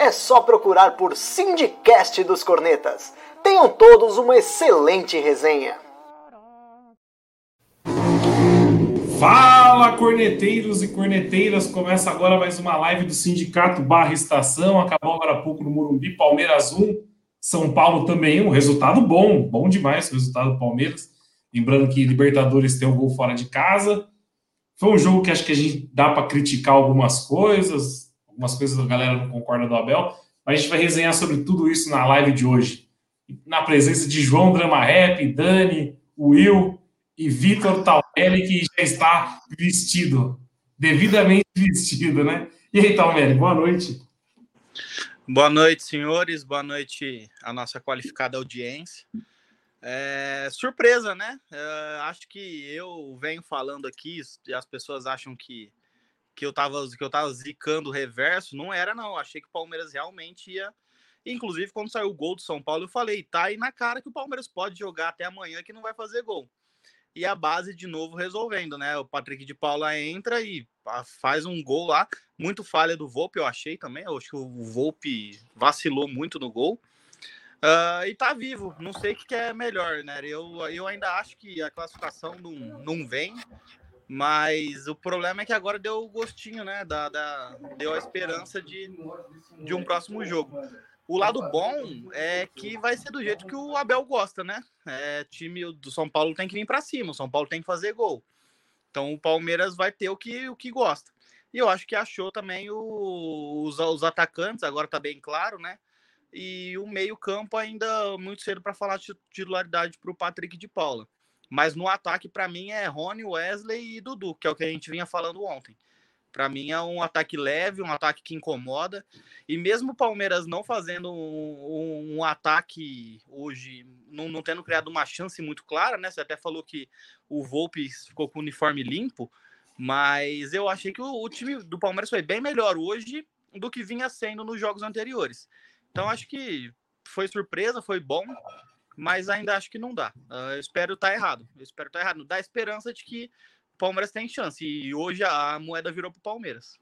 É só procurar por Sindicast dos Cornetas. Tenham todos uma excelente resenha. Fala, corneteiros e corneteiras! Começa agora mais uma live do Sindicato Barra Estação. Acabou agora há pouco no Morumbi, Palmeiras 1, São Paulo também. Um resultado bom, bom demais o resultado do Palmeiras. Lembrando que Libertadores tem um gol fora de casa. Foi um jogo que acho que a gente dá para criticar algumas coisas, algumas coisas a galera não concorda do Abel, mas a gente vai resenhar sobre tudo isso na live de hoje. Na presença de João Drama Rap, Dani, Will e Vitor Talmelli, que já está vestido, devidamente vestido, né? E aí, Talmelli, boa noite. Boa noite, senhores. Boa noite a nossa qualificada audiência. É, surpresa, né? É, acho que eu venho falando aqui as pessoas acham que, que, eu tava, que eu tava zicando o reverso. Não era, não. Achei que o Palmeiras realmente ia. Inclusive, quando saiu o gol do São Paulo, eu falei: tá aí na cara que o Palmeiras pode jogar até amanhã que não vai fazer gol e a base de novo resolvendo, né? O Patrick de Paula entra e faz um gol lá, muito falha do Volpe, eu achei também. Eu acho que o Volpe vacilou muito no gol. Uh, e tá vivo, não sei o que é melhor, né? Eu, eu ainda acho que a classificação não, não vem, mas o problema é que agora deu o gostinho, né? Da, da, deu a esperança de, de um próximo jogo. O lado bom é que vai ser do jeito que o Abel gosta, né? É, time do São Paulo tem que vir para cima, o São Paulo tem que fazer gol. Então o Palmeiras vai ter o que, o que gosta. E eu acho que achou também o, os, os atacantes, agora tá bem claro, né? E o meio-campo ainda muito cedo para falar de titularidade para o Patrick de Paula. Mas no ataque, para mim, é Rony, Wesley e Dudu, que é o que a gente vinha falando ontem. Para mim é um ataque leve, um ataque que incomoda. E mesmo o Palmeiras não fazendo um, um, um ataque hoje, não, não, tendo criado uma chance muito clara, né? Você até falou que o Volpe ficou com o uniforme limpo, mas eu achei que o, o time do Palmeiras foi bem melhor hoje do que vinha sendo nos jogos anteriores. Então acho que foi surpresa, foi bom, mas ainda acho que não dá. Uh, eu espero estar tá errado. Eu espero estar tá errado. Dá esperança de que Palmeiras tem chance. E hoje a moeda virou para o Palmeiras.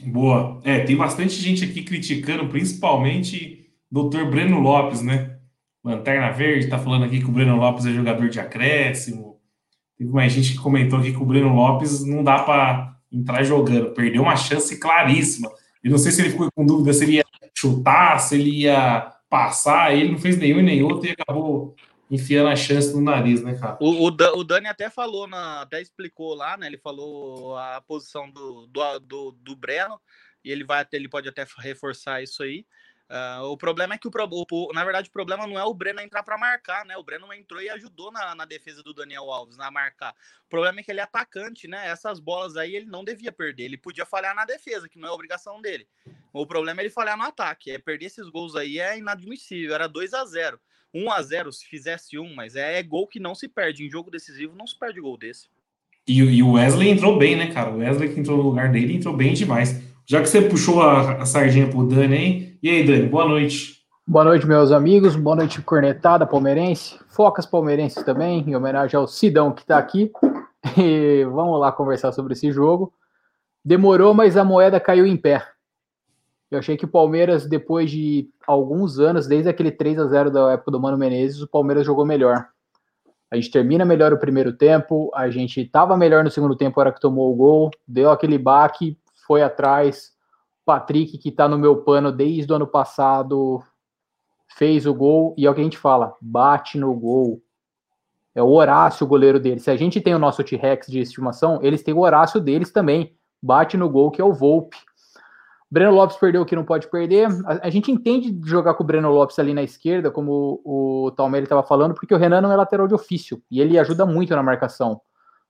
Boa. É, tem bastante gente aqui criticando, principalmente o Dr. Breno Lopes, né? Lanterna Verde tá falando aqui que o Breno Lopes é jogador de acréscimo. Teve mais gente que comentou aqui que o Breno Lopes não dá para entrar jogando. Perdeu uma chance claríssima. Eu não sei se ele ficou com dúvida se ele ia chutar, se ele ia passar. Ele não fez nenhum e nem outro e acabou enfiando a chance no nariz, né, cara? O, o, o, Dani até falou, na, até explicou lá, né? Ele falou a posição do, do, do, do Breno, e ele vai ele pode até reforçar isso aí. Uh, o problema é que, o, o, na verdade, o problema não é o Breno entrar para marcar, né? O Breno entrou e ajudou na, na, defesa do Daniel Alves, na marcar. O problema é que ele é atacante, né? Essas bolas aí ele não devia perder. Ele podia falhar na defesa, que não é obrigação dele. O problema é ele falhar no ataque. É perder esses gols aí é inadmissível. Era 2 a 0 1 a 0 se fizesse um, mas é, é, gol que não se perde. Em jogo decisivo não se perde gol desse. E, e, o Wesley entrou bem, né, cara? O Wesley que entrou no lugar dele entrou bem demais. Já que você puxou a, a sardinha pro Dani aí, e aí, Dani, boa noite. Boa noite, meus amigos. Boa noite, cornetada palmeirense. Focas palmeirenses também, em homenagem ao Sidão que tá aqui. E vamos lá conversar sobre esse jogo. Demorou, mas a moeda caiu em pé. Eu achei que o Palmeiras, depois de alguns anos, desde aquele 3 a 0 da época do Mano Menezes, o Palmeiras jogou melhor. A gente termina melhor o primeiro tempo, a gente estava melhor no segundo tempo, hora que tomou o gol, deu aquele baque, foi atrás. Patrick, que está no meu pano desde o ano passado, fez o gol, e é o que a gente fala: bate no gol. É o Horácio, o goleiro dele. Se a gente tem o nosso T-Rex de estimação, eles têm o Horácio deles também. Bate no gol, que é o Volpe. Breno Lopes perdeu o que não pode perder. A, a, gente entende jogar com o Breno Lopes ali na esquerda, como o, o Talmere estava falando, porque o Renan não é lateral de ofício e ele ajuda muito na marcação.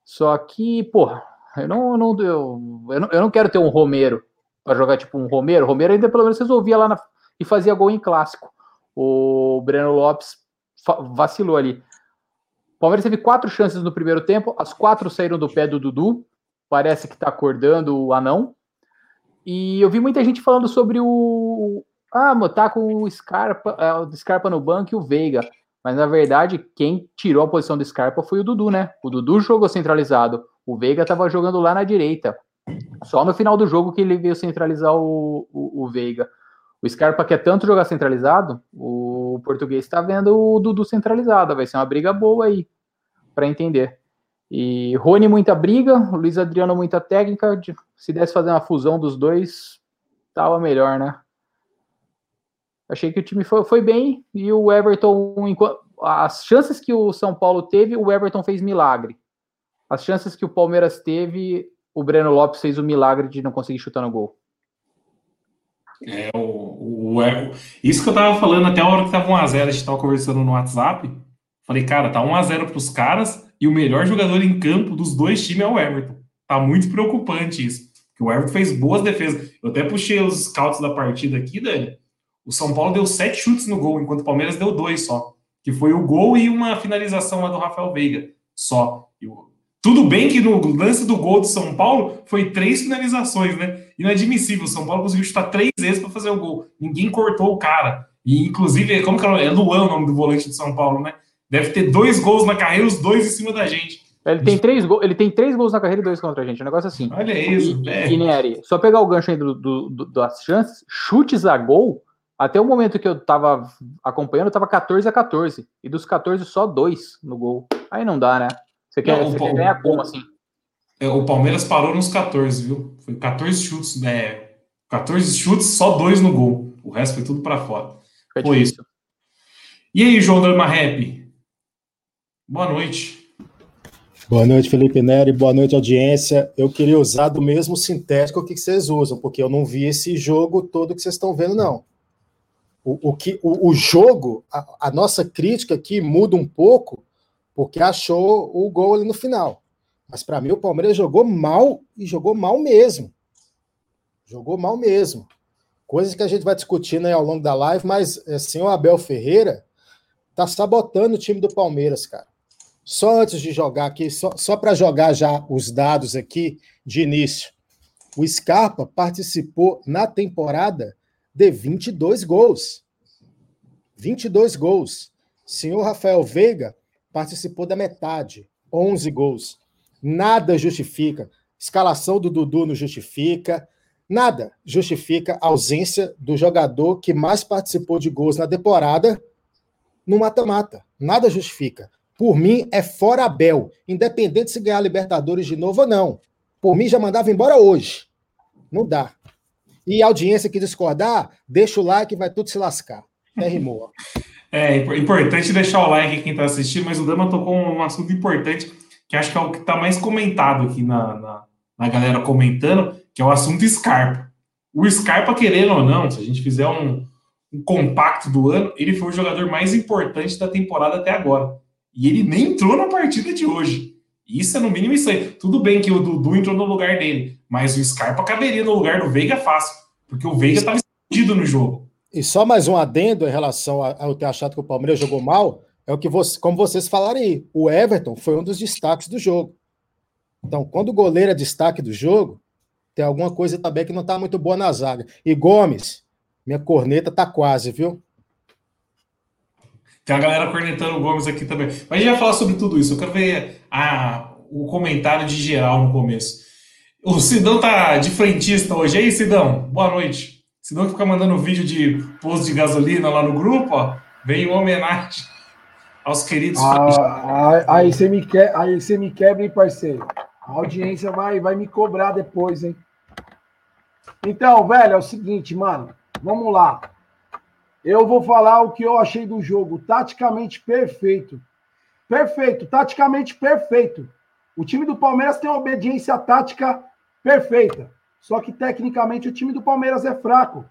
Só que, pô, eu não, não, eu, eu não, eu não quero ter um Romero para jogar tipo um Romero. Romero ainda pelo menos resolvia lá na, e fazia gol em clássico. O Breno Lopes vacilou ali. O Palmeiras teve quatro chances no primeiro tempo, as quatro saíram do pé do Dudu. Parece que tá acordando o anão. E eu vi muita gente falando sobre o. Ah, tá com o Scarpa, é, o Scarpa no banco e o Veiga. Mas na verdade, quem tirou a posição do Scarpa foi o Dudu, né? O Dudu jogou centralizado. O Veiga estava jogando lá na direita. Só no final do jogo que ele veio centralizar o, o, o Veiga. O Scarpa quer tanto jogar centralizado, o português está vendo o Dudu centralizado. Vai ser uma briga boa aí, para entender. E Rony, muita briga, Luiz Adriano, muita técnica. Se desse fazer uma fusão dos dois, tava melhor, né? Achei que o time foi, foi bem e o Everton, as chances que o São Paulo teve, o Everton fez milagre. As chances que o Palmeiras teve, o Breno Lopes fez o milagre de não conseguir chutar no gol. É, o, o, isso que eu tava falando até a hora que tava 1x0, a gente tava conversando no WhatsApp. Falei, cara, tá 1x0 pros caras e o melhor jogador em campo dos dois times é o Everton. Tá muito preocupante isso. Porque o Everton fez boas defesas. Eu até puxei os scouts da partida aqui, Dani. O São Paulo deu sete chutes no gol, enquanto o Palmeiras deu dois só. Que foi o gol e uma finalização lá do Rafael Veiga. Só. Tudo bem que no lance do gol do São Paulo foi três finalizações, né? Inadmissível. O São Paulo conseguiu chutar três vezes para fazer o gol. Ninguém cortou o cara. E, inclusive, como que é, é Luan o nome do volante de São Paulo, né? Deve ter dois gols na carreira, os dois em cima da gente. Ele tem três, go ele tem três gols na carreira e dois contra a gente. Um negócio assim. Olha isso. É. e Neri, só pegar o gancho aí do, do, do, das chances, chutes a gol, até o momento que eu tava acompanhando, tava 14 a 14. E dos 14, só dois no gol. Aí não dá, né? Você quer, não, você quer ganhar como assim? É, o Palmeiras parou nos 14, viu? Foi 14 chutes, né? 14 chutes, só dois no gol. O resto foi tudo para fora. Foi, foi isso. E aí, João Dama Rap? Boa noite. Boa noite, Felipe Neri. Boa noite, audiência. Eu queria usar do mesmo sintético que vocês usam, porque eu não vi esse jogo todo que vocês estão vendo, não. O, o que, o, o jogo, a, a nossa crítica aqui muda um pouco porque achou o gol ali no final. Mas para mim o Palmeiras jogou mal e jogou mal mesmo. Jogou mal mesmo. Coisas que a gente vai discutindo aí ao longo da live, mas assim, o Abel Ferreira tá sabotando o time do Palmeiras, cara. Só antes de jogar aqui, só, só para jogar já os dados aqui de início. O Scarpa participou na temporada de 22 gols. 22 gols. Senhor Rafael Veiga participou da metade, 11 gols. Nada justifica. Escalação do Dudu não justifica. Nada justifica a ausência do jogador que mais participou de gols na temporada no mata-mata. Nada justifica. Por mim, é fora Abel. Independente se ganhar a Libertadores de novo ou não. Por mim, já mandava embora hoje. Não dá. E a audiência que discordar, deixa o like vai tudo se lascar. É rimou. É importante deixar o like quem está assistindo, mas o Dama tocou um assunto importante, que acho que é o que está mais comentado aqui na, na, na, galera comentando, que é o assunto Scarpa. O Scarpa, querendo ou não, se a gente fizer um, um compacto do ano, ele foi o jogador mais importante da temporada até agora. E ele nem entrou na partida de hoje. Isso é no mínimo isso aí. Tudo bem que o Dudu entrou no lugar dele, mas o Scarpa caberia no lugar do Veiga fácil, porque o Veiga estava escondido no jogo. E só mais um adendo em relação ao ter achado que o Palmeiras jogou mal, é o que você, como vocês falaram aí, o Everton foi um dos destaques do jogo. Então, quando o goleiro é destaque do jogo, tem alguma coisa também que não está muito boa na zaga. E Gomes, minha corneta tá quase, viu? Tem a galera cornetando o Gomes aqui também. Mas a gente vai falar sobre tudo isso. Eu quero ver a, o comentário de geral no começo. O Sidão tá de frentista hoje. E aí, Sidão? Boa noite. Se não ficar mandando vídeo de posto de gasolina lá no grupo, ó, vem uma homenagem aos queridos. Ah, aí você me quer, aí você me quebra, hein, parceiro? A audiência vai, vai me cobrar depois, hein? Então, velho, é o seguinte, mano. Vamos lá. Eu vou falar o que eu achei do jogo. Taticamente perfeito. Perfeito, taticamente perfeito. O time do Palmeiras tem uma obediência tática perfeita. Só que tecnicamente o time do Palmeiras é fraco.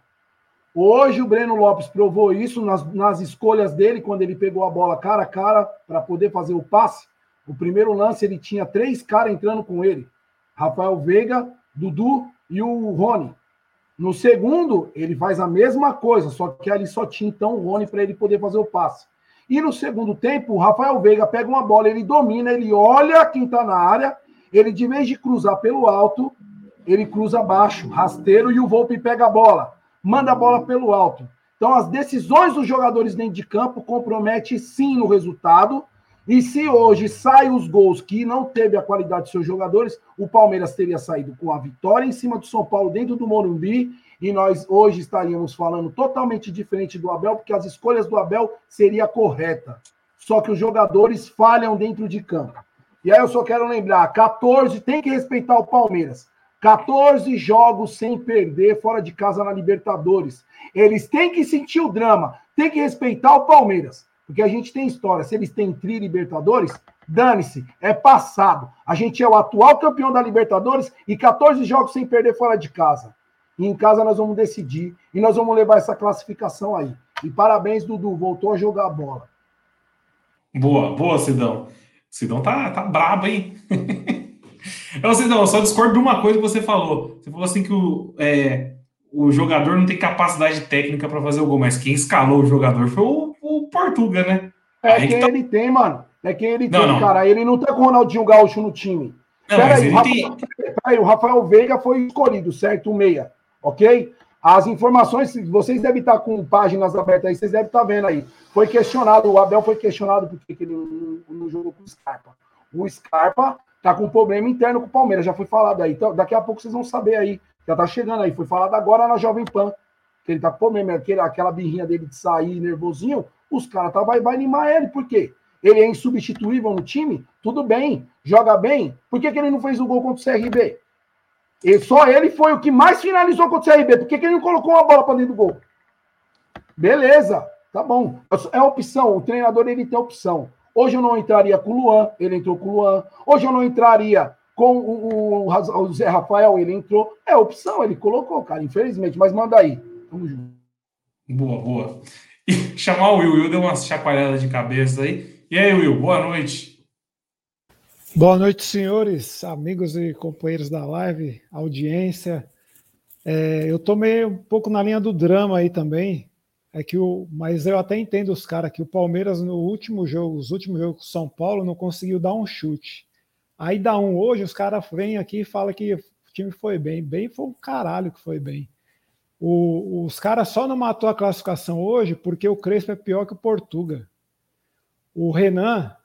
Hoje o Breno Lopes provou isso nas, nas escolhas dele, quando ele pegou a bola cara a cara para poder fazer o passe. O primeiro lance ele tinha três caras entrando com ele: Rafael Veiga, Dudu e o Rony. No segundo, ele faz a mesma coisa, só que ali só tinha então o Rony para ele poder fazer o passe. E no segundo tempo, o Rafael Veiga pega uma bola, ele domina, ele olha quem está na área, ele de vez de cruzar pelo alto, ele cruza baixo, rasteiro, e o Volpe pega a bola, manda a bola pelo alto. Então, as decisões dos jogadores dentro de campo comprometem sim no resultado. E se hoje saem os gols que não teve a qualidade de seus jogadores, o Palmeiras teria saído com a vitória em cima do São Paulo dentro do Morumbi e nós hoje estaríamos falando totalmente diferente do Abel, porque as escolhas do Abel seria correta. Só que os jogadores falham dentro de campo. E aí eu só quero lembrar, 14 tem que respeitar o Palmeiras. 14 jogos sem perder fora de casa na Libertadores. Eles têm que sentir o drama, tem que respeitar o Palmeiras. Porque a gente tem história, se eles têm tri Libertadores, dane-se, é passado. A gente é o atual campeão da Libertadores e 14 jogos sem perder fora de casa. E em casa nós vamos decidir e nós vamos levar essa classificação aí. E parabéns, Dudu, voltou a jogar bola. Boa, boa, Sidão. Sidão tá, tá brabo, hein? eu, Sidão, eu só discordo de uma coisa que você falou. Você falou assim que o, é, o jogador não tem capacidade técnica para fazer o gol, mas quem escalou o jogador foi o, o Portuga, né? É aí quem que tá... ele tem, mano. É quem ele não, tem, não. cara. Ele não tá com o Ronaldinho Gaúcho no time. Não, Peraí, o, Rafael, tem... o Rafael Veiga foi escolhido, certo? O meia ok? As informações, vocês devem estar com páginas abertas aí, vocês devem estar vendo aí. Foi questionado, o Abel foi questionado porque ele não, não jogou com o Scarpa. O Scarpa tá com um problema interno com o Palmeiras, já foi falado aí. Então, daqui a pouco vocês vão saber aí. Já tá chegando aí. Foi falado agora na Jovem Pan. Que ele tá com problema, aquele, aquela birrinha dele de sair nervosinho. Os caras tá, vai, vai animar ele. Por quê? Ele é insubstituível no time? Tudo bem, joga bem. Por que, que ele não fez o gol contra o CRB? E só ele foi o que mais finalizou contra o CRB. Por que, que ele não colocou uma bola para dentro do gol? Beleza, tá bom. É opção. O treinador ele tem opção. Hoje eu não entraria com o Luan, ele entrou com o Luan. Hoje eu não entraria com o, o, o Zé Rafael, ele entrou. É opção, ele colocou, cara, infelizmente. Mas manda aí. Tamo junto. Boa, boa. E chamar o Will. Will deu uma chacoalhada de cabeça aí. E aí, Will, boa noite. Boa noite, senhores, amigos e companheiros da live, audiência. É, eu tomei um pouco na linha do drama aí também, é que o, mas eu até entendo os caras que o Palmeiras no último jogo, os últimos jogos com São Paulo, não conseguiu dar um chute. Aí dá um hoje, os caras vêm aqui e falam que o time foi bem. Bem foi um caralho que foi bem. O, os caras só não matou a classificação hoje porque o Crespo é pior que o Portuga. O Renan,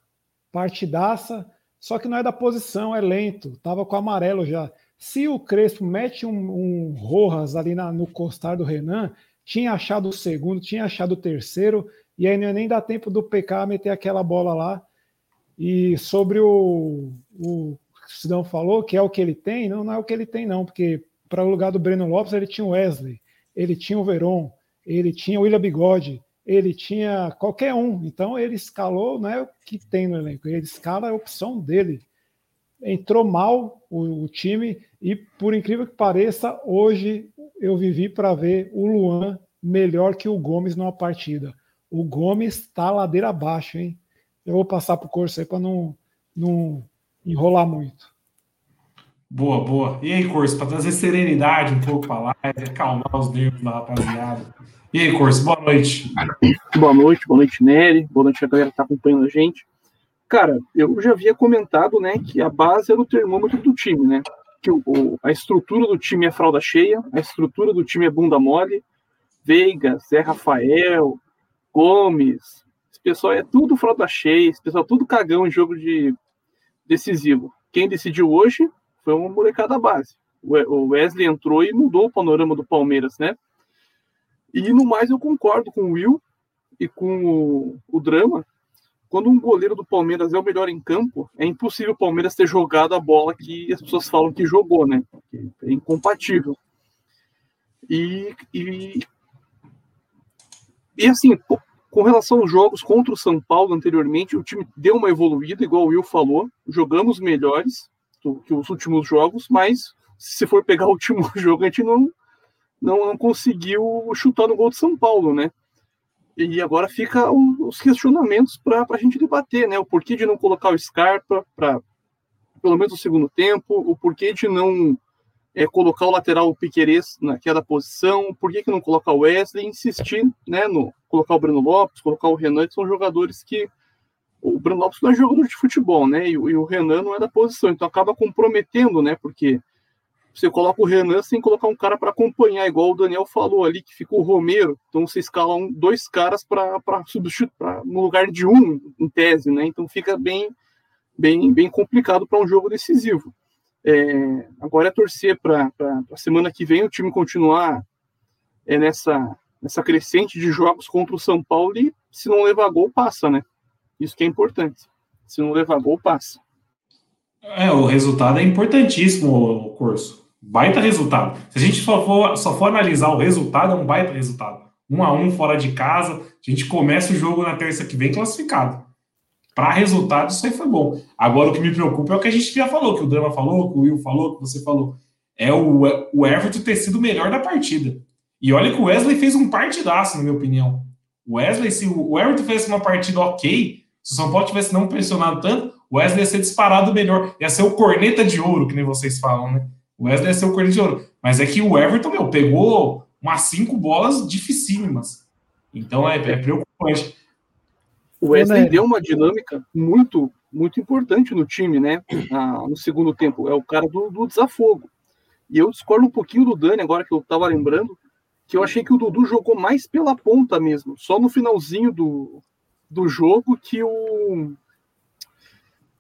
partidaça, só que não é da posição, é lento. Tava com amarelo já. Se o Crespo mete um, um Rojas ali na, no costar do Renan, tinha achado o segundo, tinha achado o terceiro, e aí nem dá tempo do PK meter aquela bola lá. E sobre o, o Sidão falou, que é o que ele tem, não, não é o que ele tem, não, porque para o lugar do Breno Lopes ele tinha o Wesley, ele tinha o Veron, ele tinha o William Bigode, ele tinha qualquer um. Então ele escalou, não é o que tem no elenco, ele escala a opção dele. Entrou mal o, o time e, por incrível que pareça, hoje eu vivi para ver o Luan melhor que o Gomes numa partida. O Gomes está ladeira abaixo, hein? Eu vou passar para o curso aí para não, não enrolar muito. Boa, boa. E aí, Corso, para trazer serenidade um pouco para lá, acalmar os nervos da rapaziada. E aí, Corso, boa noite. Boa noite, boa noite, Nery. Boa noite a galera que está acompanhando a gente. Cara, eu já havia comentado, né, que a base era o termômetro do time, né? Que o, a estrutura do time é fralda cheia, a estrutura do time é bunda mole. Veiga, Zé Rafael, Gomes, esse pessoal é tudo fralda cheia, esse pessoal é tudo cagão em jogo de decisivo. Quem decidiu hoje foi uma molecada base. O Wesley entrou e mudou o panorama do Palmeiras, né? E no mais eu concordo com o Will e com o, o Drama. Quando um goleiro do Palmeiras é o melhor em campo, é impossível o Palmeiras ter jogado a bola que as pessoas falam que jogou, né? É incompatível. E, e, e assim, com relação aos jogos contra o São Paulo anteriormente, o time deu uma evoluída, igual o Will falou, jogamos melhores do que os últimos jogos, mas se for pegar o último jogo, a gente não, não, não conseguiu chutar no gol de São Paulo, né? E agora fica os questionamentos para a gente debater, né? O porquê de não colocar o Scarpa para pelo menos o segundo tempo, o porquê de não é, colocar o lateral Piqueires naquela posição, por que, que não colocar o Wesley, insistir né, no colocar o Breno Lopes, colocar o Renan, que são jogadores que o Breno Lopes não é jogador de futebol, né? E, e, o Renan não é da posição, então acaba comprometendo, né? Porque você coloca o Renan sem colocar um cara para acompanhar, igual o Daniel falou ali, que ficou o Romero, então você escala um, dois caras para substituir no lugar de um, em tese, né? Então fica bem, bem, bem complicado para um jogo decisivo. É, agora é torcer para a semana que vem o time continuar é, nessa, nessa crescente de jogos contra o São Paulo e se não levar gol, passa, né? Isso que é importante. Se não levar gol, passa. É, o resultado é importantíssimo, o curso. Baita resultado. Se a gente só for, só for analisar o resultado, é um baita resultado. Um a um fora de casa, a gente começa o jogo na terça que vem classificado para resultado, isso aí foi bom. Agora, o que me preocupa é o que a gente já falou, que o Drama falou, que o Will falou, que você falou. É o, o Everton ter sido o melhor da partida. E olha que o Wesley fez um partidaço, na minha opinião. O Wesley, se o Everton fizesse uma partida ok, se o São Paulo tivesse não pressionado tanto, o Wesley ia ser disparado melhor. Ia ser o corneta de ouro, que nem vocês falam, né? O Wesley corneta de ouro. Mas é que o Everton, meu, pegou umas cinco bolas dificílimas. Então é, é preocupante. O Wesley deu uma dinâmica muito, muito importante no time, né? Ah, no segundo tempo. É o cara do, do, desafogo. E eu discordo um pouquinho do Dani, agora que eu tava lembrando, que eu achei que o Dudu jogou mais pela ponta mesmo. Só no finalzinho do, do jogo que o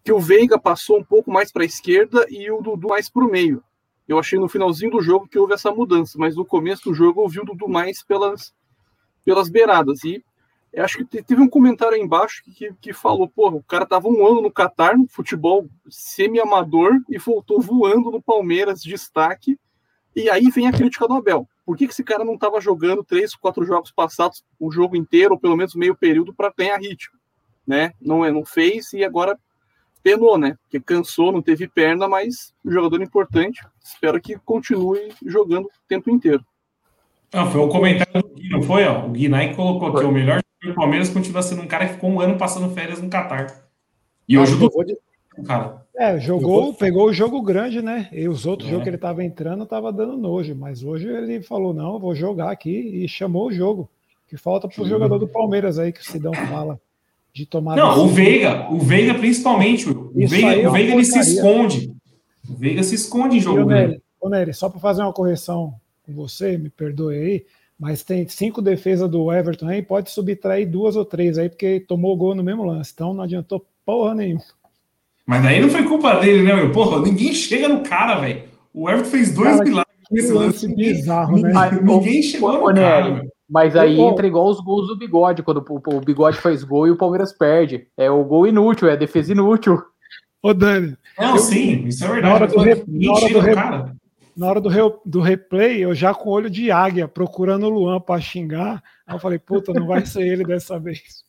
que o Veiga passou um pouco mais para a esquerda e o Dudu mais para o meio. Eu achei no finalzinho do jogo que houve essa mudança, mas no começo do jogo eu vi o Dudu mais pelas, pelas beiradas. E acho que teve um comentário aí embaixo que, que falou, pô, o cara tava um ano no Catar, no futebol semi-amador, e voltou voando no Palmeiras, destaque, e aí vem a crítica do Abel. Por que, que esse cara não estava jogando três, quatro jogos passados, o jogo inteiro, ou pelo menos meio período, para ganhar ritmo? Né? Não, é, não fez e agora penou, né? Porque cansou, não teve perna, mas um jogador importante. Espero que continue jogando o tempo inteiro. Não, foi o comentário do Gui, não foi? Ó? O Gui Nike colocou aqui: o melhor o Palmeiras continua sendo um cara que ficou um ano passando férias no Catar. E hoje jogou de... cara. É, jogou, vou... pegou o jogo grande, né? E os outros é. jogos que ele estava entrando estava dando nojo, mas hoje ele falou: não, vou jogar aqui e chamou o jogo. Que falta para o jogador do Palmeiras aí que o Sidão fala de tomar. Não, decisão. o Veiga, o Veiga principalmente, o Veiga, é o Veiga ele se esconde. O Veiga se esconde em jogo. Nery, Nery, só para fazer uma correção com você, me perdoe aí mas tem cinco defesas do Everton aí, pode subtrair duas ou três aí, porque tomou gol no mesmo lance, então não adiantou porra nenhuma. Mas daí não foi culpa dele, né, meu? Porra, ninguém chega no cara, velho. O Everton fez dois cara, milagres nesse lance. lance bizarro, ninguém, né? Ninguém chegou no cara, Mas aí entra igual os gols do Bigode, quando o Bigode faz gol e o Palmeiras perde. É o gol inútil, é a defesa inútil. Ô, Dani. Não, eu, sim, isso é verdade. Na hora do, re, na hora do, re, cara na hora do, re, do replay, eu já com olho de águia, procurando o Luan para xingar. Aí eu falei, puta, não vai ser ele dessa vez.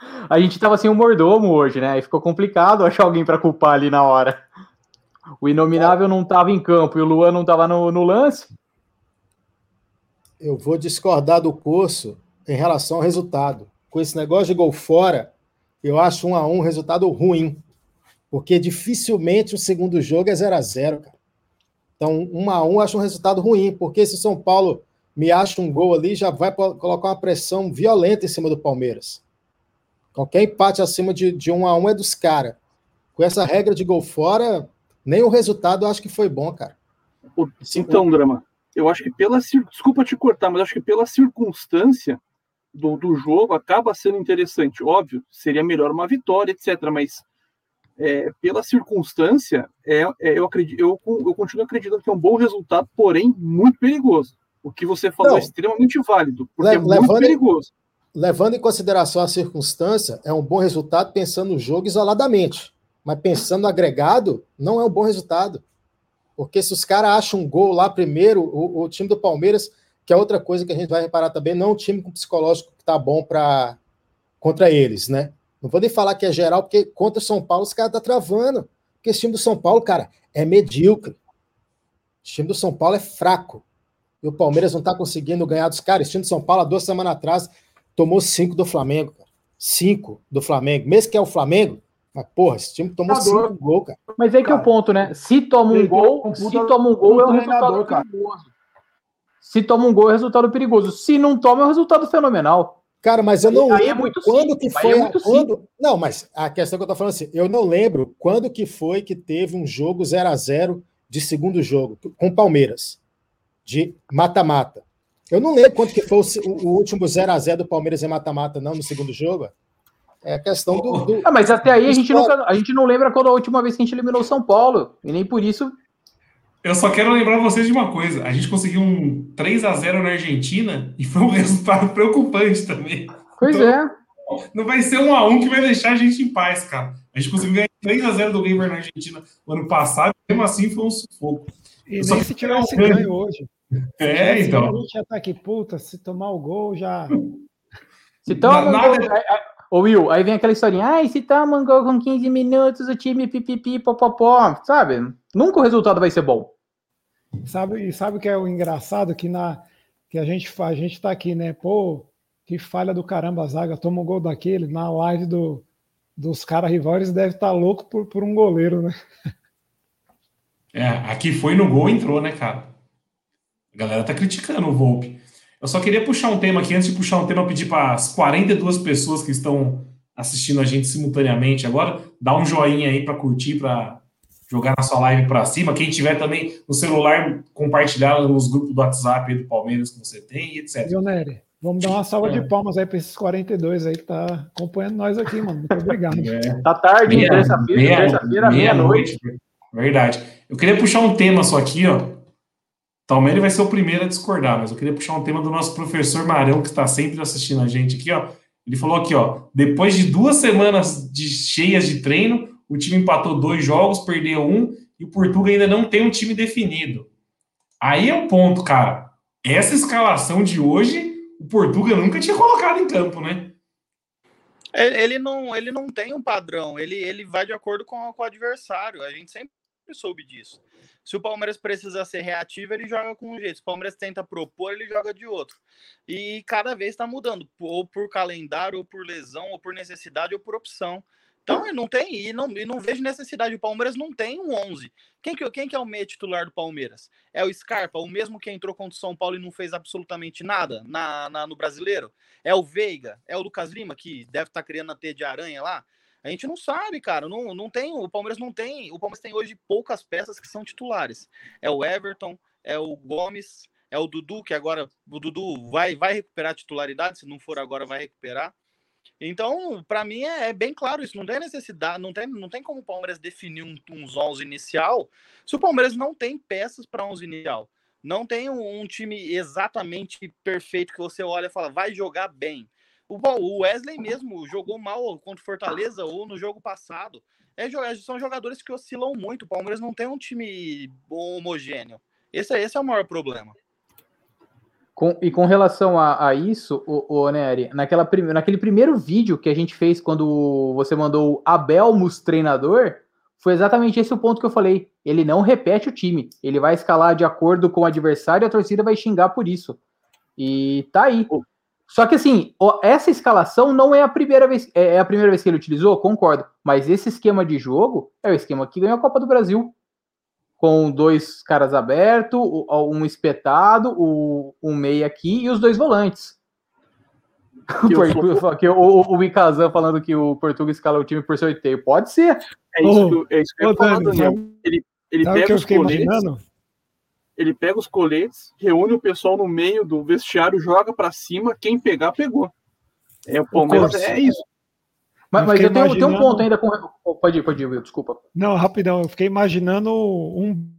A gente tava sem o um mordomo hoje, né? Aí ficou complicado achar alguém para culpar ali na hora. O Inominável não tava em campo e o Luan não tava no, no lance. Eu vou discordar do curso em relação ao resultado. Com esse negócio de gol fora, eu acho um a um resultado ruim. Porque dificilmente o segundo jogo é 0 a 0 cara. Então, um a um acho um resultado ruim, porque se São Paulo me acha um gol ali, já vai colocar uma pressão violenta em cima do Palmeiras. Qualquer empate acima de, de um a um é dos caras. Com essa regra de gol fora, nem o resultado eu acho que foi bom, cara. Então, Drama, eu acho que pela. Desculpa te cortar, mas acho que pela circunstância do, do jogo acaba sendo interessante. Óbvio, seria melhor uma vitória, etc. Mas é, pela circunstância, é, é, eu, acredito, eu, eu continuo acreditando que é um bom resultado, porém muito perigoso. O que você falou Não, é extremamente válido, porque le, é muito levando, perigoso. Levando em consideração a circunstância, é um bom resultado pensando no jogo isoladamente. Mas pensando no agregado, não é um bom resultado. Porque se os caras acham um gol lá primeiro, o, o, time do Palmeiras, que é outra coisa que a gente vai reparar também, não é um time com psicológico que tá bom para contra eles, né? Não vou nem falar que é geral, porque contra São Paulo os caras tá travando. Porque esse time do São Paulo, cara, é medíocre. O time do São Paulo é fraco. E o Palmeiras não está conseguindo ganhar dos caras. O time do São Paulo, há duas semanas atrás, tomou cinco do Flamengo. Cara. Cinco do Flamengo. Mesmo que é o Flamengo, Mas, porra, esse time tomou cinco gols, cara. Mas aí que é o ponto, né? Se toma um gol, se toma um gol, é um resultado cara. perigoso. Se toma um gol, é resultado perigoso. Se não toma, é um resultado fenomenal. Cara, mas eu não Aí é lembro muito quando simples, que aí foi. é quando... Não, mas a questão que eu tô falando assim, eu não lembro quando que foi que teve um jogo 0 a 0 de segundo jogo com o Palmeiras, de mata-mata. Eu não lembro quanto que foi o- o último 0 a 0 do Palmeiras em mata-mata, não, no segundo jogo. É a questão do. do- Ah, mas até aí a gente, nunca, a gente não lembra quando a última vez que a gente eliminou o São Paulo. E nem por isso. Eu só quero lembrar vocês de uma coisa. A gente conseguiu um 3 a 0 na Argentina e foi um resultado preocupante também. Pois Então- é. Não vai ser um a um que vai deixar a gente em paz, cara. A gente conseguiu ganhar 3 a 0 do River na Argentina no ano passado, mesmo assim foi um sufoco. E Só nem se tivesse ganho hoje. É, Se então. A gente já tá aqui, puta, se tomar o gol já. Se toma um Nada- Ô Will, aí vem aquela historinha. Ai, se toma um gol com 15 minutos, o time pipipi, popopó. Sabe? Nunca o resultado vai ser bom. Sabe, e sabe o que é o engraçado? Que, na, que a, gente, a gente tá aqui, né? Pô, que falha do caramba a zaga, toma um gol daquele. Na live do, dos caras rivais deve estar louco por, por um goleiro, né? É, aqui foi no gol entrou, né, cara? A galera tá criticando o Volpe. Eu só queria puxar um tema aqui, antes de puxar um tema, eu pedir para as 42 pessoas que estão assistindo a gente simultaneamente agora, dá um joinha aí para curtir, para jogar na sua live para cima. Quem tiver também no celular, compartilhar nos grupos do WhatsApp aí do Palmeiras que você tem, e etc. Viu, Nery? Vamos dar uma salva É. de palmas aí para esses 42 aí que tá acompanhando nós aqui, mano. Muito obrigado. É. Tá tarde, hein? terça-feira, meia- terça-feira, meia-noite. Verdade. Eu queria puxar um tema só aqui, ó. Talmere vai ser o primeiro a discordar, mas eu queria puxar um tema do nosso professor Marão, que está sempre assistindo a gente aqui, ó. Ele falou aqui, ó. Depois de duas semanas de cheias de treino, o time empatou dois jogos, perdeu um, e o Portugal ainda não tem um time definido. Aí é o ponto, cara. Essa escalação de hoje, o Portugal nunca tinha colocado em campo, né? Ele ele não, ele não tem um padrão, ele, ele vai de acordo com, com o adversário. A gente sempre soube disso. Se o Palmeiras precisa ser reativo, ele joga com um jeito. Se o Palmeiras tenta propor, ele joga de outro. E cada vez está mudando, ou por calendário, ou por lesão, ou por necessidade, ou por opção. Então, não tem, e não, e não vejo necessidade. O Palmeiras não tem um 11. Quem que, quem que é o meio titular do Palmeiras? É o Scarpa, o mesmo que entrou contra o São Paulo e não fez absolutamente nada na, na- no brasileiro? É o Veiga? É o Lucas Lima, que deve estar criando a teia de aranha lá? A gente não sabe, cara. Não, não tem, o Palmeiras não tem. O Palmeiras tem hoje poucas peças que são titulares. É o Everton, é o Gomes, é o Dudu, que agora o Dudu vai, vai recuperar a titularidade, se não for agora, vai recuperar. Então, para mim é, é bem claro isso. Não tem necessidade, não tem, não tem como o Palmeiras definir um, uns 11 inicial se o Palmeiras não tem peças para 11 inicial. Não tem um, um time exatamente perfeito que você olha e fala, vai jogar bem. O, Wesley mesmo jogou mal contra o Fortaleza ou no jogo passado. É, jo- são jogadores que oscilam muito. O Palmeiras não tem um time homogêneo. Esse, é- esse é o maior problema. Com- e com relação a, a isso, o, o Nery, naquela prim- naquele primeiro vídeo que a gente fez quando você mandou o Abelmus treinador, foi exatamente esse o ponto que eu falei. Ele não repete o time. Ele vai escalar de acordo com o adversário e a torcida vai xingar por isso. E tá aí. Só que assim, essa escalação não é a primeira vez. É é a primeira vez que ele utilizou, concordo. Mas esse esquema de jogo é o esquema que ganhou a Copa do Brasil com dois caras abertos, o- um espetado, o, um meia aqui e os dois volantes. O, Portu- sou- que o, o, o Ikazan falando que o Portugal escala o time por sorteio. Pode ser. É isso, que, eu- é isso que eu Dani, Daniel. sabe, Ele, ele sabe o que pega eu os coletes, imaginando? Ele pega os coletes, reúne o pessoal no meio do vestiário, joga pra cima, quem pegar, pegou. É, o Palmeiras é isso. Mas, Eu mas eu tenho, tenho um imaginando- ponto ainda com. oh, Pode ir, pode ir, Will, desculpa. Não, rapidão, eu fiquei imaginando um.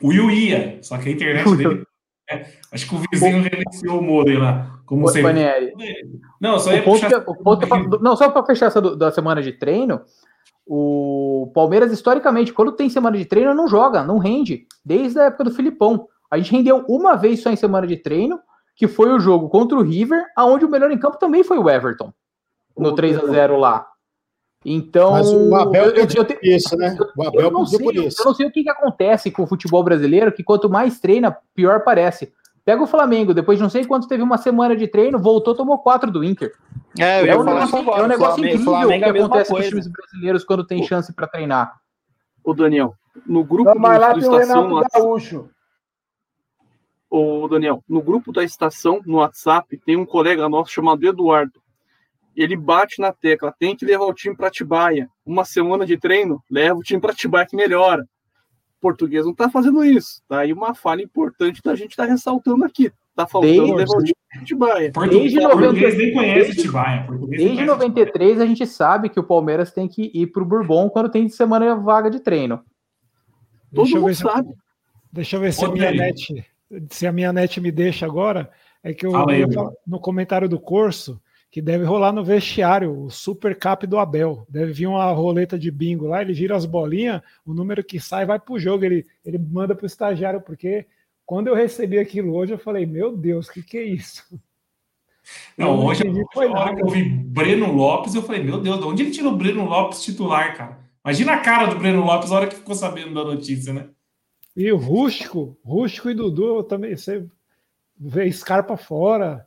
O Will ia, só que a internet dele. é, acho que o vizinho reiniciou o modem lá. Como você. Panieri, Não, só ia O ponto puxar. que- o ponto que- não, só para fechar essa do- da semana de treino, o Palmeiras, historicamente, quando tem semana de treino, não joga, não rende. Desde a época do Filipão. A gente rendeu uma vez só em semana de treino, que foi o jogo contra o River, aonde o melhor em campo também foi o Everton. No 3 a 0 lá. Então. Mas o Abel eu- eu- eu isso, né? O eu Abel não, pediu sei, por isso. eu não sei o que, que acontece com o futebol brasileiro, que quanto mais treina, pior parece. Pega o Flamengo, depois de não sei quanto teve uma semana de treino, voltou, tomou quatro do Inter. É, eu É ia um falar negócio, isso agora. é um negócio Flamengo- incrível Flamengo é que mesma acontece com os coisa. times brasileiros quando tem chance para treinar. Ô, Daniel, no grupo Não, mas lá do tem o Estação, no Renato Gaúcho. ô, Daniel, no grupo da Estação, no WhatsApp, tem um colega nosso chamado Eduardo. Ele bate na tecla, tem que levar o time para Atibaia. Uma semana de treino, leva o time para Atibaia que melhora. O português não tá fazendo isso. Tá aí uma falha importante da gente estar ressaltando aqui. Tá faltando Desde- o para. Português, Desde português 90 nem conhece Tibaia. Desde conhece 93 a gente sabe que o Palmeiras tem que ir pro Bourbon quando tem semana vaga de treino. Todo Deixa eu mundo ver se- sabe. Deixa eu ver se a minha net, se a minha net me deixa agora. É que eu falar no comentário do curso que deve rolar no vestiário o super cap do Abel. Deve vir uma roleta de bingo lá, ele gira as bolinhas, o número que sai vai pro jogo, ele, ele manda pro estagiário, porque quando eu recebi aquilo hoje, eu falei, meu Deus, o que, que é isso? Não, não hoje, entendi, foi na hora nada. que eu vi Breno Lopes, eu falei, meu Deus, de onde ele tirou o Breno Lopes titular, cara? Imagina a cara do Breno Lopes na hora que ficou sabendo da notícia, né? E o Rústico, Rústico e Dudu eu também, você vê Scarpa fora.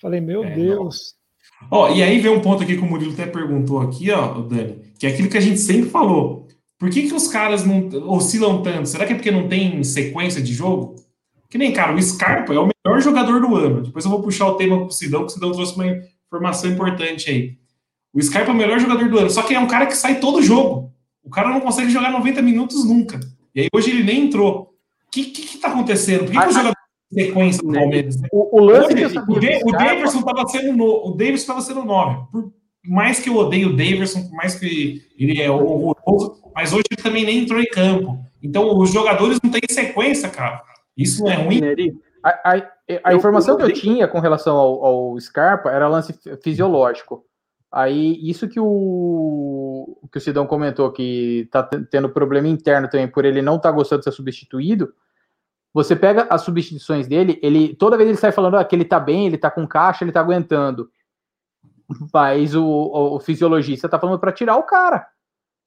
Falei, meu É, Deus. Ó, e aí vem um ponto aqui que o Murilo até perguntou aqui, ó, o Dani, que é aquilo que a gente sempre falou. Por que, que os caras não oscilam tanto? Será que é porque não tem sequência de jogo? Que nem, cara, o Scarpa é o melhor jogador do ano. Depois eu vou puxar o tema pro Sidão, que o Sidão trouxe uma informação importante aí. O Scarpa é o melhor jogador do ano, só que é um cara que sai todo jogo. O cara não consegue jogar 90 minutos nunca. E aí hoje ele nem entrou. O que, que, que tá acontecendo? Por que, que o jogador sequência do Palmeiras? O, o lance Hoje, o, o Davidson estava sendo no, o Davidson estava sendo 9. Por mais que eu odeie o Davidson, por mais que ele é horroroso, mas hoje ele também nem entrou em campo. Então os jogadores não têm sequência, cara. Isso não é ruim. Neri, A, a- a informação que eu tinha com relação ao, ao Scarpa era lance fi- fisiológico. Aí, isso que o, que o Sidão comentou, que tá te- tendo problema interno também por ele não estar gostando de ser substituído. Você pega as substituições dele, ele toda vez ele sai falando ah, que ele tá bem, ele tá com caixa, ele tá aguentando. Mas o, o, o fisiologista tá falando para tirar o cara.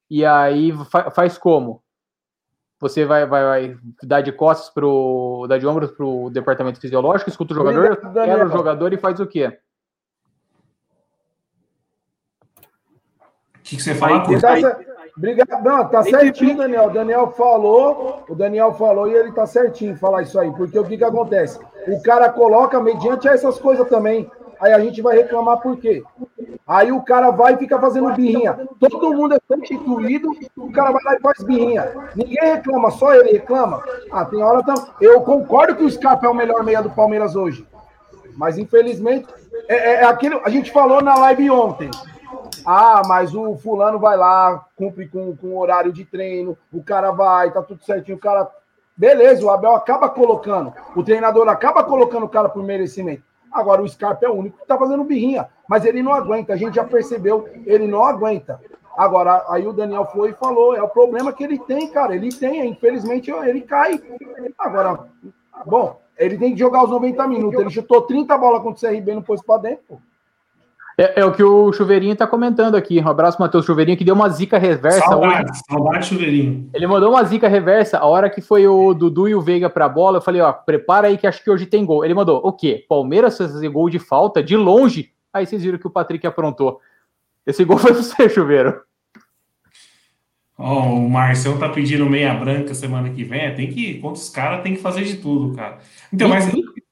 E aí fa- faz como? Você vai, vai, vai dar de costas pro. dar de ombros pro departamento fisiológico, escuta o jogador, quebra o jogador e faz o quê? O que, que você fala, Aí, Obrigado. Não, tá certinho, Daniel. O Daniel falou, o Daniel falou e ele tá certinho falar isso aí. Porque o que que acontece? O cara coloca mediante essas coisas também. Aí a gente vai reclamar por quê? Aí o cara vai e fica fazendo birrinha. Todo mundo é substituído, o cara vai lá e faz birrinha. Ninguém reclama, só ele reclama. Ah, tem hora tam... Eu concordo que o Scarpa é o melhor meia do Palmeiras hoje. Mas infelizmente, é, é- é aquilo. A gente falou na live ontem. Ah, mas o fulano vai lá, cumpre com, com o horário de treino, o cara vai, tá tudo certinho, o cara. Beleza, o Abel acaba colocando, o treinador acaba colocando o cara por merecimento. Agora o Scarpa é o único que tá fazendo birrinha, mas ele não aguenta, a gente já percebeu, ele não aguenta. Agora, aí o Daniel foi e falou, é o problema que ele tem, cara, ele tem, infelizmente ele cai. Agora, bom, ele tem que jogar os 90 minutos, ele chutou 30 bolas contra o CRB não pôs pra dentro, pô. É, é o que o Chuveirinho tá comentando aqui. Um abraço, Matheus Chuveirinho, que deu uma zica reversa hoje. Saudade, saudade, chuveirinho. Ele mandou uma zica reversa. A hora que foi o Dudu e o Veiga pra bola, eu falei, ó, prepara aí que acho que hoje tem gol. Ele mandou, o quê? Palmeiras fazer gol de falta, de longe? Aí vocês viram que o Patrick aprontou. Esse gol foi você, Chuveiro. Ó, o Marcelo tá pedindo meia branca semana que vem. Tem que, contra os caras, tem que fazer de tudo, cara. Então, mas.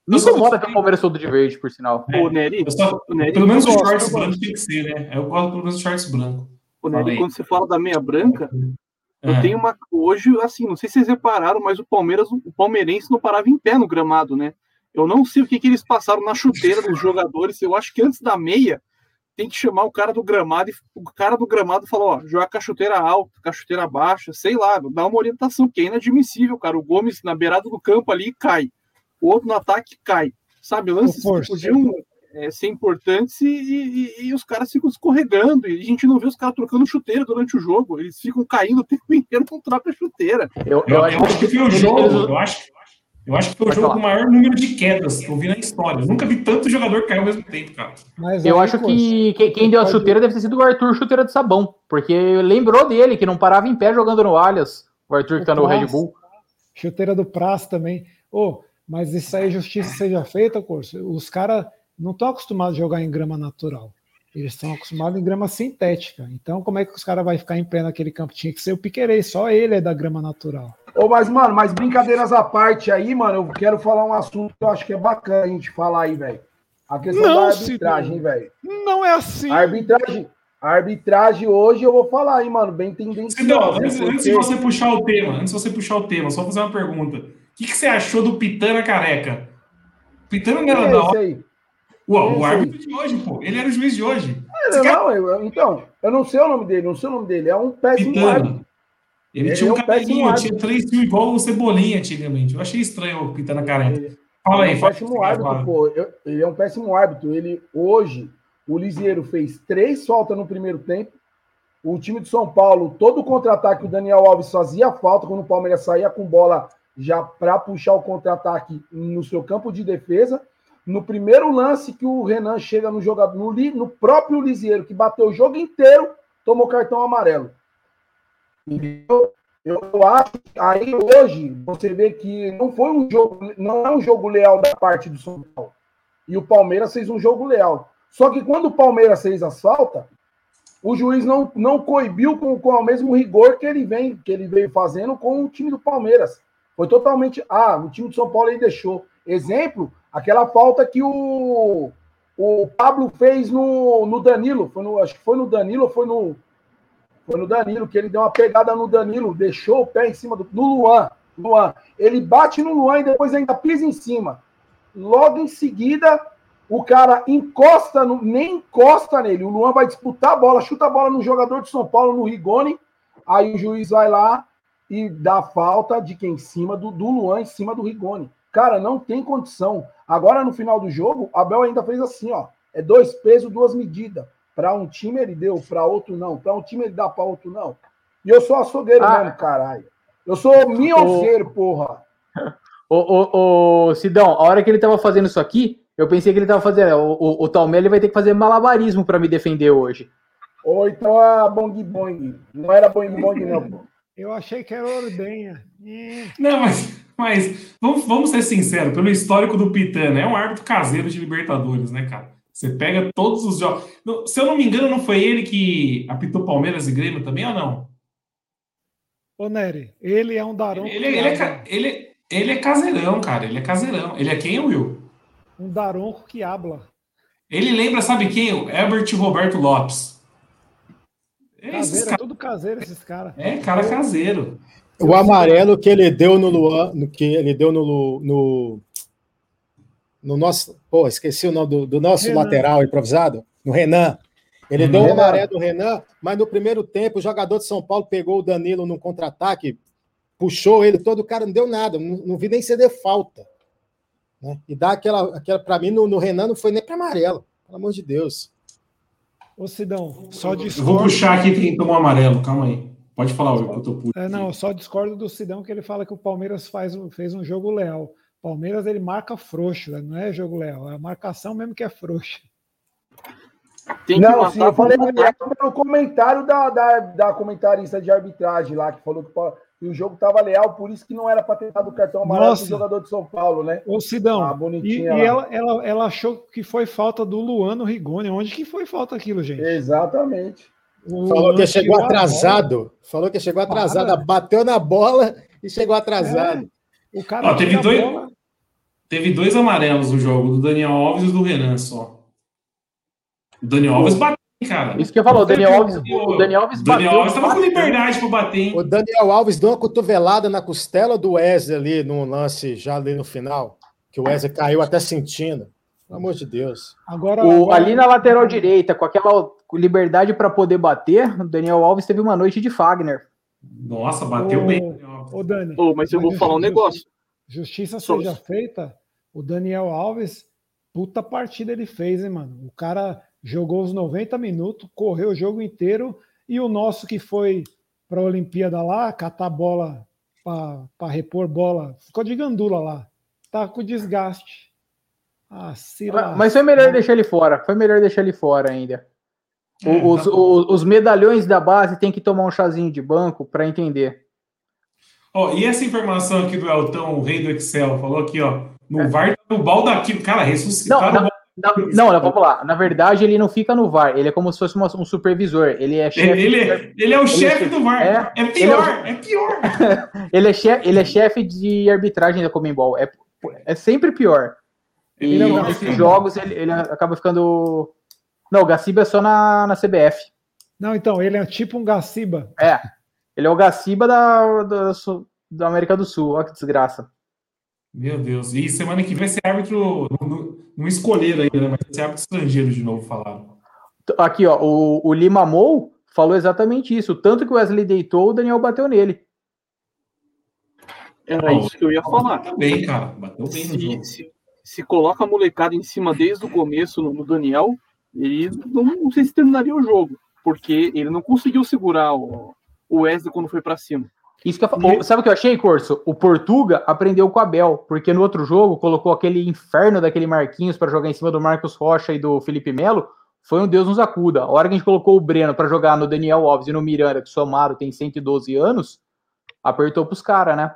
Me, incomoda ter o Palmeiras todo de verde, por sinal. É, o Neri, eu só- o Neri, pelo menos eu os gosto, shorts eu brancos tem que ser, né? Eu gosto pelo menos dos shorts brancos. O Neri, Falei. quando você fala da meia branca, eu É. tenho uma. Hoje, assim, não sei se vocês repararam, mas o Palmeiras, o palmeirense não parava em pé no gramado, né? Eu não sei o que, que eles passaram na chuteira dos jogadores. Eu acho que antes da meia tem que chamar o cara do gramado e o cara do gramado falou: ó, joga com a chuteira alta, com a chuteira baixa, sei lá, dá uma orientação, porque é inadmissível, cara. O Gomes na beirada do campo ali cai, o outro no ataque cai. Sabe, lances que podiam é, ser importantes e, e- e os caras ficam escorregando. E a gente não vê os caras trocando chuteira durante o jogo. Eles ficam caindo o tempo inteiro com troca chuteira. Eu, Eu, eu acho que foi o jogo. Eu acho, eu acho que foi o jogo com o maior número de quedas que eu vi na história. Eu nunca vi tanto jogador cair ao mesmo tempo, cara. Mas Eu acho que que- quem deu a chuteira deve ter sido o Arthur Chuteira de Sabão, porque lembrou dele, que não parava em pé jogando no Allianz. O Arthur que tá no Red. Bull. Chuteira do Praça também. Ô, mas isso aí, justiça seja feita, Corso. Os caras não estão acostumados a jogar em grama natural. Eles estão acostumados em grama sintética. Então, como é que os caras vão ficar em pé naquele campo? Tinha que ser o Piquerez, só ele é da grama natural. Ô, mas, mano, mas brincadeiras à parte aí, mano, eu quero falar um assunto que eu acho que é bacana a gente falar aí, velho. A questão Não, da arbitragem, velho. Não é assim. A arbitragem, a arbitragem hoje eu vou falar aí, mano, bem tendenciosa. Sidão, antes, porque- antes de você puxar o tema, antes de você puxar o tema, só fazer uma pergunta. O que, que você achou do Pitana careca? Pitana não era é da hora. aí? Ué, Esse o aí. árbitro de hoje, pô. Ele era o juiz de hoje. Ele não, eu- então, eu não sei o nome dele, não sei o nome dele. É um péssimo árbitro. Pitana. Ele, Ele tinha é um um péssimo cabelinho, árbitro. tinha três fios igual o Cebolinha antigamente. Eu achei estranho o Pitana careca. Fala Ele aí, é um péssimo aí, árbitro, pô. Eu- ele é um péssimo árbitro. Ele, hoje, o Lisieiro fez três faltas no primeiro tempo. O time de São Paulo, todo o contra-ataque, o Daniel Alves fazia falta quando o Palmeiras saía com bola já para puxar o contra-ataque no seu campo de defesa. No primeiro lance que o Renan chega no jogador, no, no próprio Lisieiro, que bateu o jogo inteiro, tomou cartão amarelo. Eu, eu acho que aí hoje você vê que não foi um jogo, não é um jogo leal da parte do São Paulo. E o Palmeiras fez um jogo leal. Só que quando o Palmeiras fez as faltas, o juiz não, não coibiu com, com o mesmo rigor que ele vem que ele veio fazendo com o time do Palmeiras. Foi totalmente. Ah, o time do São Paulo ele deixou. Exemplo, aquela falta que o, o Pablo fez no, no Danilo. Foi no, acho que foi no Danilo ou foi no, foi no Danilo, que ele deu uma pegada no Danilo, deixou o pé em cima do. No Luan. Luan. Ele bate no Luan e depois ainda pisa em cima. Logo em seguida, o cara encosta, no, nem encosta nele. O Luan vai disputar a bola, chuta a bola no jogador de São Paulo, no Rigoni. Aí o juiz vai lá e dá falta de quem? Em cima do, do Luan, em cima do Rigoni. Cara, não tem condição. Agora, no final do jogo, Abel ainda fez assim, ó. É dois pesos, duas medidas. Para um time ele deu, para outro não. Para um time ele dá, para outro não. E eu sou açougueiro Ah. mesmo, caralho. Eu sou minhoceiro, porra. Ô, ô, ô, Sidão, a hora que ele tava fazendo isso aqui, eu pensei que ele tava fazendo. O, o, o Talmel ele vai ter que fazer malabarismo pra me defender hoje. Ou então a Bong Bong. Não era Bong Bong, não, pô. Eu achei que era ordenha. Ih, Não, mas, mas vamos, vamos ser sinceros, pelo histórico do Pitana, é um árbitro caseiro de Libertadores, né, cara? Você pega todos os jogos. Se eu não me engano, não foi ele que apitou Palmeiras e Grêmio também ou não? Ô, Nery, ele é um daronco. Ele, ele, é, ele, ele é caseirão, cara. Ele é caseirão. Ele é quem, Will? Um daronco que habla. Ele lembra, sabe quem? O Herbert Roberto Lopes. É, Caseiro, é tudo caseiro esses caras. é cara caseiro. O amarelo que ele deu no Luan, no que ele deu no, no, no nosso. Pô, esqueci o nome do, do nosso Renan. lateral improvisado, no Renan. Ele Renan. deu o amarelo do Renan, mas no primeiro tempo o jogador de São Paulo pegou o Danilo num contra-ataque, puxou ele todo, o cara não deu nada, não, não vi nem ceder falta. Né? E dá aquela, aquela para mim, no, no Renan não foi nem para amarelo, pelo amor de Deus. Ô, Sidão, só Eu vou discordo. puxar aqui quem tomou amarelo, calma aí. Pode falar, Will, que eu tô puto. É, não, eu só discordo do Sidão que ele fala que o Palmeiras faz, um- fez um jogo leal. Palmeiras ele marca frouxo, né? não é jogo leal, é a marcação mesmo que é frouxa. Tem que Não, matar sim, eu falei pelo comentário da, da, da comentarista de arbitragem lá, que falou que, o- que o jogo estava leal, por isso que não era para ter dado o cartão amarelo pro jogador de São Paulo, né? Ô, Sidão, Ah, e, bonitinha e ela, ela, ela achou que foi falta do Luano Rigoni. Onde que foi falta aquilo, gente? Exatamente. O Falou que chegou atrasado. Falou que chegou atrasado. Para. Bateu na bola e chegou atrasado. É, o cara Ó, teve dois- bola. Teve dois amarelos no jogo, do Daniel Alves e do Renan só. O Daniel Alves bateu, cara. Isso que eu falo, o Daniel Alves, o Daniel Alves O Daniel bateu Alves tava com liberdade pra bater, hein? O Daniel Alves deu uma cotovelada na costela do Wesley ali no lance já ali no final, que o Wesley caiu até sentindo. Pelo amor de Deus. Agora, O- agora- ali na lateral direita, com aquela liberdade para poder bater, o Daniel Alves teve uma noite de Fagner. Nossa, bateu Ô, bem. Ô, Dani, Ô, mas eu vou falar um negócio. justiça Sou- seja feita, o Daniel Alves, puta partida ele fez, hein, mano? O cara jogou os 90 minutos, correu o jogo inteiro, e o nosso que foi para a Olimpíada lá, catar bola para repor bola, ficou de gandula lá. Tá com desgaste. Ah, se Mas- Mas foi melhor deixar ele fora. Foi melhor deixar ele fora ainda. O- É, os, tá os medalhões da base tem que tomar um chazinho de banco para entender. Ó, e essa informação aqui do Eltão, o rei do Excel, falou aqui, ó. No VAR, o Baldaquino. Cara, ressuscitaram Não, o Não, não, vamos lá. Na verdade, ele não fica no VAR, ele é como se fosse uma, um supervisor. Ele é chefe. Ele, ele, ele, é o chefe é, do VAR. É, é pior, é, é, pior. ele é chefe, ele é chefe de arbitragem da Comembol. É, é sempre pior. E nesses jogos ele, ele acaba ficando. Não, o Gaciba é só na, na CBF. Não, então, ele é tipo um Gaciba. É. Ele é o Gaciba da, da, da América do Sul. Olha que desgraça. Meu Deus. E semana que vem ser árbitro. Não, não escolheram ainda, né? Mas ser árbitro estrangeiro de novo, falaram. Aqui, ó. O, o Lima Mou falou exatamente isso. Tanto que o Wesley deitou, o Daniel bateu nele. Era isso que eu ia falar. Bateu bem, cara. Bateu bem se, no jogo. Se, se coloca a molecada em cima desde o começo no, no Daniel, ele não, não, sei se terminaria o jogo. Porque ele não conseguiu segurar o, o Wesley quando foi para cima. Isso que eu, sabe o que eu achei, Corso? O Portuga aprendeu com o Abel, porque no outro jogo colocou aquele inferno daquele Marquinhos para jogar em cima do Marcos Rocha e do Felipe Melo. Foi um Deus nos acuda. A hora que a gente colocou o Breno para jogar no Daniel Alves e no Miranda, que somaram tem 112 anos, apertou pros caras, né?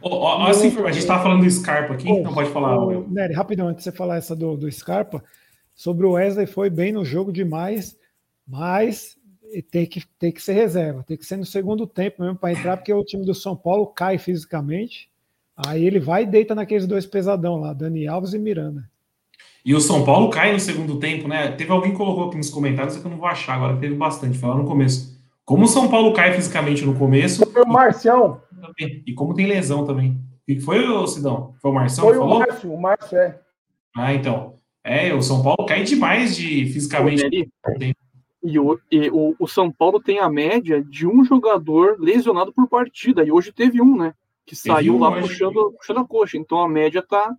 Oh, assim, a gente estava falando do Scarpa aqui, oh, então pode falar. Oh, Nery, rapidão, antes de você falar essa do, do Scarpa, sobre o Wesley foi bem no jogo demais, mas tem que, tem que ser reserva, tem que ser no segundo tempo mesmo para entrar, porque o time do São Paulo cai fisicamente. Aí ele vai e deita naqueles dois pesadão lá, Dani Alves e Miranda. E o São Paulo cai no segundo tempo, né? Teve alguém que colocou aqui nos comentários, que eu não vou achar agora, teve bastante, falar no começo. Como o São Paulo cai fisicamente no começo. Foi o Marcião. E como tem lesão também. O que foi, Sidão? Foi o Marcião? Foi o Márcio, o Márcio é. Ah, então. É, o São Paulo cai demais de fisicamente. E, o, e o, o, São Paulo tem a média de um jogador lesionado por partida. E hoje teve um, né? Que saiu lá puxando, puxando a coxa. Então a média tá.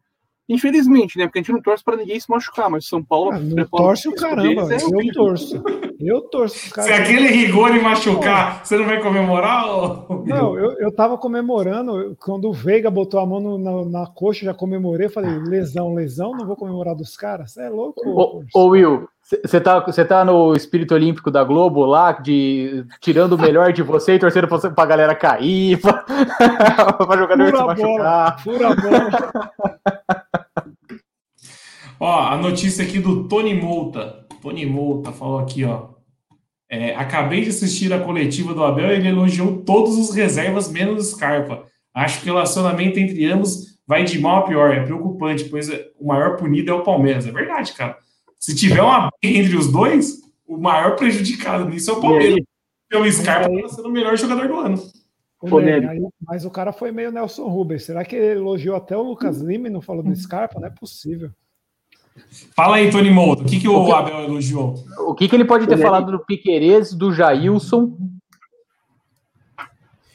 Infelizmente, né? Porque a gente não torce para ninguém se machucar, mas o São Paulo. Ah, não torce o caramba, deles, é eu torço. Eu torço. Cara. Se aquele rigor e machucar, você não vai comemorar? Ou... Não, eu, eu tava comemorando. Quando o Veiga botou a mão no, na, na coxa, já comemorei. Falei, lesão, lesão, não vou comemorar dos caras. Você é louco? Ô, ô Will, você tá, você tá no espírito olímpico da Globo lá, de tirando o melhor de você e torcendo pra, pra galera cair, pra, pra jogador fura se machucar. Fura a bola. ó, a notícia aqui do Tony Mouta. Tony Mouta falou aqui, ó. É, acabei de assistir a coletiva do Abel e ele elogiou todos os reservas, menos o Scarpa. Acho que o relacionamento entre ambos vai de mal a pior. É preocupante, pois o maior punido é o Palmeiras. É verdade, cara. Se tiver uma briga entre os dois, o maior prejudicado nisso é o Palmeiras. Pelo Scarpa tá sendo o melhor jogador do ano. aí, mas o cara foi meio Nelson Rubens. Será que ele elogiou até o Lucas Lima e não falou do Scarpa? Não é possível. Fala aí, Tony Moldo. O que, que o, o que, Abel elogiou? O que, que ele pode ter falado do Piquerez, do Jailson?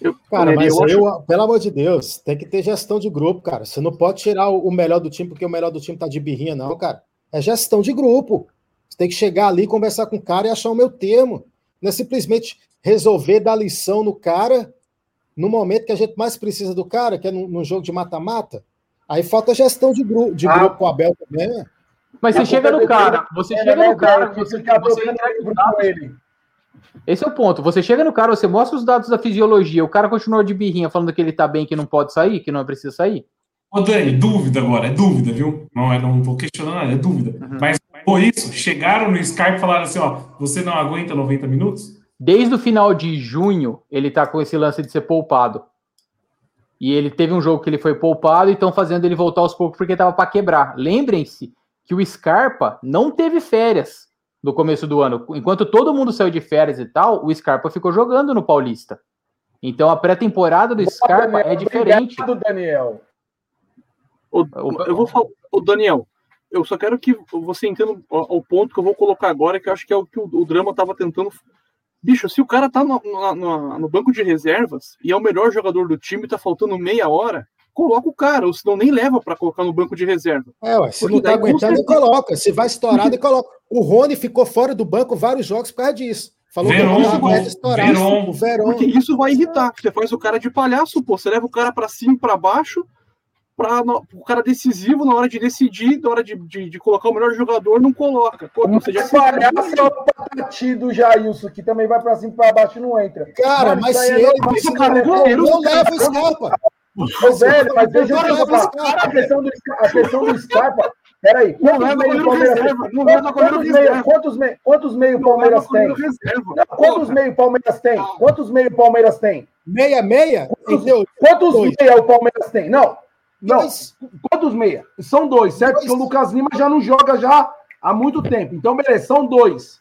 Eu, cara, mas eu, eu, pelo amor de Deus, tem que ter gestão de grupo, cara. Você não pode tirar o melhor do time porque o melhor do time tá de birrinha, não, cara. É gestão de grupo. Você tem que chegar ali, conversar com o cara e achar o meu termo. Não é simplesmente resolver dar lição no cara no momento que a gente mais precisa do cara, que é no, no jogo de mata-mata. Aí falta gestão de, gru de ah. grupo com o Abel também. Né? Mas você chega no cara, você chega no cara, você, você ele. Esse é o ponto. Você chega no cara, você mostra os dados da fisiologia, o cara continua de birrinha falando que ele tá bem, que não pode sair, que não precisa sair. Ô, Dani, dúvida agora, é dúvida, viu? Não, é, não tô questionando nada, é dúvida. Uhum. Mas por isso, chegaram no Skype e falaram assim: ó, você não aguenta 90 minutos? Desde o final de junho, ele tá com esse lance de ser poupado. E ele teve um jogo que ele foi poupado e estão fazendo ele voltar aos poucos porque tava para quebrar. Lembrem-se que o Scarpa não teve férias no começo do ano. Enquanto todo mundo saiu de férias e tal, o Scarpa ficou jogando no Paulista. Então a pré-temporada do Scarpa Daniel, é diferente. Obrigado, Daniel. O, eu vou falar, o Daniel, eu só quero que você entenda o ponto que eu vou colocar agora, que eu acho que é o que o, o drama estava tentando. Bicho, se o cara tá no, no, no, banco de reservas e é o melhor jogador do time, tá faltando meia hora, coloca o cara, ou senão nem leva para colocar no banco de reserva. É, ué, se Porque não tá aguentando, nem coloca. Se vai estourar, nem coloca. O Rony ficou fora do banco vários jogos por causa disso. Falou Veron, que o vai estourar. Veron. O Veron. Porque isso vai irritar. Você faz o cara de palhaço, pô. Você leva o cara para cima, para baixo, para o cara decisivo na hora de decidir, na hora de, de, de, colocar o melhor jogador, não coloca. Pô, você já palhaço é o Patati do Jailson, que também vai para cima para baixo e não entra. Cara, mas, mas se ele, mas se cara, não, não, não leva o Scarpa. velho, mas deixa eu falar. A questão do, a questão do Scarpa, Peraí, Não quantos leva meio o goleiro Palmeiras tem? reserva. Não leva goleiro Quantos meio, reserva. quantos meio, quantos meio o Não Palmeiras tem? goleiro. Não, quantos Porra. meio o Palmeiras tem? Quantos meio Palmeiras tem? Meia, meia? Entendeu? Quantos meia o Palmeiras tem? Não. Não. Dois. Quantos meia? São dois, certo? Dois. Porque o Lucas Lima já não joga já há muito tempo. Então, beleza, são dois.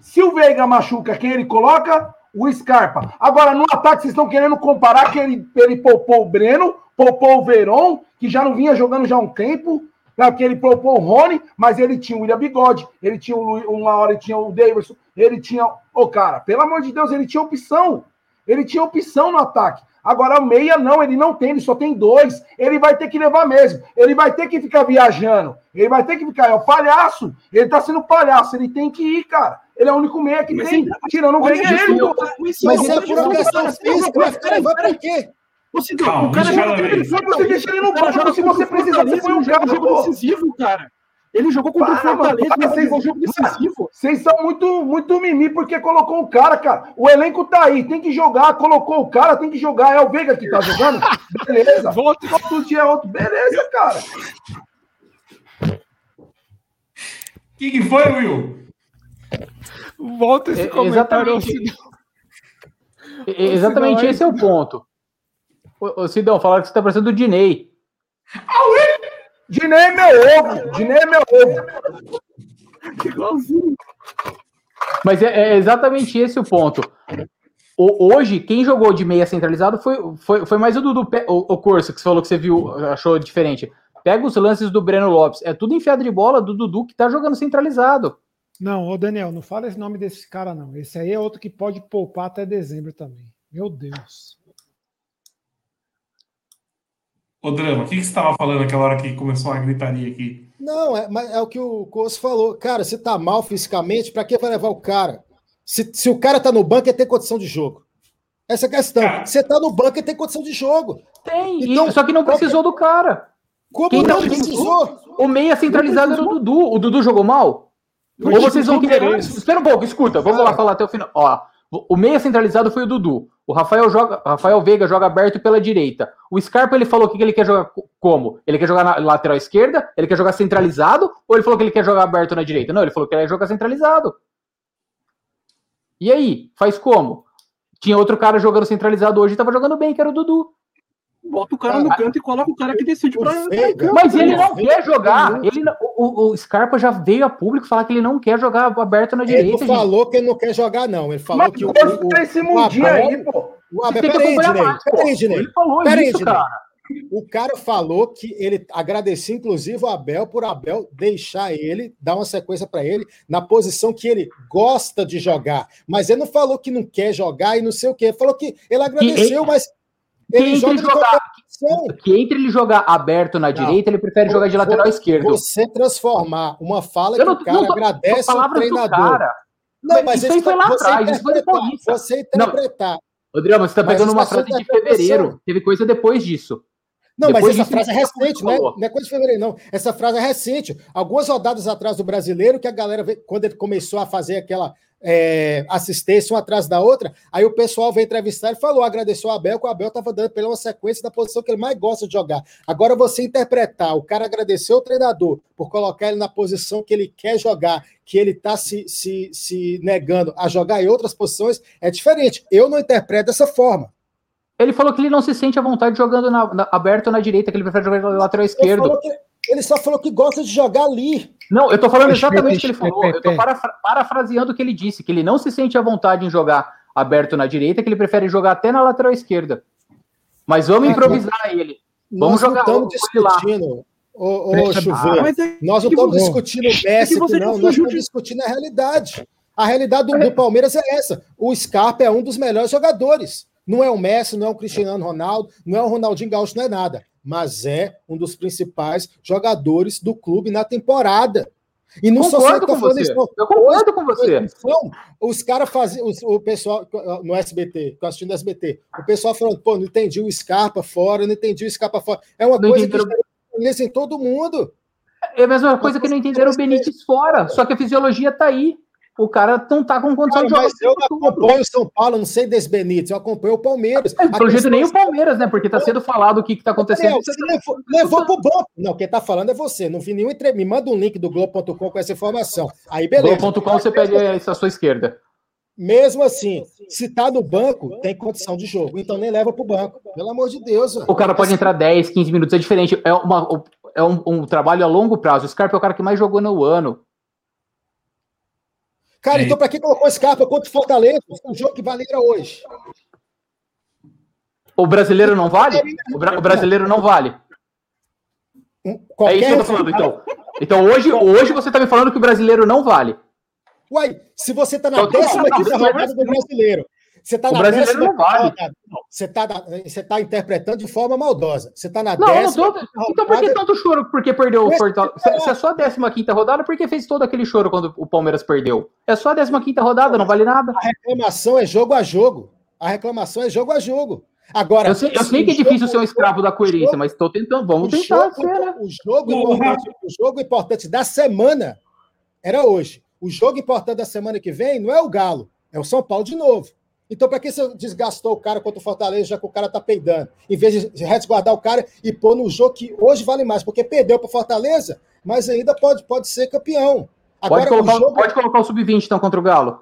Se o Veiga machuca, quem ele coloca? O Scarpa. Agora, no ataque, vocês estão querendo comparar que ele, ele poupou o Breno, poupou o Veron, que já não vinha jogando já há um tempo, né? que ele poupou o Rony, mas ele tinha o William Bigode, ele tinha o uma hora ele tinha o Davidson, ele tinha. Ô, cara, pelo amor de Deus, ele tinha opção. Ele tinha opção no ataque. Agora, o meia não, ele não tem, ele só tem dois. Ele vai ter que levar mesmo. Ele vai ter que ficar viajando. Ele vai ter que ficar. É o palhaço. Ele tá sendo palhaço. Ele tem que ir, cara. Ele é o único meia que Mas tem. Tirando o Olha Veiga, isso, ele. meu. Mas é por uma questão física, vai ficar levando pra quê? Cidão, Calma, o cara joga ele foi Você deixa ele no banco, joga se você precisar, você põe um ele jogo decisivo, cara. Ele jogou contra o Para, mano, Fortaleza, para, vocês- jogou jogo decisivo. Vocês são muito, muito mimi porque colocou o cara, cara. O elenco tá aí, tem que jogar. Colocou o cara, tem que jogar. É o Veiga que tá jogando? Beleza. Volta. Todo dia é outro. Beleza, cara. O que, que foi, Will? Volta esse É, comentário. ao exatamente. Sidão. E- Exatamente esse é o ponto. Ô, Sidão, falaram que você tá parecendo o Dinei. Dinei é meu ovo. Dinei é meu ovo. Igualzinho. Mas é, é exatamente esse o ponto. O- hoje, quem jogou de meia centralizado foi, foi, foi mais o Dudu, o, o Corso, que você falou que você viu, achou diferente. Pega os lances do Breno Lopes. É tudo enfiado de bola do Dudu que tá jogando centralizado. Não, ô Daniel, não fala esse nome desse cara, não. Esse aí é outro que pode poupar até dezembro também. Meu Deus. Ô, Drama, o que, que você estava falando naquela hora que começou a gritaria aqui? Não, é, mas é o que o Coço falou. Cara, se tá mal fisicamente, pra que vai levar o cara? Se, se o cara tá no banco, ele tem condição de jogo. Essa é a questão. Cara. Você tá no banco, ele tem condição de jogo. Tem, e- Então, só que não qual que- precisou do cara. Como Quem não precisou? O meia centralizado era o Dudu. O Dudu jogou mal? Ou vocês vão querer. Espera um pouco, escuta, vamos lá falar até o final. Ó, o meia centralizado foi o Dudu. O Rafael, joga, Rafael Veiga joga aberto pela direita. O Scarpa ele falou que ele quer jogar co- como? Ele quer jogar na lateral esquerda? Ele quer jogar centralizado? Ou ele falou que ele quer jogar aberto na direita? Não, ele falou que ele quer jogar centralizado. E aí? Faz como? Tinha outro cara jogando centralizado hoje e tava jogando bem, que era o Dudu. Bota o cara no canto e coloca o cara que decide pra. Mas ele não Veiga- quer jogar. Ele, o, o Scarpa já veio a público falar que ele não quer jogar aberto na Ele não direita. gente. falou que ele não quer jogar, não. Ele falou Mas que o, tem esse mundinho Abel- aí, pô. o Você Abel- tem que Peraí, acompanhar Dinei. mais, pô. Peraí, Dinei. Ele falou isso, cara. O cara falou que ele agradecia, inclusive, o Abel por Abel deixar ele, dar uma sequência para ele, na posição que ele gosta de jogar. Mas ele não falou que não quer jogar e não sei o quê. Ele falou que ele agradeceu, mas que ele entre joga de jogar-. Que entre ele jogar aberto na direita, ele prefere jogar de lateral esquerdo. Você transformar uma fala Eu que não- o cara não tô- agradece o Palavras do treinador. cara. Não, Mas mas isso ele aí foi lá atrás, isso foi depois. Você interpretar. Adriano, você tá Mas pegando uma frase de fevereiro. Teve coisa depois disso. Não, mas Depois essa disso, frase é ele recente, não é, falou. não é coisa de fevereiro, não. Essa frase é recente. Algumas rodadas atrás do brasileiro, que a galera, quando ele começou a fazer aquela é, assistência uma atrás da outra, aí o pessoal veio entrevistar e falou, agradeceu o Abel, que o Abel estava dando pela uma sequência da posição que ele mais gosta de jogar. Agora, você interpretar, o cara agradeceu o treinador por colocar ele na posição que ele quer jogar, que ele está se, se, se negando a jogar em outras posições, é diferente. Eu não interpreto dessa forma. Ele falou que ele não se sente à vontade jogando na- na- aberto na direita, que ele prefere jogar de lateral Ele, esquerdo. falou que- ele só falou que gosta de jogar ali. Não, eu tô falando exatamente o que ele falou. Eu tô parafra- parafraseando o que ele disse, que ele não se sente à vontade em jogar aberto na direita, que ele prefere jogar até na lateral esquerda. Mas vamos Ah, improvisar ele. Nós Vamos não jogar, estamos vamos ir lá. discutindo, ô, ô Chuveiro. É Nós não estamos discutindo o Messi, que você não. não Nós estamos discutindo a realidade. A realidade do, do Palmeiras é essa. O Scarpa é um dos melhores jogadores. Não é o Messi, não é o Cristiano Ronaldo, não é o Ronaldinho Gaúcho, não é nada. Mas é um dos principais jogadores do clube na temporada. E não só só Concordo tô com falando você. isso. Eu concordo com você. Então, os caras faziam, o pessoal no SBT, que assistindo no SBT, o pessoal falando, pô, não entendi o Scarpa fora, não entendi o Scarpa fora. É uma Não coisa entenderam- que eles em todo mundo. É a mesma coisa que não entenderam o Benítez fora, só que a fisiologia tá aí. O cara não tá com condição Cara, de jogar. mas eu acompanho o São Paulo, não sei desse Benítez, eu acompanho o Palmeiras. É, pelo A jeito nem o questão- Palmeiras, né? Porque tá sendo falado o que, que tá acontecendo. Daniel, você levou, levou pro banco. Não, quem tá falando é você. Não vi nenhum entre... Me manda um link do Globo.com com essa informação. Aí, beleza. Globo.com você pega à sua esquerda. Mesmo assim, se tá no banco, tem condição de jogo. Então nem leva pro banco. Pelo amor de Deus. O cara pode entrar 10, 15 minutos, é diferente. É, uma, é um, um trabalho a longo prazo. O Scarpa é o cara que mais jogou no ano. Cara, É. então pra que colocou Scarpa contra o Fortaleza? Um jogo que valeria hoje. O brasileiro não vale? O, bra- o brasileiro não vale. Um- É Qualquer isso que eu tô falando, então. Então hoje, hoje você tá me falando que o brasileiro não vale. Uai, se você tá na Então, décima quinta rodada do brasileiro, você tá O na brasileiro décima não vale. Você tá, na- você tá interpretando de forma maldosa. Você tá na Não, eu não décima tô. Então por que tanto choro? Porque perdeu o Fortaleza. Se, se é só a 15 rodada, por que fez todo aquele choro quando o Palmeiras perdeu? É só a 15 rodada, não vale nada. A reclamação é jogo a jogo. A reclamação é jogo a jogo. Agora, Eu sei, eu se sei que é jogo- difícil ser um escravo da coerência, jogo- mas tô tentando. Vamos o tentar jogo, ser, né? o jogo importante, o jogo importante da semana era hoje. O jogo importante da semana que vem não é o Galo, é o São Paulo de novo. Então, para que você desgastou o cara contra o Fortaleza, já que o cara tá peidando? Em vez de resguardar o cara e pôr no jogo que hoje vale mais, porque perdeu para Fortaleza, mas ainda pode, pode ser campeão. Pode Agora, colocar, o jogo, pode colocar o sub-20 então contra o Galo.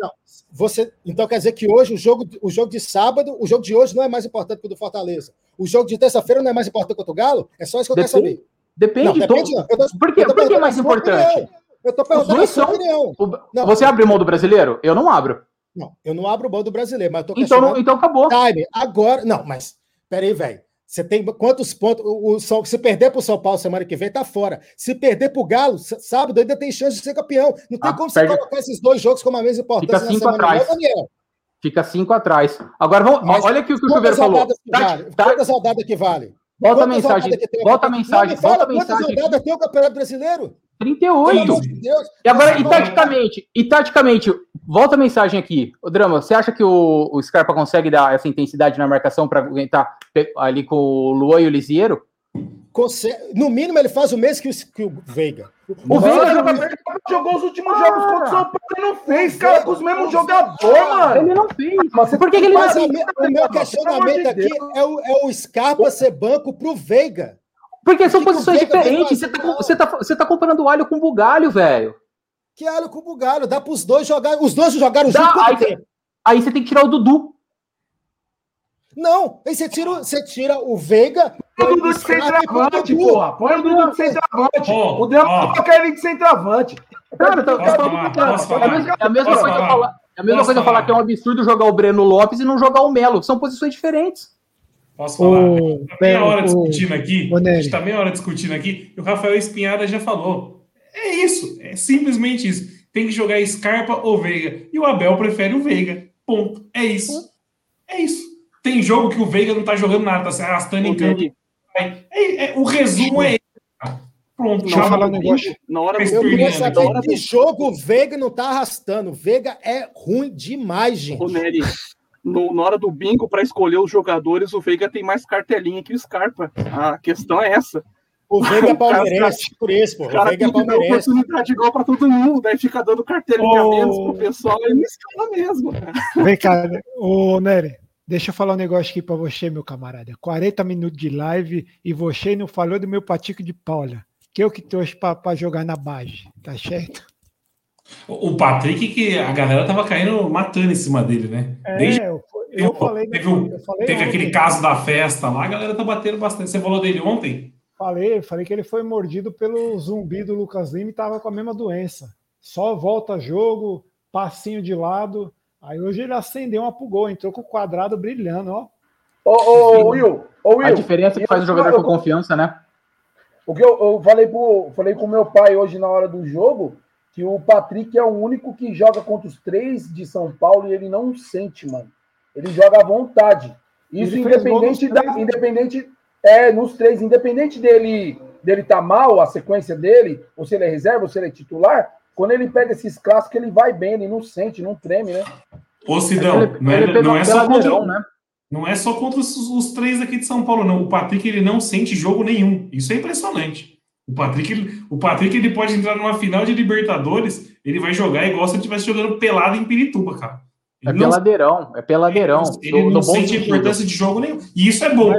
você, então quer dizer que hoje o jogo, o jogo de sábado, o jogo de hoje não é mais importante que o do Fortaleza. O jogo de terça-feira não é mais importante que o do Galo? É só isso que eu quero Depende, saber. depende, Não, de depende todo. não. Eu tô- Por quê? Por que é mais importante? opinião. Eu tô perguntando a dois sua são- opinião. O- Não, Você abre mão do brasileiro? Eu não abro. Não, eu não abro o bando do brasileiro, mas eu tô Então, questionando não- então acabou. time. Agora, não, mas peraí, velho. Você tem quantos pontos? O, o, se perder pro São Paulo semana que vem, tá fora. Se perder pro Galo, s- sábado ainda tem chance de ser campeão. Não tem Ah, como você colocar esses dois jogos como a mesma importância Fica na cinco semana, atrás. não, Daniel. Fica cinco atrás. Agora, vamos, Mas olha aqui o que o Chuveiro falou. vale? tá- Quantas rodadas que vale? volta a mensagem. Volta a Não, mensagem. me fala Volta quantas mensagem. rodadas tem o Campeonato Brasileiro? 38. Pelo amor de Deus. E agora, e Não, taticamente, e taticamente, volta a mensagem aqui. O Drama, você acha que o, o Scarpa consegue dar essa intensidade na marcação para aguentar ali com o Luan e o Lisieiro? No mínimo, ele faz o mesmo que o, que o Veiga. O Veiga joga Ele jogou os últimos jogos contra o São Paulo e não fez, cara, com os mesmos jogadores, mano. Ele não fez. Mas Por que, que ele não Mas a fez? o meu questionamento aqui é o, é o Scarpa ser banco pro Veiga. Porque são o posições Veiga diferentes. Você tá, você, tá, você tá comparando o alho com o bugalho, velho. Que alho com o bugalho. Dá pros dois jogar. Os dois jogaram Dá, junto aí, aí você tem que tirar o Dudu. Não, aí você tira, o- você tira o Veiga. Põe o Dudu de centroavante, Dudu. porra. Põe o Dudu de centroavante. Ó, O Drama ó. coloca ele de centroavante. Cara, Posso tô falar? é a mesma, é a mesma coisa falar? falar. É a mesma Posso coisa falar? falar que é um absurdo jogar o Breno Lopes e não jogar o Melo. São posições diferentes. Posso falar? O- Tá meia hora discutindo aqui. o A gente tá meia hora discutindo aqui. E o Rafael Espinhada já falou. É isso. É simplesmente isso. Tem que jogar Scarpa ou Veiga. E o Abel prefere o Veiga. Ponto. É isso. É isso. Tem jogo que o Veiga não tá jogando nada, tá se arrastando em campo. É, é- o resumo é esse. Pronto. Na falar hora um do negócio. Na hora Eu queria saber na hora que jogo o Veiga não tá arrastando. O Veiga é ruim demais, gente. Ô, Nery, no- na hora do bingo, para escolher os jogadores, o Veiga tem mais cartelinha que o Scarpa. A questão é essa. O Veiga é palmeirense, por isso, pô. O cara Veiga é palmeirense. oportunidade igual para todo mundo, daí fica dando cartelinha a Ô. menos pro pessoal e não escala mesmo. cara. Vem cá, ô Nery, deixa eu falar um negócio aqui pra você, meu camarada. 40 minutos de live e você não falou do meu patico de Paula. Que eu que trouxe pra, pra jogar na base, tá certo? O Patrick, que a galera tava caindo, matando em cima dele, né? Desde É, eu, eu Pô, falei, teve, eu falei, teve ontem, aquele caso da festa lá, a galera tá batendo bastante. Você falou dele ontem? Falei, falei que ele foi mordido pelo zumbi do Lucas Lima e tava com a mesma doença. Só volta jogo, passinho de lado. Aí hoje ele acendeu uma pro gol, entrou com o quadrado brilhando, ó. Ô, ô, Will, ô, Will. A diferença é que faz o jogador eu- com confiança, né? O que eu, eu falei pro, falei com meu pai hoje na hora do jogo, que o Patrick é o único que joga contra os três de São Paulo e ele não sente, mano. Ele joga à vontade. Isso independente da, independente é nos três, independente dele dele tá mal a sequência dele, ou se ele é reserva, ou se ele é titular, quando ele pega esses clássicos ele vai bem, ele não sente, não treme, né? Ô, Sidão, ele, não, é, ele não, é só contra, né? não é só contra os, os três aqui de São Paulo, não. O Patrick ele não sente jogo nenhum. Isso é impressionante. O Patrick, o Patrick ele pode entrar numa final de Libertadores, ele vai jogar igual se ele estivesse jogando pelado em Pirituba, cara. Ele é não, peladeirão, é peladeirão. Ele não, não sente importância de jogo nenhum. E isso é bom,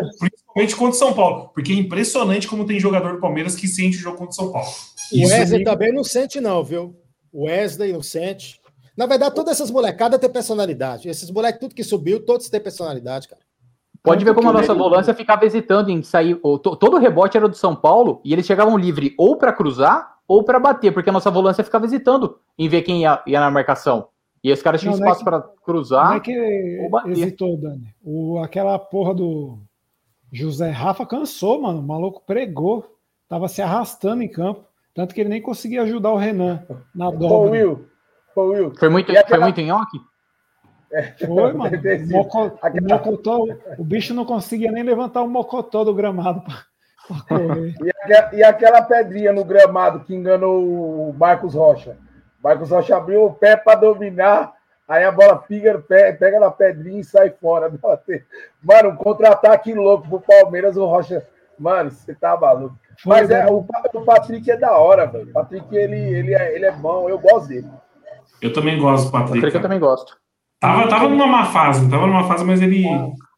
principalmente contra o São Paulo, porque é impressionante como tem jogador do Palmeiras que sente o jogo contra o São Paulo. O Wesley também não sente, não, viu? O Wesley não sente. Na verdade, todas essas molecadas têm personalidade. Esses moleques, tudo que subiu, todos têm personalidade, cara. Pode ver como a nossa volância ficava hesitando em sair. Todo o rebote era do São Paulo e eles chegavam livre ou para cruzar ou para bater, porque a nossa volância ficava hesitando em ver quem ia, ia na marcação. E esse cara tinha não, espaço é para cruzar. Não é que hesitou, Dani. O, aquela porra do José Rafa cansou, mano. O maluco pregou. Tava se arrastando em campo. Tanto que ele nem conseguia ajudar o Renan na dobra. Will. Will. Foi muito, aquela... foi muito nhoque? Foi, mano. O, moco, o, mocotó, o bicho não conseguia nem levantar o mocotó do gramado pra, correr. E, aquela, e aquela pedrinha no gramado que enganou o Marcos Rocha. Marcos Rocha abriu o pé para dominar, aí a bola pega, pega na pedrinha e sai fora. Mano, um contra-ataque louco pro Palmeiras, o Rocha. Mano, você tá maluco. Mas é, o, o Patrick é da hora, velho. O Patrick, ele, ele, é, ele é bom, eu gosto dele. Eu também gosto do Patrick. Patrick eu também gosto. Tava, tava numa má fase, tava numa fase, mas ele.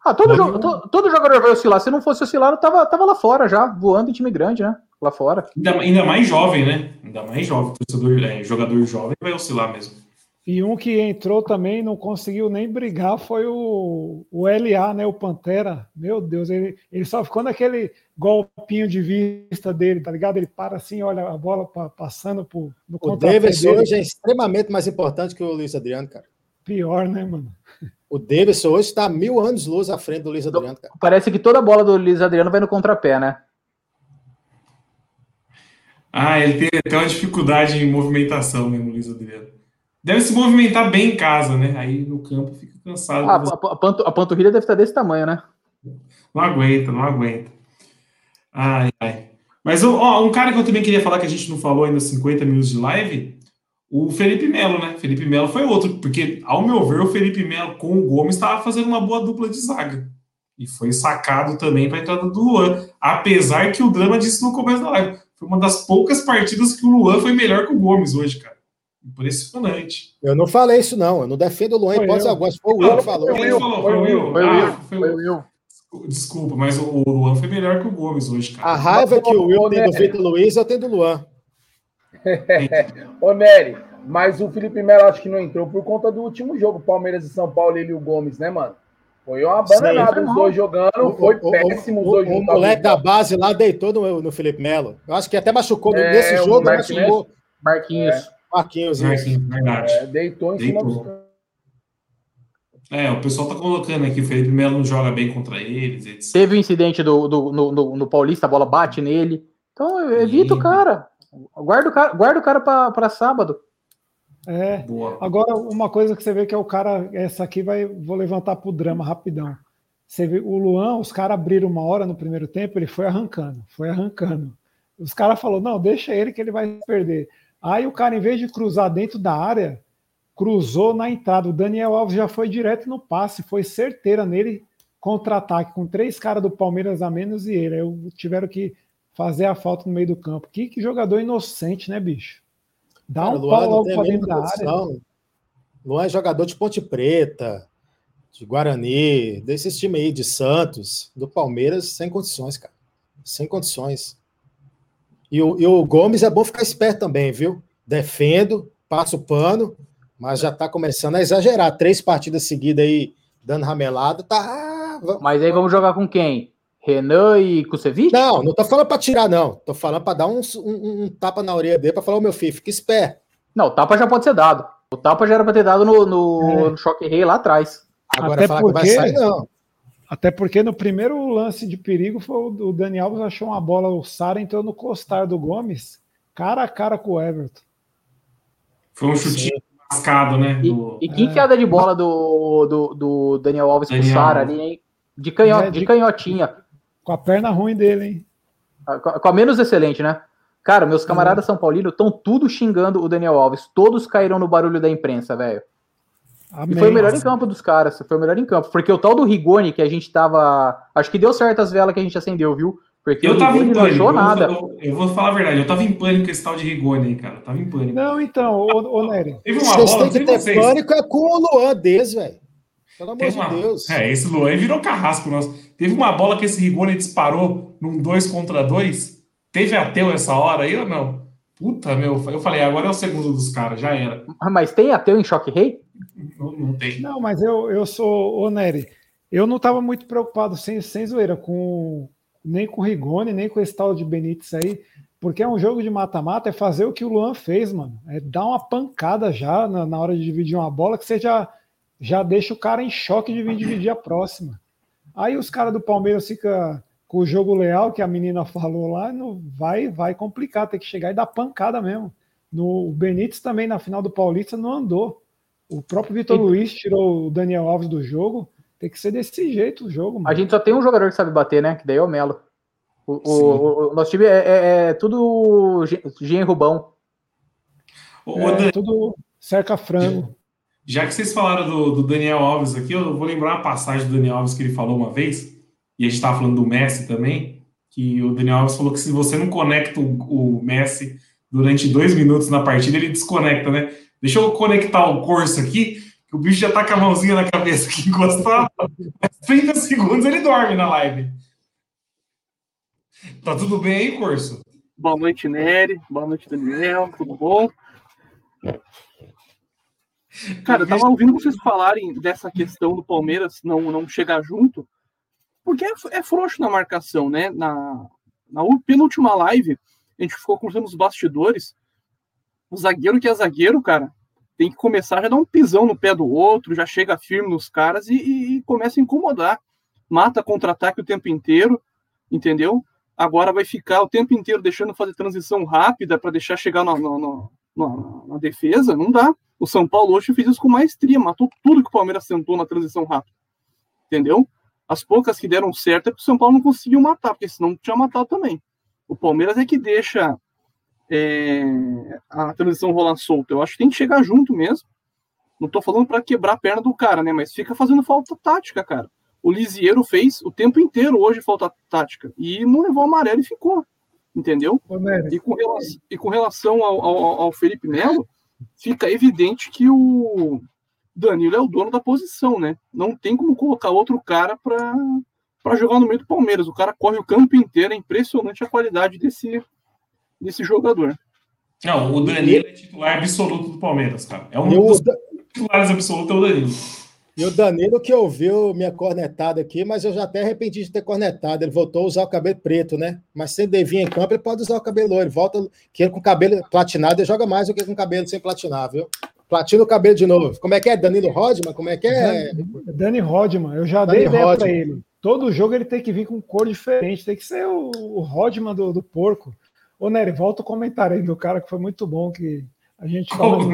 Ah, todo, jogo, todo, todo, jogador vai oscilar. Se não fosse oscilar, tava, tava lá fora já, voando em time grande, né? Lá fora. Ainda, ainda mais jovem, né? Ainda mais jovem. Torcedor, é, jogador jovem vai oscilar mesmo. E um que entrou também não conseguiu nem brigar foi o, o LA, né? O Pantera. Meu Deus, ele, ele só ficou naquele golpinho de vista dele, tá ligado? Ele para assim, olha a bola passando por, no O Davis hoje é extremamente mais importante que o Luiz Adriano, cara. Pior, né, mano? O Davidson hoje está mil anos luz à frente do Luiz Adriano. Cara. Parece que toda bola do Luiz Adriano vai no contrapé, né? Ah, ele tem até uma dificuldade em movimentação mesmo, Luiz Adriano. Deve se movimentar bem em casa, né? Aí no campo fica cansado. Ah, a, panto, a panturrilha deve estar desse tamanho, né? Não aguenta, não aguenta. Ai, ai. Mas ó, um cara que eu também queria falar que a gente não falou ainda 50 minutos de live o Felipe Melo, né? Felipe Melo foi outro, porque, ao meu ver, o Felipe Melo com o Gomes estava fazendo uma boa dupla de zaga. E foi sacado também para a entrada do Luan. Apesar que o drama disse no começo da live. Foi uma das poucas partidas que o Luan foi melhor que o Gomes hoje, cara. Impressionante. Eu não falei isso, não. Eu não defendo o Luan em hipótese alguma. Foi o Will que falou. Foi o Will. Foi o Will. Foi o Will. Ah, foi o Will. Desculpa, mas o Luan foi melhor que o Gomes hoje, cara. A raiva que o Will tem do Vitor Luiz, eu tenho do Luan. Ô, Nery, mas o Felipe Melo acho que não entrou por conta do último jogo, Palmeiras e São Paulo, ele e o Gomes, né, mano? Foi uma bananada os dois jogando, foi o, péssimo os dois O, o moleque da base lá deitou no, no Felipe Melo. Eu acho que até machucou é, nesse jogo, Marquinhos. machucou. Marquinhos. É. Marquinhos, Marquinhos, verdade. É, deitou em deitou. cima dos é, o pessoal tá colocando aqui, o Felipe Melo não joga bem contra eles, etc. Teve o um incidente do, do, no, no, no Paulista, a bola bate nele. Então, evita o cara. Guarda o cara, guarda o cara para sábado. É. Boa. Agora, uma coisa que você vê que é o cara, essa aqui vai, vou levantar pro drama rapidão. Você vê o Luan, os caras abriram uma hora no primeiro tempo, ele foi arrancando, foi arrancando. Os caras falaram, não, deixa ele que ele vai perder. Aí o cara, em vez de cruzar dentro da área, cruzou na entrada. O Daniel Alves já foi direto no passe, foi certeira nele, contra-ataque, com três caras do Palmeiras a menos e ele. Aí tiveram que fazer a falta no meio do campo. Que, que jogador inocente, né, bicho? Dá Cara, um Luan pau logo pra dentro da área. Luan é jogador de Ponte Preta, de Guarani, desses times aí, de Santos, do Palmeiras, sem condições, cara. Sem condições. E o, e o Gomes é bom ficar esperto também, viu? Defendo, passo o pano, mas já tá começando a exagerar. Três partidas seguidas aí, dando ramelado, tá. Mas aí vamos jogar com quem? Renan e Kusevich? Não, não tô falando para tirar, não. Tô falando para dar um, um, um, tapa na orelha dele para falar, o meu filho, fica esperto. Não, o tapa já pode ser dado. O tapa já era para ter dado no, no, é. no choque rei lá atrás. Agora Até porque, que vai sair, não. Até porque no primeiro lance de perigo foi o, o Dani Alves achou uma bola, o Sara entrou no costar do Gomes, cara a cara com o Everton. Foi um chutinho mascado, né? Do... E, e quem é. que é de bola do, do, do Daniel Alves Daniel. com o Sara ali, hein? De, canho, é, de, de canhotinha. Com a perna ruim dele, hein? Com a menos excelente, né? Cara, meus camaradas São Paulino estão tudo xingando o Daniel Alves. Todos caíram no barulho da imprensa, velho. E foi o melhor em campo dos caras. Foi o melhor em campo. Porque o tal do Rigoni, que a gente tava. Acho que deu certo as velas que a gente acendeu, viu? Porque Eu tava em pânico. Eu, nada. eu- eu vou falar a verdade. Eu tava em pânico com esse tal de Rigoni aí, cara. Eu tava em pânico. Não, então, ô, ô Nery. Teve uma Vocês bola, têm que ter vocês. pânico é com o Luan deles, velho. Pelo amor de Deus. É, esse Luan virou carrasco nosso. Teve uma bola que esse Rigoni disparou num 2 contra 2. Teve ateu essa hora aí ou não? Puta, meu. Eu falei, agora é o segundo dos caras, já era. Mas tem ateu em Choque Rei? Não, tem. Não, mas eu, eu sou, ô Nery, eu não estava muito preocupado, sem, sem zoeira, com, nem com o Rigoni, nem com esse tal de Benítez aí, porque é um jogo de mata-mata, é fazer o que o Luan fez, mano. É dar uma pancada já na, na hora de dividir uma bola, que você já, já deixa o cara em choque de vir dividir a próxima. Aí os caras do Palmeiras ficam com o jogo leal, que a menina falou lá, não, vai, vai complicar, tem que chegar e dar pancada mesmo. No, o Benítez também, na final do Paulista, não andou. O próprio Vitor E- Luiz tirou o Daniel Alves do jogo. Tem que ser desse jeito o jogo, A mano. gente só tem um jogador que sabe bater, né? Que daí é o Melo. O, o- o- nosso time é, é- é tudo gen- gen Rubão. É, Dan, tudo cerca frango. já que vocês falaram do, do Daniel Alves aqui, eu vou lembrar uma passagem do Daniel Alves que ele falou uma vez, e a gente estava falando do Messi também, que o Daniel Alves falou que se você não conecta o, o Messi durante dois minutos na partida, ele desconecta, né? Deixa eu conectar o curso aqui, que o bicho já tá com a mãozinha na cabeça aqui encostada, mas 30 segundos ele dorme na live. Tá tudo bem aí, curso? Boa noite, Nery. Boa noite, Daniel. Tudo bom? Cara, eu tava ouvindo vocês falarem dessa questão do Palmeiras não, não chegar junto, porque é, é frouxo na marcação, né? Na, na penúltima live, a gente ficou conversando nos bastidores. O zagueiro que é zagueiro, cara, tem que começar a dar um pisão no pé do outro, já chega firme nos caras e, e- e começa a incomodar. Mata contra-ataque o tempo inteiro, entendeu? Agora vai ficar o tempo inteiro deixando fazer transição rápida para deixar chegar na, na- defesa, não dá. O São Paulo hoje fez isso com maestria, matou tudo que o Palmeiras tentou na transição rápida. Entendeu? As poucas que deram certo é porque o São Paulo não conseguiu matar, porque senão tinha matado também. O Palmeiras é que deixa é, a transição rolar solta. Eu acho que tem que chegar junto mesmo. Não tô falando para quebrar a perna do cara, né? Mas fica fazendo falta tática, cara. O Lisieiro fez o tempo inteiro hoje falta tática. E não levou amarelo e ficou. Entendeu? E com relação, e com relação ao, ao- ao Felipe Melo, fica evidente que o Danilo é o dono da posição, né? Não tem como colocar outro cara para jogar no meio do Palmeiras. O cara corre o campo inteiro, é impressionante a qualidade desse, desse jogador. Não, o Danilo é titular absoluto do Palmeiras, cara. É um dos Da- titulares absolutos, é o Danilo. e o Danilo que ouviu minha cornetada aqui, mas eu já até arrependi de ter cornetado. Ele voltou a usar o cabelo preto, né? Mas se ele vir em campo, ele pode usar o cabelo loiro. Ele volta, que ele com cabelo platinado, ele joga mais do que com cabelo sem platinar, viu? Platina o cabelo de novo. Como é que é? Danilo Rodman? Como é que é? Dani Rodman, eu já Dani dei ideia Rodman. para ele. Todo jogo ele tem que vir com cor diferente, tem que ser o, o Rodman do, do porco. Ô, Nery, volta o comentário aí do cara que foi muito bom, que a gente falou do,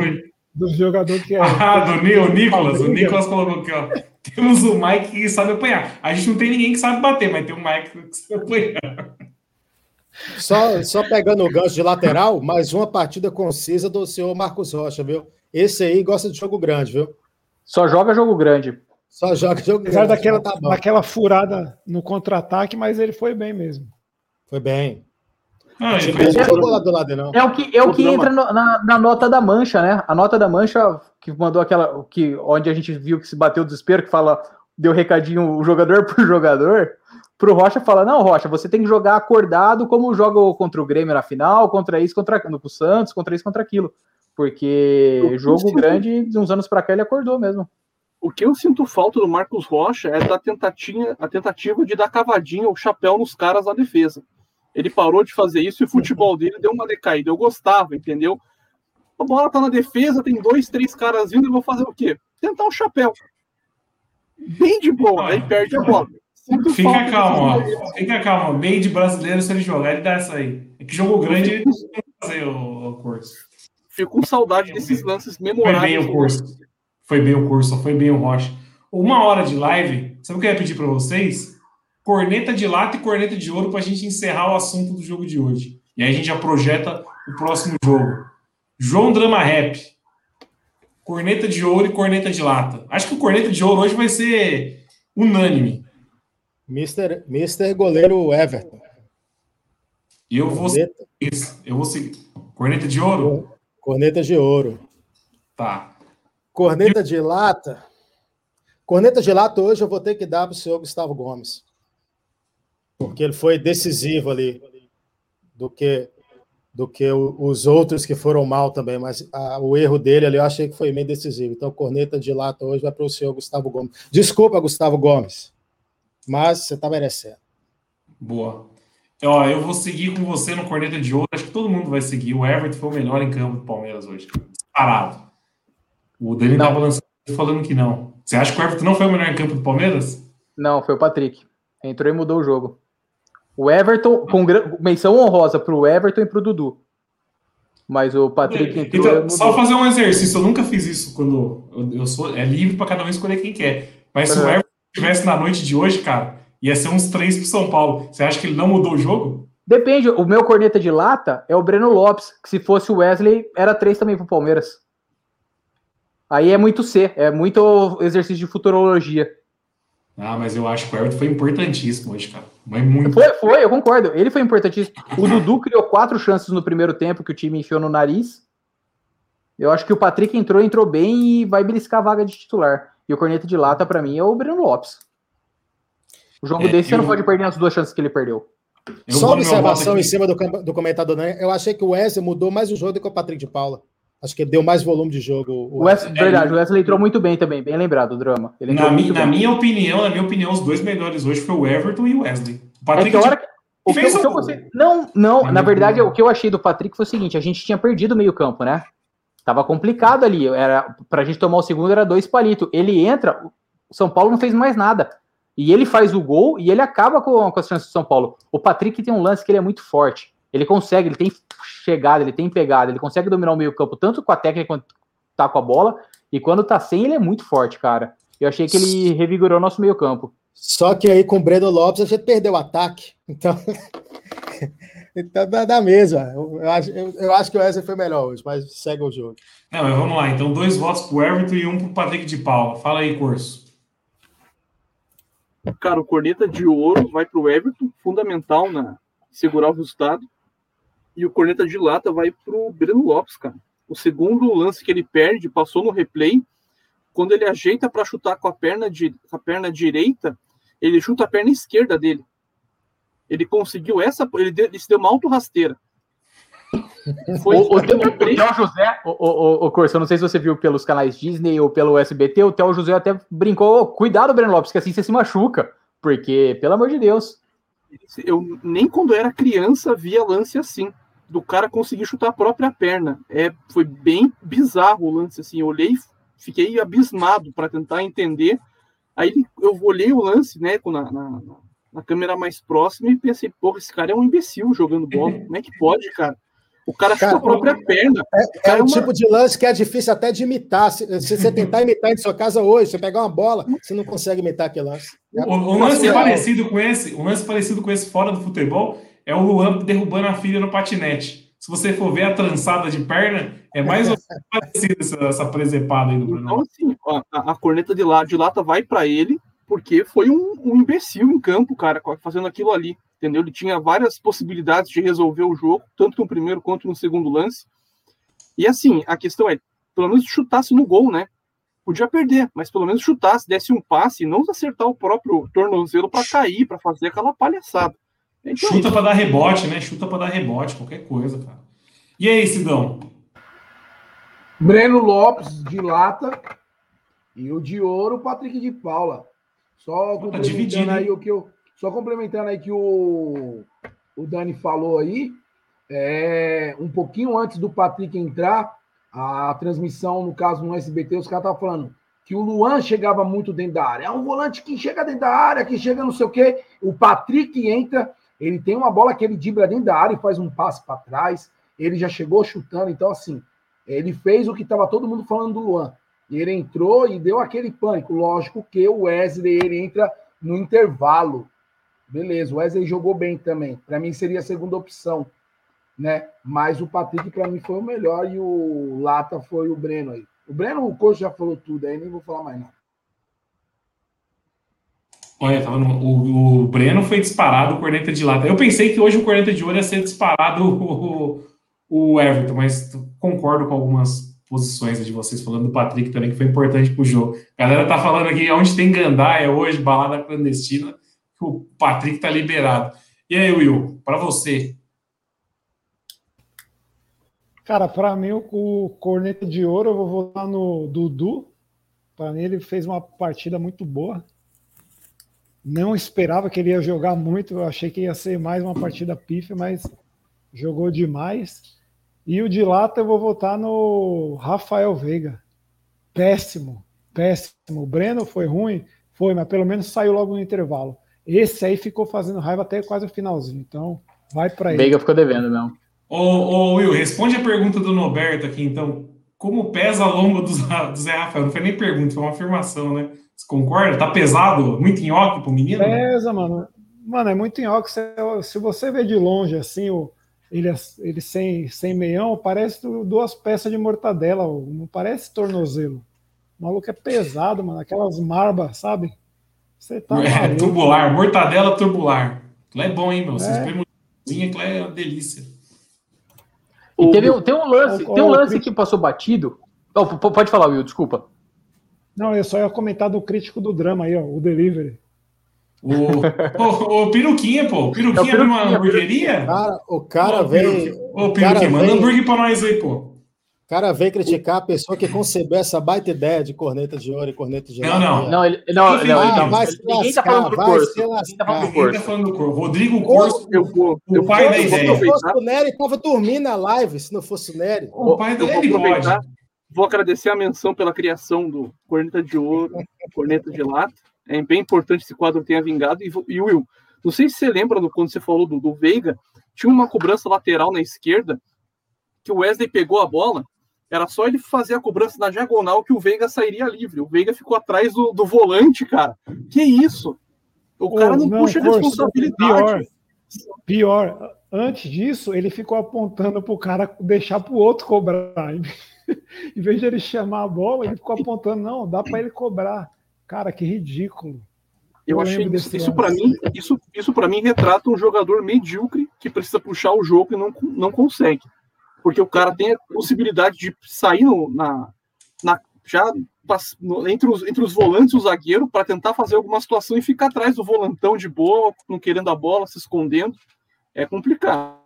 do jogador que é. Ah, do Ni- o Nicolas. O. Nicolas colocou aqui, ó. Temos o Mike que sabe apanhar. A gente não tem ninguém que sabe bater, mas tem o Mike que sabe apanhar. Só, só pegando o gancho de lateral, mais uma partida concisa do senhor Marcos Rocha, viu? Esse aí gosta de jogo grande, viu? Só joga jogo grande. Só joga jogo Apesar grande. daquela, Tá daquela furada no contra-ataque, mas ele foi bem mesmo. Foi bem. Ah, lado, não. É o que, é o que entra no- na, na nota da mancha, né? A nota da mancha que mandou aquela. Que, onde a gente viu que se bateu o desespero, que fala, deu recadinho o jogador por jogador. Pro Rocha fala: não, Rocha, você tem que jogar acordado como joga contra o Grêmio na final, contra isso, contra no com o Santos, contra isso, contra aquilo. Porque Eu jogo consigo. grande, de uns anos pra cá, ele acordou mesmo. O que eu sinto falta do Marcos Rocha é da tentativa, a tentativa de dar cavadinha ou chapéu nos caras na defesa. Ele parou de fazer isso e o futebol dele deu uma decaída. Eu gostava, entendeu? A bola tá na defesa, tem dois, três caras vindo, eu vou fazer o quê? Tentar um chapéu. Bem de boa, aí perde a bola. Sinto Fica calmo. Fica calmo. Meio de brasileiro, se ele jogar, ele dá essa aí. É que jogo grande ele não tem que fazer o, o curso. Fico com saudade desses lances Foi bem memoráveis. o curso. Foi bem o curso, foi bem o Rocha. Uma hora de live, sabe o que eu ia pedir para vocês? Corneta de lata e corneta de ouro para a gente encerrar o assunto do jogo de hoje. E aí a gente já projeta o próximo jogo. João Drama Rap. Corneta de ouro e corneta de lata. Acho que o corneta de ouro hoje vai ser unânime. Mister, Mister goleiro Everton. Eu vou Corneta, isso. Eu vou seguir. Corneta de ouro? corneta de ouro. Tá. Corneta de lata. Corneta de lata hoje eu vou ter que dar para o senhor Gustavo Gomes. Porque ele foi decisivo ali do que do que os outros que foram mal também, mas ah, o erro dele ali eu achei que foi meio decisivo. Então, corneta de lata hoje vai para o senhor Gustavo Gomes. Desculpa, Gustavo Gomes, mas você está merecendo. Boa. Ó, eu vou seguir com você no Corneta de Ouro. Acho que todo mundo vai seguir. O Everton foi o melhor em campo do Palmeiras hoje. Disparado. O Dani Não. tava lançando falando que não. Você acha que o Everton não foi o melhor em campo do Palmeiras? Não, foi o Patrick. Entrou e mudou o jogo. O Everton, com menção honrosa pro Everton e pro Dudu. Mas o Patrick entrou e Então, mudou. só fazer um exercício. Eu nunca fiz isso quando eu, eu sou. É livre para cada um escolher quem quer. Mas se o Uhum. Everton estivesse na noite de hoje, cara, ia ser uns três pro São Paulo. Você acha que ele não mudou o jogo? Depende, o meu corneta de lata é o Breno Lopes, que se fosse o Wesley, era três também pro Palmeiras. Aí é muito C, é muito exercício de futurologia. Ah, mas eu acho que o Everton foi importantíssimo hoje, cara. Mas muito. Foi, foi, eu concordo. Ele foi importantíssimo. O Dudu criou quatro chances no primeiro tempo que o time enfiou no nariz. Eu acho que o Patrick entrou, entrou bem e vai beliscar a vaga de titular. E o corneta de lata, pra mim, é o Breno Lopes. O jogo É, desse você não eu- pode perder as duas chances que ele perdeu. Eu Só observação em cima do, do comentador, né? Eu achei que o Wesley mudou mais o jogo do que o Patrick de Paula. Acho que ele deu mais volume de jogo. o Wesley, verdade, o Wesley entrou muito bem também, bem lembrado, o drama. Na, mi- na minha opinião, na minha opinião, os dois melhores hoje foi o Everton e o Wesley. O É Patrick que a hora que- o que, o que eu gostei- Não, não, Na verdade, o que eu achei do Patrick foi o seguinte: a gente tinha perdido o meio-campo, né? Tava complicado ali. Era, pra gente tomar o segundo, era dois palitos. Ele entra, o São Paulo não fez mais nada. E ele faz o gol e ele acaba com, com as chances do São Paulo. O Patrick tem um lance que ele é muito forte. Ele consegue, ele tem chegada, ele tem pegada, ele consegue dominar o meio-campo tanto com a técnica quanto tá com a bola. E quando tá sem, ele é muito forte, cara. Eu achei que ele revigorou nosso meio-campo. Só que aí com o Breno Lopes a gente perdeu o ataque. Então, então dá, dá mesmo. Eu, eu acho, eu, eu acho que o Wesley foi melhor hoje, mas segue o jogo. Não, mas vamos lá. Então, dois votos pro Everton e um pro Patrick de Paula. Fala aí, Corso. Cara, o corneta de ouro vai pro Everton, fundamental na segurar o resultado. E o corneta de lata vai pro Breno Lopes, cara. O segundo lance que ele perde, passou no replay, quando ele ajeita para chutar com a perna de com a perna direita, ele chuta a perna esquerda dele. Ele conseguiu essa, ele, deu, ele se deu uma auto-rasteira. Foi O, o, Theo- o três- Theo José, o, o, o Corso, eu não sei se você viu pelos canais Disney ou pelo SBT, o Theo José até brincou, "Ô, cuidado, Breno Lopes, que assim você se machuca. Porque, pelo amor de Deus. eu nem quando era criança via lance assim, do cara conseguir chutar a própria perna. É, foi bem bizarro o lance assim. Eu olhei, fiquei abismado para tentar entender. Aí eu olhei o lance, né, com na, na, na câmera mais próxima e pensei, porra, esse cara é um imbecil jogando bola. Como é que pode, cara? O cara chuta Cara, a própria perna. É Cara, um uma- tipo de lance que é difícil até de imitar. Se, se você tentar imitar em sua casa hoje, você pegar uma bola, você não consegue imitar aquele lance. O, o lance parecido com esse, um lance parecido com esse fora do futebol é o Luan derrubando a filha no patinete. Se você for ver a trançada de perna, é mais ou menos parecido essa, essa presepada aí do Então, Bruno. assim, ó, a, a corneta de, lá, de lata vai para ele, porque foi um, um imbecil em campo, cara, fazendo aquilo ali. Entendeu? Ele tinha várias possibilidades de resolver o jogo, tanto no primeiro quanto no segundo lance. E assim, a questão é, pelo menos chutasse no gol, né? Podia perder, mas pelo menos chutasse, desse um passe e não acertar o próprio tornozelo para cair, para fazer aquela palhaçada. Então, Chuta pra dar rebote, né? Chuta pra dar rebote, qualquer coisa, cara. E aí, Sidão? Breno Lopes de lata e o de ouro, Patrick de Paula. Só complementando dividido, aí o que eu, só complementando aí que o, o Dani falou aí, é, um pouquinho antes do Patrick entrar, a transmissão, no caso no SBT, os caras estavam falando que o Luan chegava muito dentro da área. É um volante que chega dentro da área, que chega não sei o quê. O Patrick entra, ele tem uma bola que ele dibra dentro da área e faz um passe para trás. Ele já chegou chutando, então assim, ele fez o que estava todo mundo falando do Luan. Ele entrou e deu aquele pânico. Lógico que o Wesley ele entra no intervalo. Beleza, o Wesley jogou bem também. Para mim seria a segunda opção, né? Mas o Patrick para mim foi o melhor e o Lata foi o Breno aí. O Breno, o coach já falou tudo aí, nem vou falar mais nada. Olha, tava no, o, o, Breno foi disparado o corneta de lata. Eu pensei que hoje o corneta de ouro ia ser disparado o, o Everton, mas concordo com algumas posições de vocês falando do Patrick também, que foi importante pro jogo. A galera tá falando aqui onde tem gandaia hoje, balada clandestina, que o Patrick tá liberado. E aí, Will, para você? Cara, para mim, o corneta de ouro, eu vou votar no Dudu. Para mim, ele fez uma partida muito boa. Não esperava que ele ia jogar muito, eu achei que ia ser mais uma partida pífia, mas jogou demais. E o de lata eu vou votar no Rafael Veiga. Péssimo, péssimo. O Breno foi ruim, foi, mas pelo menos saiu logo no intervalo. Esse aí ficou fazendo raiva até quase o finalzinho. Então, vai para ele. Veiga ficou devendo, não. Ô, ô, Will, responde a pergunta do Noberto aqui, então. Como pesa a lomba do, do Zé Rafael? Não foi nem pergunta, foi uma afirmação, né? Você concorda? Tá pesado? Muito nhoque pro menino? Pesa, mano. Mano, é muito nhoque. Se você vê de longe, assim, o, ele, ele sem, sem meião, parece duas peças de mortadela, não parece tornozelo. O maluco é pesado, mano. Aquelas marbas, sabe? Você tá. É, tubular, mortadela tubular. Aquilo é bom, hein, meu? Vocês é. põem aquilo é uma delícia. E teve, tem um lance, tem um lance que passou batido. Oh, pode falar, Will, desculpa. Não, eu só ia comentar do crítico do drama aí, ó, o Delivery. O, o, o Peruquinha, pô. O Peruquinha é abriu uma hamburgueria? Cara, o cara veio. Ô, Peruquinha, manda veio, hambúrguer pra nós aí, pô. O cara veio criticar a pessoa que concebeu essa baita ideia de corneta de ouro e corneta de Não, não. Não, ele, não, não, ah, não, vai ninguém tá falando do curso. Ninguém tá falando do curso. Tá falando do curso. Rodrigo Curso, eu, eu, o pai da ideia. Se não fosse o Nery, tava dormindo na live, se não fosse o Nery. O pai dele pode. Vou agradecer a menção pela criação do corneta de ouro, corneta de lata. É bem importante esse quadro tenha vingado. E, e Will, não sei se você lembra do, quando você falou do, do Veiga, tinha uma cobrança lateral na esquerda que o Wesley pegou a bola, era só ele fazer a cobrança na diagonal que o Veiga sairia livre. O Veiga ficou atrás do, do volante, cara. Que isso? O cara não, não puxa responsabilidade. Pior, pior, antes disso, ele ficou apontando para o cara deixar para o outro cobrar. em vez de ele chamar a bola, ele ficou apontando, não, dá para ele cobrar. Cara, que ridículo. Eu, eu achei isso para mim, isso, isso para mim retrata um jogador medíocre que precisa puxar o jogo e não, não consegue. Porque o cara tem a possibilidade de sair no, na, na já entre, os, entre os volantes e o zagueiro para tentar fazer alguma situação e ficar atrás do volantão de boa, não querendo a bola, se escondendo. É complicado.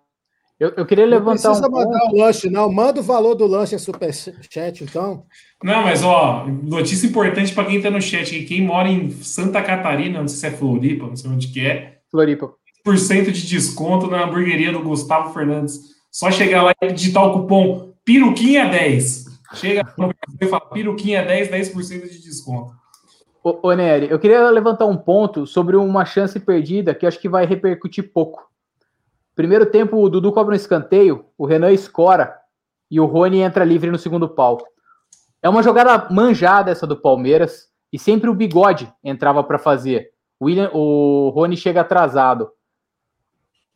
Eu, eu queria levantar não precisa um mandar ponto. o lanche, não. Manda o valor do lanche em superchat, então. Não, mas ó, notícia importante para quem está no chat. Quem mora em Santa Catarina, não sei se é Floripa, não sei onde que é. Floripa. Por de desconto na hamburgueria do Gustavo Fernandes. Só chegar lá e digitar o cupom Piruquinha 10. Chega e fala Piruquinha 10, 10% de desconto. Ô, ô Nery, eu queria levantar um ponto sobre uma chance perdida que acho que vai repercutir pouco. Primeiro tempo, o Dudu cobra um escanteio, o Renan escora e o Rony entra livre no segundo pau. É uma jogada manjada essa do Palmeiras e sempre o Bigode entrava para fazer. O, William, o Rony chega atrasado.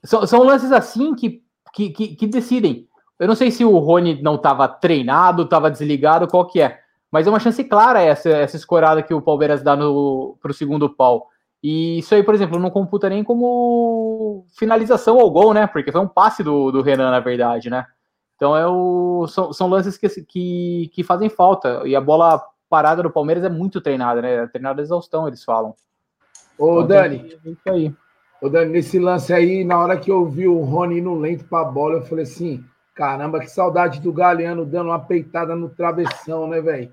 São, são lances assim que, que, que, que, decidem. Eu não sei se o Rony não estava treinado, estava desligado, qual que é. Mas é uma chance clara essa, essa escorada que o Palmeiras dá para o segundo pau. E isso aí, por exemplo, não computa nem como finalização ao gol, né? Porque foi um passe do, do Renan, na verdade, né? Então é o, são, são lances que, que, que fazem falta. E a bola parada do Palmeiras é muito treinada, né? É treinada exaustão, eles falam. Ô, então, Dani. É isso aí. Ô, Dani, nesse lance aí, na hora que eu vi o Rony indo lento pra bola, eu falei assim: caramba, que saudade do Galeano dando uma peitada no travessão, né, velho?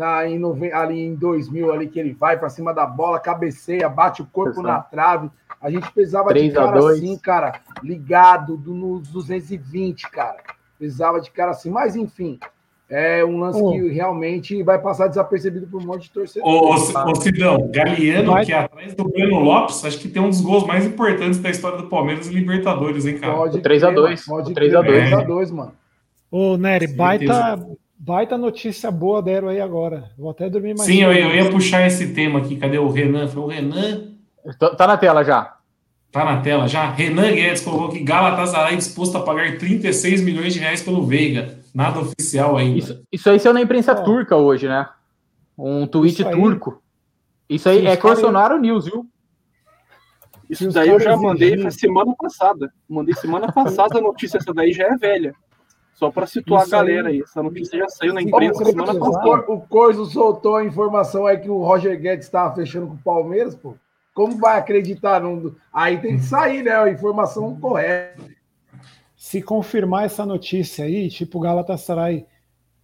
Na, em, ali em 2000, ali que ele vai para cima da bola, cabeceia, bate o corpo na trave. A gente precisava de cara assim, cara, ligado do, nos 220, cara. Precisava de cara assim, mas enfim. É um lance oh. que realmente vai passar desapercebido por um monte de torcedor. Ô, ô, Cidão, Galeano, vai. que é atrás do Breno Lopes, acho que tem um dos gols mais importantes da história do Palmeiras e Libertadores, hein, cara? Pode 3x2. Pode 3x2, 3x2, mano. Ô, Nery, baita, Baita notícia boa deram aí agora. Vou até dormir mais. Sim, eu, eu, ia puxar esse tema aqui. Cadê o Renan? Foi o Renan. Tá, tá na tela já. Tá na tela já. Renan Guedes colocou que Galatasaray disposto a pagar 36 milhões de reais pelo Veiga. Nada oficial ainda. Isso, isso aí saiu na imprensa é. turca hoje, né? Um tweet isso turco. Isso aí Sim, é Bolsonaro News, viu? Isso daí eu já mandei semana passada. Mandei semana passada a notícia, essa daí já é velha. Só para situar Isso a galera aí. Essa notícia já saiu na imprensa semana passada. O Corso soltou a informação aí que o Roger Guedes estava fechando com o Palmeiras, pô. Como vai acreditar? Num... Aí tem que sair, né? A informação correta. Se confirmar essa notícia aí, tipo o Galatasaray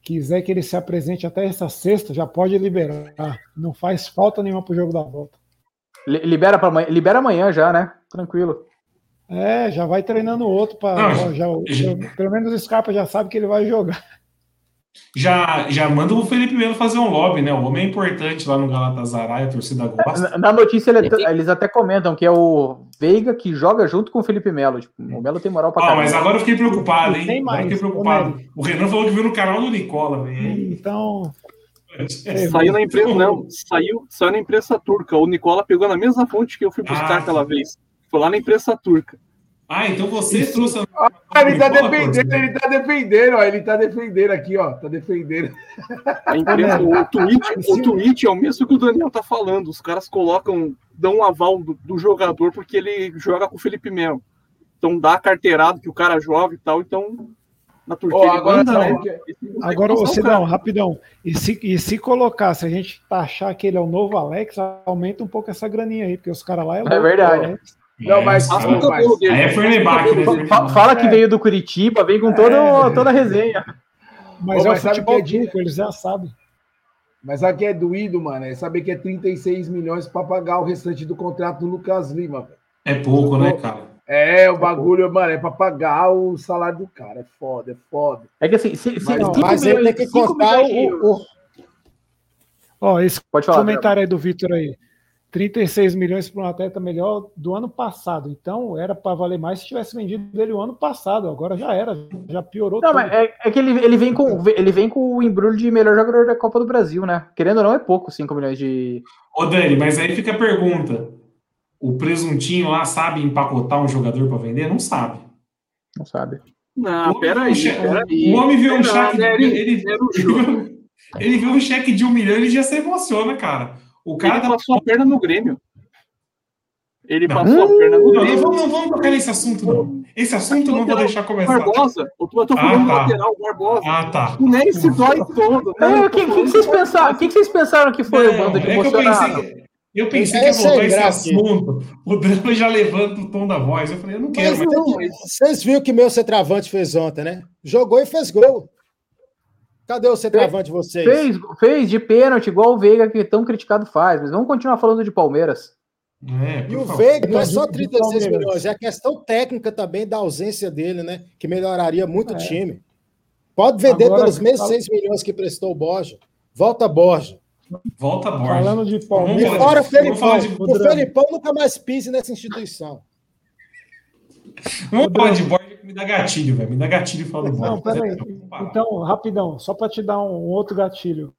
quiser que ele se apresente até essa sexta, já pode liberar. Não faz falta nenhuma pro jogo da volta. Libera para amanhã, libera amanhã já, né? Tranquilo. É, já vai treinando outro para já, já, pelo menos o Scarpa já sabe que ele vai jogar. Já, já manda o Felipe Melo fazer um lobby, né? O homem é importante lá no Galatasaray, a torcida gosta. Na, na notícia ele, eles até comentam que é o Veiga que joga junto com o Felipe Melo. Tipo, o Melo tem moral pra Ah, mas agora eu fiquei preocupado, hein? Mais, fiquei preocupado. O Renan falou que viu no canal do Nicola, velho. Então. É, saiu na imprensa, não. Saiu, saiu na imprensa turca. O Nicola pegou na mesma fonte que eu fui buscar ah, aquela vez. Lá na imprensa turca. Ah, então você Isso. trouxe. A... Ah, ele tá defendendo, ele tá defendendo, ó. Ele tá defendendo aqui, ó. Tá defendendo. A imprensa, o, tweet, o tweet é o mesmo que o Daniel tá falando. Os caras colocam, dão um aval do, do jogador porque ele joga com o Felipe Melo. Então dá carteirado que o cara joga e tal. Então, na Turquia. Oh, agora, manda, né? agora você dá um rapidão. E se, e se colocar, se a gente achar que ele é o novo Alex, aumenta um pouco essa graninha aí, porque os caras lá é, é verdade. Né? Não, mas, é, mas... Aí é Fernebach, né? Fala que veio do Curitiba, vem com toda, é. toda a resenha. Mas, Pô, é mas é o futebol que é eles já sabem. Mas aqui é doído, mano, é saber que é 36 milhões para pagar o restante do contrato do Lucas Lima. É pouco, né, cara? É, o bagulho, mano, é para pagar o salário do cara. É foda, é foda. É que assim, se, se, mas, mas ele tem que contar o. Ó, esse Pode falar, comentário aí do Vitor aí. 36 milhões para um atleta melhor do ano passado. Então era para valer mais se tivesse vendido ele o ano passado. Agora já era, já piorou. Não, tudo. mas é, é, que ele, ele, vem com, ele vem com o embrulho de melhor jogador da Copa do Brasil, né? Querendo ou não, é pouco 5 milhões de. Ô, Dani, mas aí fica a pergunta: o presuntinho lá sabe empacotar um jogador para vender? Não sabe. Não sabe. Não, peraí. O homem viu um cheque. Ele, ele, ele viu um cheque de um milhão e já se emociona, cara. O cara ele passou a perna no Grêmio. Ele passou a perna no Grêmio. Não, vamos, não vamos tocar nesse assunto, não. Esse assunto não vou deixar começar. Barbosa. Eu tô, eu tô falando ah, tá. lateral, Barbosa. Ah, tá. O Ney se dói todo. Né? É, o que, que, que, vocês pensaram, que, que vocês pensaram que foi o bando de é emocionado? Eu pensei que ia voltar esse assunto. O Drama já levanta o tom da voz. Eu falei, eu não quero. Mas, não, vocês viram que meu centroavante fez ontem, né? Jogou e fez gol. Cadê o centroavante de vocês? Fez, fez de pênalti, igual o Veiga, que tão criticado faz. Mas vamos continuar falando de Palmeiras. É, e o Veiga não é só 36 milhões, é a questão técnica também da ausência dele, né? Que melhoraria muito é. o time. Pode vender Agora, pelos mesmos 6 milhões que prestou o Borja. Volta Borja. Volta Borja. Falando de Palmeiras. E fora o Felipão. De... O Felipão nunca mais pise nessa instituição. Vamos falar de Borja me dá gatilho, velho. Me dá gatilho Borja. Não, peraí. Então, rapidão, só para te dar um outro gatilho.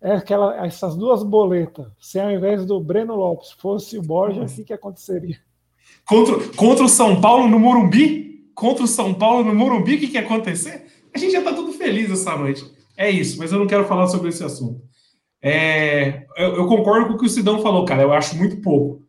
É aquela, essas duas boletas. Se ao invés do Breno Lopes fosse o Borja, o que, que aconteceria? Contra, contra o São Paulo no Morumbi? Contra o São Paulo no Morumbi, o que, que ia acontecer? A gente já tá tudo feliz essa noite. É isso, mas eu não quero falar sobre esse assunto. É, eu, eu, concordo com o que o Sidão falou, cara. Eu acho muito pouco.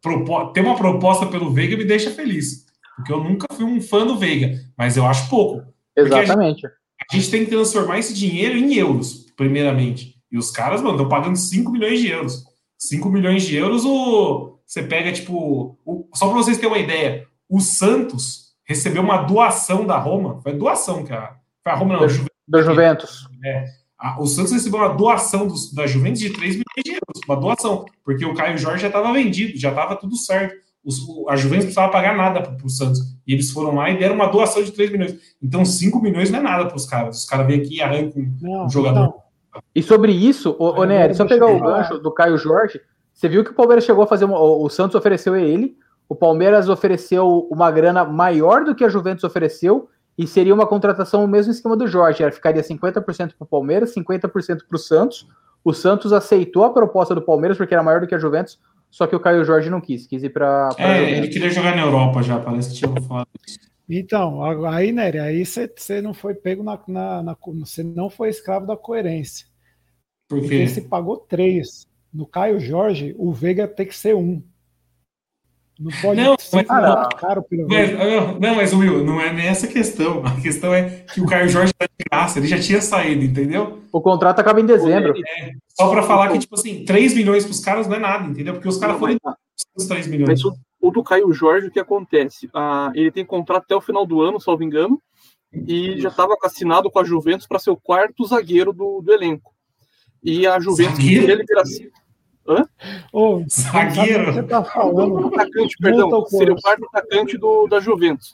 Propo, ter uma proposta pelo Veiga me deixa feliz. Porque eu nunca fui um fã do Veiga, mas eu acho pouco. Exatamente. A gente, a gente, tem que transformar esse dinheiro em euros, primeiramente. E os caras, mano, estão pagando 5 milhões de euros. 5 milhões de euros, o, você pega, tipo. O, só para vocês terem uma ideia, o Santos recebeu uma doação da Roma. Foi doação, que a, foi a Roma, não, do, Juventus. Do Juventus. É, a, o Santos recebeu uma doação do, da Juventus de 3 milhões de euros. Uma doação, porque o Caio Jorge já estava vendido, já estava tudo certo. Os, a Juventus não precisava pagar nada para o Santos. E eles foram lá e deram uma doação de 3 milhões. Então, 5 milhões não é nada para os caras. Os caras vêm aqui e arrancam não, um jogador. Não. E sobre isso, o, o Nery, só pegar o gancho do Caio Jorge, você viu que o Palmeiras chegou a fazer. Uma, o Santos ofereceu a ele, o Palmeiras ofereceu uma grana maior do que a Juventus ofereceu, e seria uma contratação o mesmo esquema do Jorge. Era, ficaria 50% para o Palmeiras, 50% para o Santos. O Santos aceitou a proposta do Palmeiras porque era maior do que a Juventus. Só que o Caio Jorge não quis, quis ir para. É, ele queria jogar na Europa já, parece que tinha falado isso. Então, aí, Nery, aí você não foi pego na, na, Você não foi escravo da coerência. Por quê? Porque você pagou três. No Caio Jorge, o Veiga tem que ser um. Não pode Não, ser mas- caro pelo Mas, ah, não, mas Will, não é nessa questão. A questão é que o Caio Jorge tá de graça, ele já tinha saído, entendeu? O contrato acaba em dezembro. Só pra falar que, tipo assim, 3 milhões pros caras não é nada, entendeu? Porque os caras Não, foram mas- os 3 milhões. Mas o, o do Caio Jorge, o que acontece? Ah, ele tem contrato até o final do ano, salvo engano, e já estava assinado com a Juventus para ser o quarto zagueiro do, do elenco. E a Juventus Zagueiro? queria liberação. Ô, Zagueiro. você tá falando. Atacante, perdão, seria o quarto atacante do, da Juventus.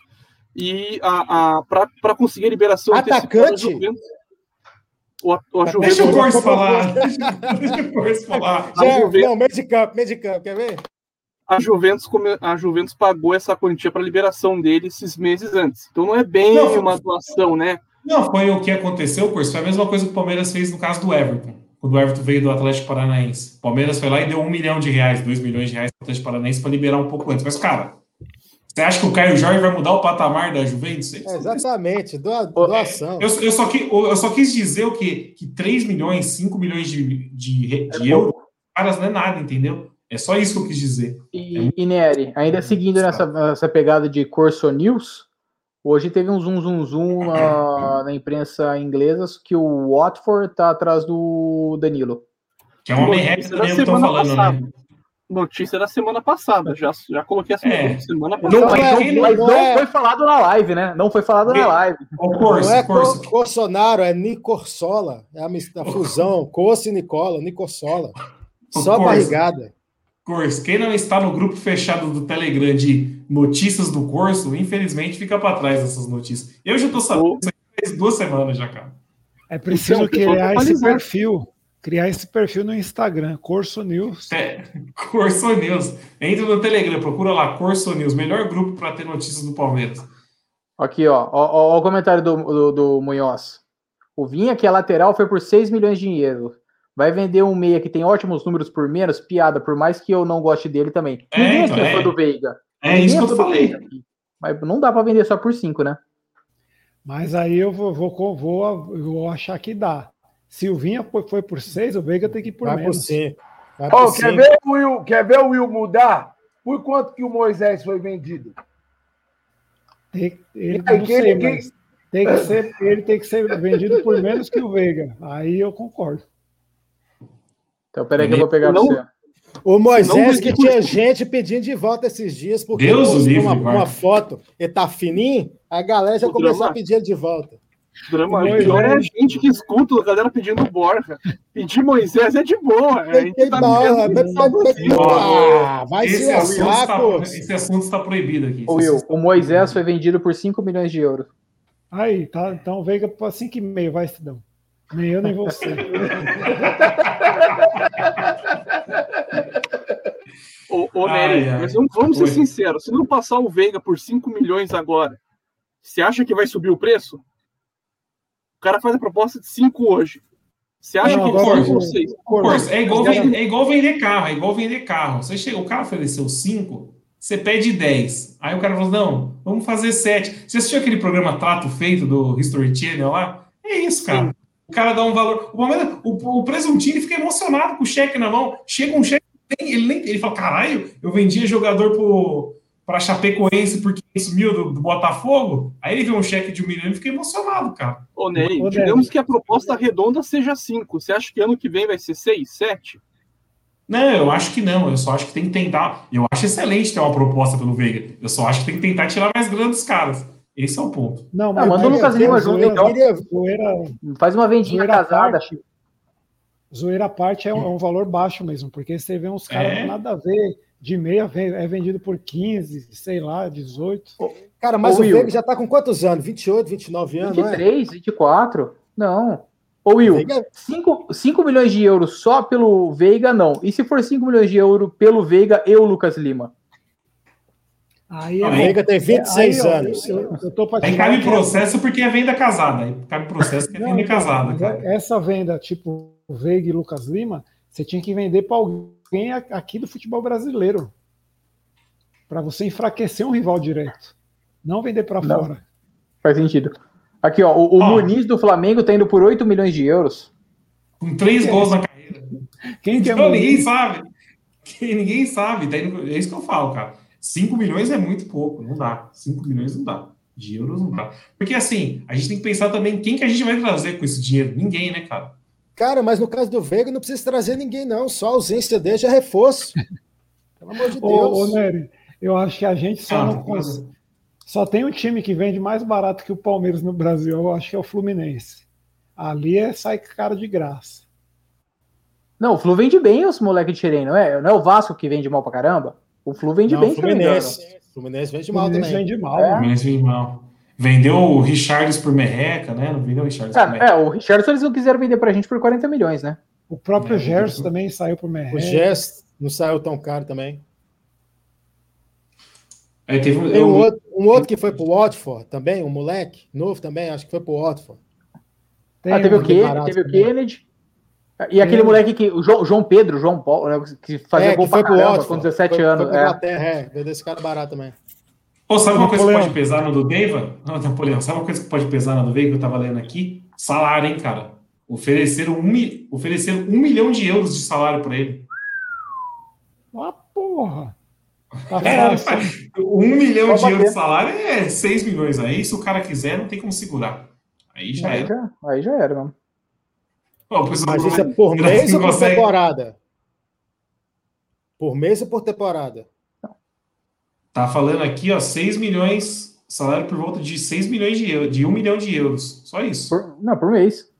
E a, a, para conseguir a liberação Atacante? Juventus. O, a- o a Juventus, Deixa o Corso falar. Deixa, o Corso falar. a Já, Juventus, não, meio de campo, meio de campo, quer ver? a Juventus, a Juventus pagou essa quantia para liberação dele esses meses antes. Então não é bem Não, foi- uma doação, né? Não, foi o que aconteceu, Corso. Foi a mesma coisa que o Palmeiras fez no caso do Everton. Quando o Everton veio do Atlético Paranaense. O Palmeiras foi lá e deu um milhão de reais, dois milhões de reais pro Atlético Paranaense para liberar um pouco antes. Mas, cara, você acha que o Caio Jorge vai mudar o patamar da Juventus? Isso É, exatamente, doa- Ô, doação. Eu, eu, só que, eu só quis dizer o quê? Que 3 milhões, 5 milhões de, de, de euros, caras, não é nada, entendeu? É só isso que eu quis dizer. E, e Nery, ainda seguindo nessa, nessa pegada de Corso News, hoje teve um zoom zoom zoom na, na imprensa inglesa que o Watford tá atrás do Danilo. Que é também estão semana falando, passada. né? Notícia da semana passada. Já, já coloquei essa É. semana Não, passada. mas é, não, não mas não é. foi falado na live, né? Não foi falado na Não. live. Não é Corso. Cor- Corsonaro, é Nicorsola. É a, a fusão, Corso e Nicola, Nicorsola. Só barrigada. Corso, quem não está no grupo fechado do Telegram de notícias do Corso, infelizmente fica para trás dessas notícias. Eu já tô sabendo isso aí faz duas semanas já, cara. É preciso Então, criar esse perfil. Criar esse perfil no Instagram, Corso News. É, Corso News. Entra no Telegram, procura lá, Corso News, melhor grupo para ter notícias do Palmeiras. Aqui, ó. Ó, ó, ó o comentário do, do, do Munhoz. O Vinha, que é lateral, foi por 6 milhões de dinheiro. Vai vender um meia que tem ótimos números por menos? Piada, por mais que eu não goste dele também. É, Ninguém então, aqui é é. fã do Veiga. É Ninguém isso que é eu fã do falei. Veiga. Mas não dá pra vender só por 5, né? Mas aí eu vou, vou, vou, eu vou achar que dá. Se o Vinha foi, foi por seis, o Veiga tem que ir por Vai por menos. cinco. Vai Ó, por quer cinco. ver o Will, quer ver o Will mudar? Por quanto que o Moisés foi vendido? Tem- ele, aí, não sei, mas tem que ser, ele tem que ser vendido por menos que o Veiga. Aí eu concordo. Então, peraí que eu vou pegar Não- você. O Moisés que tinha gente pedindo de volta esses dias, porque Deus postou livre, uma, uma foto, ele tá fininho, a galera já O começou drama. a pedir ele de volta. Drama. Moisés. Pior é a gente que escuta a galera pedindo Borja. Pedir Moisés é de boa. A gente Tem tá bola. Ah, vai Esse ser assunto, está, saco. esse assunto está proibido aqui. Ô, Will, o Moisés foi vendido por 5 milhões de euros. Aí, tá. Então o Veiga para 5,5, vai, Cidão. Nem eu, nem você. Ô, ô Ai, Nery, ai. mas vamos, vamos ser sinceros. Se não passar o Veiga por 5 milhões agora, você acha que vai subir o preço? O cara faz a proposta de 5 hoje. Você acha Não, que ele por o- 6? Corso, é, igual vender, é igual vender carro, é igual vender carro. Você chega, o cara ofereceu 5, você pede 10. Aí o cara falou: não, vamos fazer 7. Você assistiu aquele programa Trato Feito do History Channel lá? É isso, cara. O cara dá um valor. O, Palmeiras- o, o presuntinho ele fica emocionado com o cheque na mão. Chega um cheque, ele, nem, ele fala: caralho, eu vendia jogador pro, pra Chapecoense por 500 mil do, do Botafogo. Aí ele vê um cheque de um milhão e fica emocionado, cara. Ô, Nery, Ô, digamos que a proposta redonda seja 5. Você acha que ano que vem vai ser 6, 7? Não, eu acho que não. Eu só acho que tem que tentar. Eu acho excelente ter uma proposta pelo Veiga. Eu só acho que tem que tentar tirar mais grana dos caras. Esse é o ponto. Não, Ah, mas manda o Lucas eu- Lima zoeira- junto, então. queria- Zoeira, Faz uma vendinha zoeira casada. parte, zoeira à parte é um, é um valor baixo mesmo, porque você vê uns caras É. nada a ver, de meia é vendido por 15, sei lá, 18. Cara, mas Ô, o. Veiga já tá com quantos anos? 28, 29 anos, não é? 23, 24. Não. Ô, Will, Veiga- 5, 5 milhões de euros só pelo Veiga, não. E se for 5 milhões de euros pelo Veiga e o Lucas Lima? Aí é- Veiga tem 26 aí, ó, anos. Eu, eu, eu tô Aí cabe processo porque é venda casada. Aí cabe processo que é venda então, casada, cara. é- Essa venda, tipo Veiga e Lucas Lima, você tinha que vender para alguém a- aqui do futebol brasileiro. Para você enfraquecer um rival direto. Não vender para fora. Faz sentido. Aqui, ó, o, o Ó. Muniz do Flamengo tá indo por 8 milhões de euros. Com três é gols isso? na carreira. Quem que é Então, ninguém sabe. Que ninguém sabe. Tá É isso que eu falo, cara. 5 milhões é muito pouco, não dá. 5 milhões não dá. De euros não dá. Porque assim, a gente tem que pensar também quem que a gente vai trazer com esse dinheiro. Ninguém, né, cara? Cara, mas no caso do Veiga não precisa trazer ninguém, não. Só a ausência dele já é reforço. Pelo amor de Deus. Ô, ô Nery, eu acho que a gente só Ah, não consegue. Só tem um time que vende mais barato que o Palmeiras no Brasil, eu acho que é o Fluminense. Ali é sai cara de graça. Não, o Flu vende bem os moleques de Xerém, não é? Não é o Vasco que vende mal pra caramba? O Flu vende Não, bem, se não me engano. Fluminense. Fluminense vende O mal Fluminense também. vende mal, É. mano. Mas vem mal. Vendeu o Richards por merreca, né? Não vendeu o Richards por Ah, merreca. é, o Richardson eles não quiseram vender pra gente por 40 milhões, né? O próprio É, Gerson o- também saiu por Merreca. O Gest não saiu tão caro também. Aí teve um- Tem um eu- outro, um outro que foi pro Watford também, um moleque novo também, acho que foi pro Watford. Tem ah, teve um- o Kennedy, teve o também. Kennedy. E aquele Tem. moleque que. O João, João Pedro, João Paulo, né, que fazia é, gol que foi pra caramba com 17 foi, anos. Foi é. Inglaterra, é. Vendeu esse cara barato também. Pô, sabe uma coisa que pode pesar no do Deiva? Não, Napoleão, sabe uma coisa que pode pesar no do Deiva que eu tava lendo aqui? Salário, hein, cara? Ofereceram um, ofereceram um milhão de euros de salário pra ele. Ah, porra. Tá É, fácil. um milhão de euros de salário é 6 milhões. Aí, se o cara quiser, não tem como segurar. Aí já Aí era. já, aí já era, mano. O Mas isso é por mês ou por consegue- temporada? Por mês ou por temporada? Tá falando aqui, ó, 6 milhões, salário por volta de 6 milhões de euros, de 1 milhão de euros. Só isso. Por- não, por mês.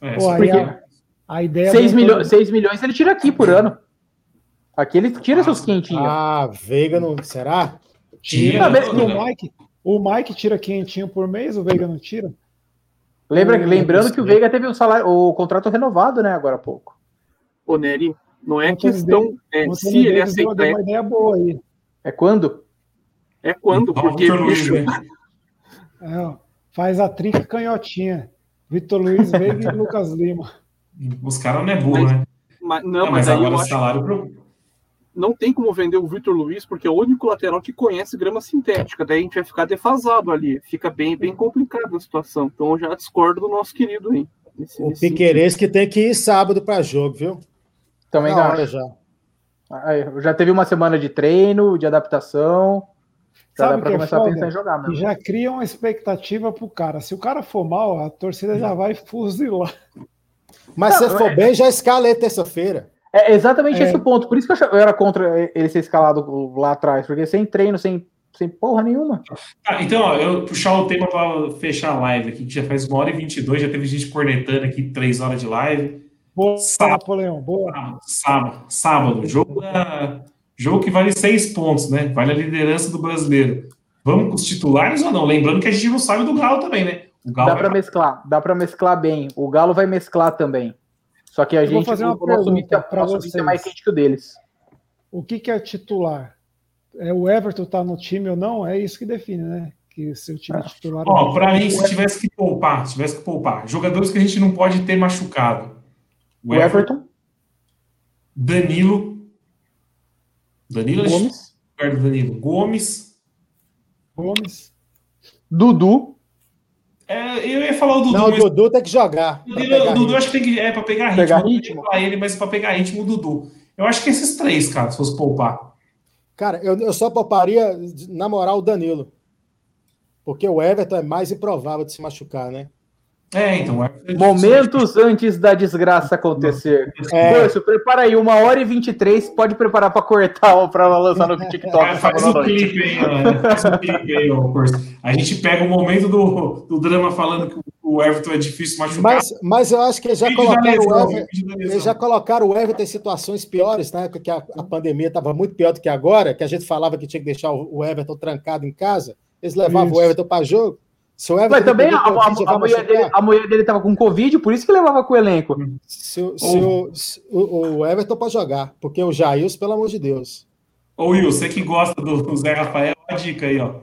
É, Pô, porque- a, a ideia 6 do milhões, Antônio- 6 milhões ele tira aqui por ano. Aqui ele tira seus quentinhos. Ah, Veiga não. Será? Tira, Ah, mas- não, o não. Mike, o Mike tira quentinho por mês, o Veiga não tira? Lembra, lembrando que o. Veiga teve um salário, o contrato renovado, né, agora há pouco. Ô, Nery, não é O questão é, O se ele aceitar, é, uma ideia boa aí. É quando? é quando, porque Vitor Luiz, bicho? É, faz a trinca canhotinha. Vitor Luiz Veiga e Lucas Lima. Os caras não é burro, Mas- né? mas, não, Não, mas, mas aí agora o acho salário pro... não tem como vender o Vitor Luiz, porque é o único lateral que conhece grama sintética. Daí a gente vai ficar defasado ali. Fica bem, bem complicada a situação. Então eu já discordo do nosso querido aí. Nesse- O nesse. Piqueires que tem que ir sábado para jogo, viu? Também Na hora já. Aí, Já teve uma semana de treino, de adaptação. Já Sabe dá o pra que é começar a foda? pensar em jogar E mesmo. já cria uma expectativa pro cara. Se o cara for mal, a torcida já vai fuzilar. Mas Não, se for é- bem, já escala ele terça-feira. É exatamente É. esse o ponto. Por isso que eu era contra ele ser escalado lá atrás, porque sem treino, sem, sem porra nenhuma. Ah, então, ó, eu puxar o tema para fechar a live aqui, que já faz uma hora e 22, já teve gente cornetando aqui três horas de live. Boa, Sábado. Napoleão, boa. Sábado, sábado, jogo, da- jogo que vale seis pontos, né? Vale a liderança do brasileiro. Vamos com os titulares ou não? Lembrando que a gente não sabe do Galo também, né? O Galo Dá vai pra mesclar, dá pra mesclar bem. O Galo vai mesclar também. Só que a Eu vou gente, fazer uma o nosso mix, pergunta é- nosso mix é mais quente que o deles. O que, que é titular? É o Everton tá no time ou não? É isso que define, né? Que seu time titular. Ó, pra mim, se tivesse que poupar, se tivesse que poupar, jogadores que a gente não pode ter machucado. O Everton, Danilo. Danilo Gomes, Danilo. Gomes. Gomes. Dudu, É, eu ia falar o Dudu, Não, o Dudu tem que jogar. o Dudu acho que tem que. É, pra pegar ritmo. Pegar eu não ia ritmo. falar ele, mas pra pegar ritmo, o Dudu. Eu acho que esses três, cara, se fosse poupar. Cara, eu, eu só pouparia, na moral, o Danilo. Porque o Everton é mais improvável de se machucar, né? É, então. é- momentos antes da desgraça acontecer. É. Curso, prepara aí, uma hora e 23, pode preparar pra cortar ou pra lançar no TikTok. Cara, faz o clipe aí, mano. Faz o clipe aí. A gente pega o momento do, do drama falando que o Everton é difícil machucar. Mas, mas eu acho que eles já Vídeo colocaram o lesão, Everton. lesão. Eles já colocaram o Everton em situações piores, na época que a, a pandemia estava muito pior do que agora, que a gente falava que tinha que deixar o, o Everton trancado em casa. Eles levavam Isso. o Everton para jogo. Se o Everton Mas também a, a- Covid, a vai mulher dele, a mulher dele tava com Covid, por isso que levava com o elenco. Se, o- se o, se o, o Everton pode jogar, porque o Jails, pelo amor de Deus. Ô, Will, você que gosta do Zé Rafael, a dica aí, ó.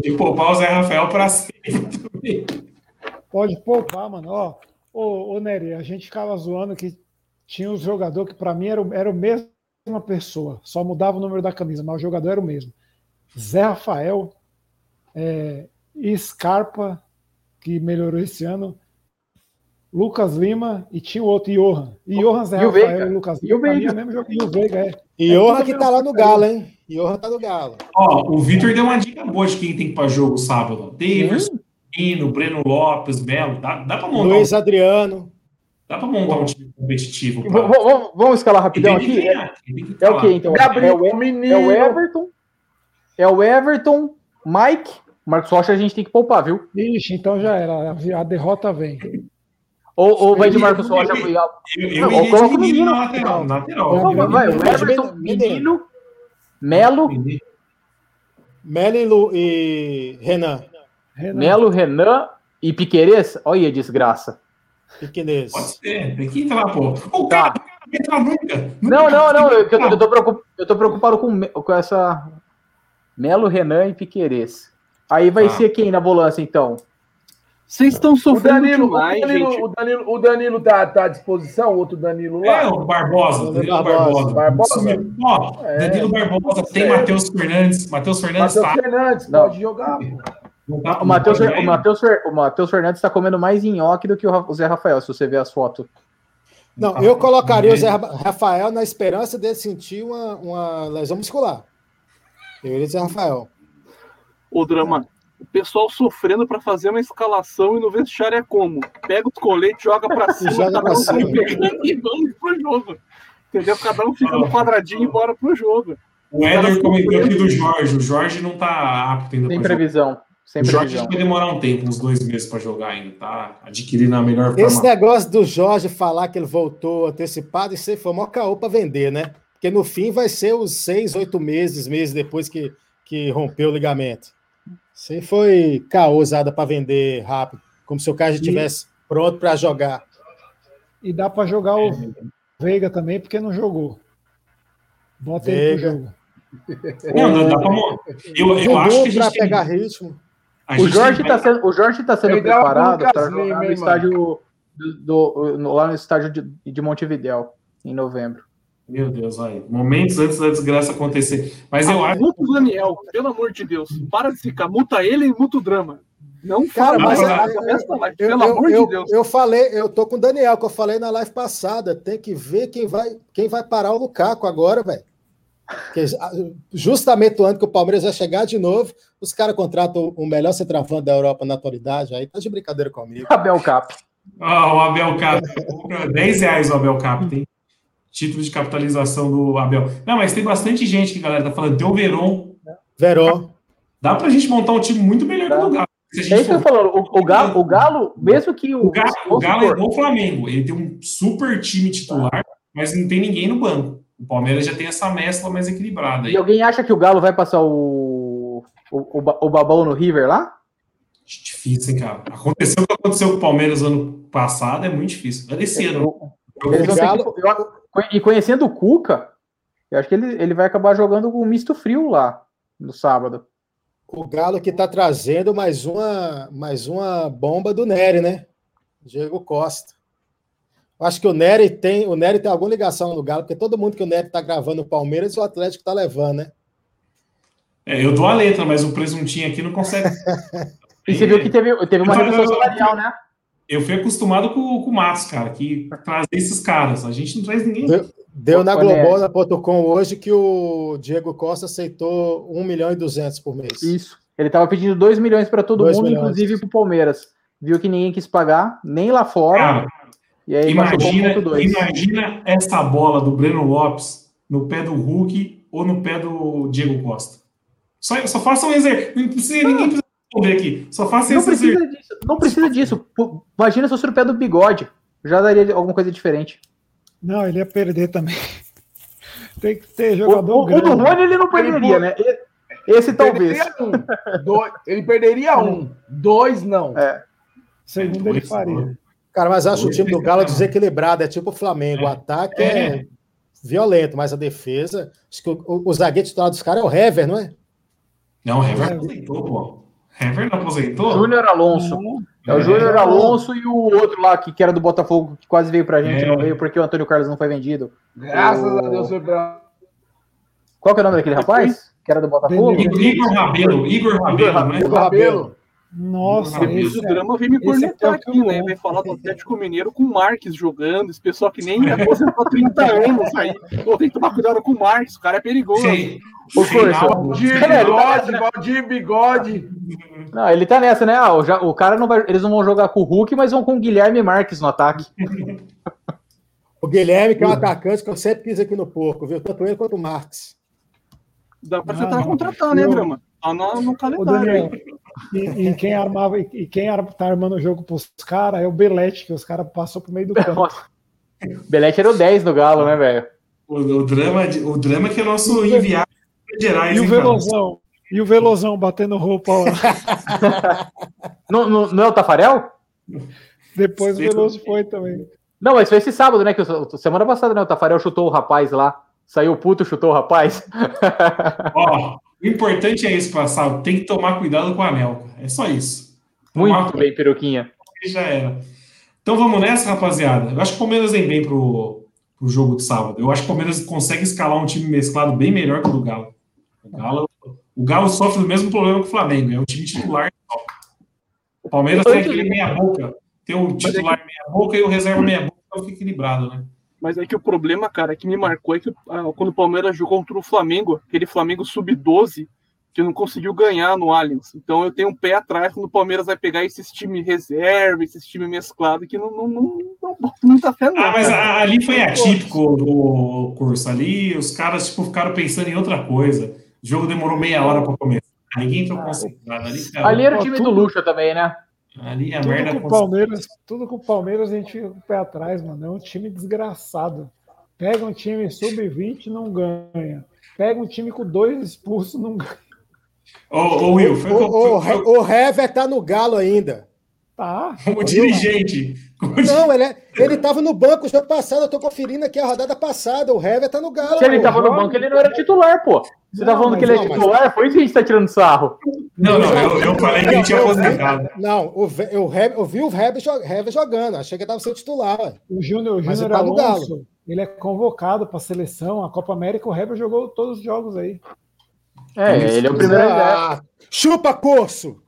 De poupar o Zé Rafael pra sempre. Pode poupar, mano. Ó, ô, ô Nery, a gente ficava zoando que tinha um jogador que pra mim era, o- era a mesma pessoa, só mudava o número da camisa, mas o jogador era o mesmo. Zé Rafael, é, Scarpa, que melhorou esse ano, Lucas Lima e tinha o outro Johan. E Johan Zé E o Rafael Veiga. e o Lucas E o Lima. mim é Veiga. o mesmo jogo. E o Veiga, é. E Johan que tá lá no Galo, hein? Johan tá no Galo. Ó, o Vitor deu uma dica boa de quem tem que ir pra jogo sábado. Davidson, Nino, Breno Lopes, Belo. Dá, dá pra montar, Luiz um, Adriano. dá pra montar um time competitivo. Pra... v- Vamos, vamos escalar E rapidão aqui? ganhar, É o que então? Gabriel, é, o, E- menino. é o Everton. É o Everton, Mike. Marcos Rocha a gente tem que poupar, viu? Ixi, então já era. A- derrota vem. Ou, ou vai de Eu- Marcos eu- Rocha. Eu, eu Não, iria coloca de o menino na lateral. Na lateral. Não, Não, vai, o Everton, menino. Menino, Melo, Melo e Lu- e Renan. Renan. Melo, Renan e Piqueires. Olha a desgraça. Pequenês. Pode ser, tem que entrar, pô. O Tá. cara não entra nunca. Não, não, não. Eu, eu, tô, eu tô preocup- eu tô preocupado com, com essa. Melo, Renan e Piqueires. Aí vai Tá. ser quem na volância, então? Vocês estão O sofrendo Danilo, o demais, Danilo, gente. o Danilo, o Danilo tá, tá à disposição, o outro Danilo É, lá. o Barbosa, Danilo Danilo Barbosa. Barbosa. Barbosa. Ó, É. Danilo Barbosa, tem Certo. Matheus Fernandes. Matheus Fernandes Matheus tá. Fernandes, Não. pode jogar. Não tá O Matheus tá o Matheus o Matheus Fernandes tá comendo mais nhoque do que o o Zé Rafael, se você ver as fotos. Não, eu colocaria o Zé Ra- Rafael na esperança de sentir uma, uma lesão muscular. Eu iria Zé Rafael. O drama. O pessoal sofrendo pra fazer uma escalação e no vestiário é como? Pega os coletes, joga pra cima, joga cada pra um cima. e vamos pro jogo. Entendeu? Cada um fica no quadradinho e bora pro jogo. O Éder comentou aqui do Jorge. O Jorge não tá apto ainda jogar. previsão. Sem O Jorge vai demorar um tempo, uns dois meses pra jogar ainda, tá? Adquirindo a melhor Esse forma. negócio do Jorge falar que ele voltou antecipado, isso aí foi mó caô para vender, né? Porque no fim vai ser os seis, oito meses, meses depois que, que rompeu o ligamento. Aí foi caô usada para vender rápido, como se o cara já estivesse pronto para jogar. E dá pra jogar o Veiga também, porque não jogou. Bota ele pro jogo. Não, não dá pra mo- Eu, eu acho que para tem- pegar ritmo. O Jorge tem- tá sendo, o Jorge tá sendo preparado para jogar no estádio do, do- no- lá no estádio de, de Montevidéu em novembro. Meu Deus, vai. Momentos antes da desgraça acontecer. Mas eu acho. Muta o Daniel, pelo amor de Deus. Para de ficar. Muta ele e muta o drama. Não Cara, fala mas mais é- live, Eu, pelo eu- amor eu- de Deus. eu falei, eu tô com o Daniel, que eu falei na live passada. Tem que ver quem vai, quem vai parar o Lukaku agora, velho. Porque Justamente o ano que o Palmeiras vai chegar de novo, os caras contratam o melhor centroavante da Europa na atualidade. Aí tá de brincadeira comigo. Abel Cap. Ah, o Abel Cap. compra 10 reais o Abel Cap. Tem título de capitalização do Abel. Não, mas tem bastante gente que, galera, tá falando. Deu Veron. Verón. Dá pra gente montar um time muito melhor que o do Galo. É isso que eu falando. O, o Galo, o Galo, mesmo que o. O Galo, o Galo é o Flamengo. Ele tem um super time titular, mas não tem ninguém no banco. O Palmeiras já tem essa mescla mais equilibrada aí. E alguém acha que o Galo vai passar o, o, o, o babão no River lá? Difícil, hein, cara. Aconteceu o que aconteceu com o Palmeiras ano passado, é muito difícil. Esse ano. Eles vão ter Galo- que- eu- e conhecendo o Cuca, eu acho que ele, ele vai acabar jogando com um misto frio lá no sábado. O Galo que tá trazendo mais uma, mais uma bomba do Nery, né? Diego Costa. Eu Acho que o Nery tem, o Nery tem alguma ligação no Galo, porque todo mundo que o Nery tá gravando no Palmeiras, o Atlético tá levando, né? É, eu dou a letra, mas o presuntinho aqui não consegue. E você viu que teve, teve uma redução salarial, né? Eu fui acostumado com, com o Matos, cara, que trazer esses caras. A gente não traz ninguém. Deu, deu na. Globola.com hoje que o Diego Costa aceitou 1 milhão e 200 por mês. Isso. Ele tava pedindo 2 milhões para todo mundo, milhões. inclusive pro Palmeiras. Viu que ninguém quis pagar, nem lá fora. Cara, e para imagina, 1.2. imagina essa bola do Breno Lopes no pé do Hulk ou no pé do Diego Costa. Só, só faça um exercício. Não precisa, ninguém precisa responder aqui. Só faça Não esse exercício. precisa disso. Não precisa disso. Imagina se fosse no pé do bigode. Já daria alguma coisa diferente. Não, ele ia perder também. Tem que ter O, jogador o, o do grande. Rony ele não perderia, né? E- Esse talvez. Perderia um. Dois- ele perderia um. Dois, não. É. Segundo ele faria. Cara, mas acho o time do Galo falar. desequilibrado, é tipo o Flamengo. O ataque é, É. violento, mas a defesa. Acho que o, o, o zagueiro titular dos caras é o Hever, não é? Não, o Hever aposentou, pô. Hever não aposentou? Júnior Alonso. É o Júnior Alonso e o outro lá que, que era do Botafogo, que quase veio pra gente, É. não veio porque o Antônio Carlos não foi vendido. Graças O- a Deus foi pra. Qual que é o nome daquele rapaz? Que era do Botafogo? Igor Igor Rabelo. Igor Rabelo, né? Igor Cabelo. Nossa, o é- drama vem me esse cornetar é aqui, né? Vai falar do Atlético Mineiro com o Marques jogando, esse pessoal que nem aposentou há 30 anos aí. Pô, tem que tomar cuidado com o Marques, o cara é perigoso. Sim. Ô, Corso, Valdir É, ele tá Bigode, nessa, Valdir Bigode. Não, ele tá nessa, né? Ah, o, ja- o cara não vai. Eles não vão jogar com o Hulk, mas vão com o Guilherme Marques no ataque. O Guilherme, que é um atacante que eu sempre quis aqui no Porco, viu? Tanto ele quanto o Marques. Dá pra Ah, tentar não. contratar, né, Drama? Tá no, no Ô, calendário Daniel. E, e quem armava e e quem tá armando o jogo pros caras é o Belete, que os caras passou pro meio do campo. Belete era o 10 do Galo, né, velho? O, o drama, de- o drama que é nosso enviado de Gerais, E o? Velozão? E o Velozão batendo roupa lá. Não, não, não é o Tafarel? Depois o. Veloso foi também. Não, mas foi esse sábado, né? Que o- semana passada, né? O Tafarel chutou o rapaz lá. Saiu puto, chutou o rapaz. Ó, o importante é esse passar. Tem que tomar cuidado com a Anel. É só isso. Tomar Muito bem, peruquinha. Já era. Então vamos nessa, rapaziada. Eu acho que o Palmeiras vem bem pro, pro jogo de sábado. Eu acho que o Palmeiras consegue escalar um time mesclado bem melhor que o do Galo. O Galo, o Galo sofre o mesmo problema que o Flamengo. É um time titular. O Palmeiras tem aquele meia-boca. Tem o titular meia-boca e o reserva meia-boca. Então fica equilibrado, né? Mas é que o problema, cara, que me marcou é que ah, quando o Palmeiras jogou contra o Flamengo, aquele Flamengo sub-12, que não conseguiu ganhar no Allianz. Então eu tenho um pé atrás quando o Palmeiras vai pegar esses times reserva, esses times mesclados, que não, não, não, não boto muita fé, não. Ah, mas cara. ali foi atípico o curso. Ali os caras tipo, ficaram pensando em outra coisa. O jogo demorou meia hora para começar. Ninguém entrou concentrado. Ali, cara, Ali era o time do Lucha também, né? Ali a Tudo merda com. Palmeiras, tudo com o Palmeiras a gente fica com o pé atrás, mano. É um time desgraçado. Pega um time sub-20 não ganha. Pega um time com dois expulsos não ganha. Ô, ô, Will, foi, O, o, o Hever tá no Galo ainda. Tá. como dirigente. Como Não, ele, é, ele tava no banco o jogo passado, eu tô conferindo aqui a rodada passada. O Hever tá no Galo. Se ele pô. tava no banco, ele não era titular, pô. Você tá falando que ele é não, mas- titular? Foi isso que a gente tá tirando sarro. Não, não, eu, eu falei que ele tinha Eu- eu- aposentado. Não, o Hever- eu vi o Hever, jo- Hever jogando, achei que ele tava sendo titular. ué. O Júnior, o Júnior Alonso, ele é convocado para a seleção, a Copa América, o Heber jogou todos os jogos aí. É, ele é o primeiro. Ah, chupa curso!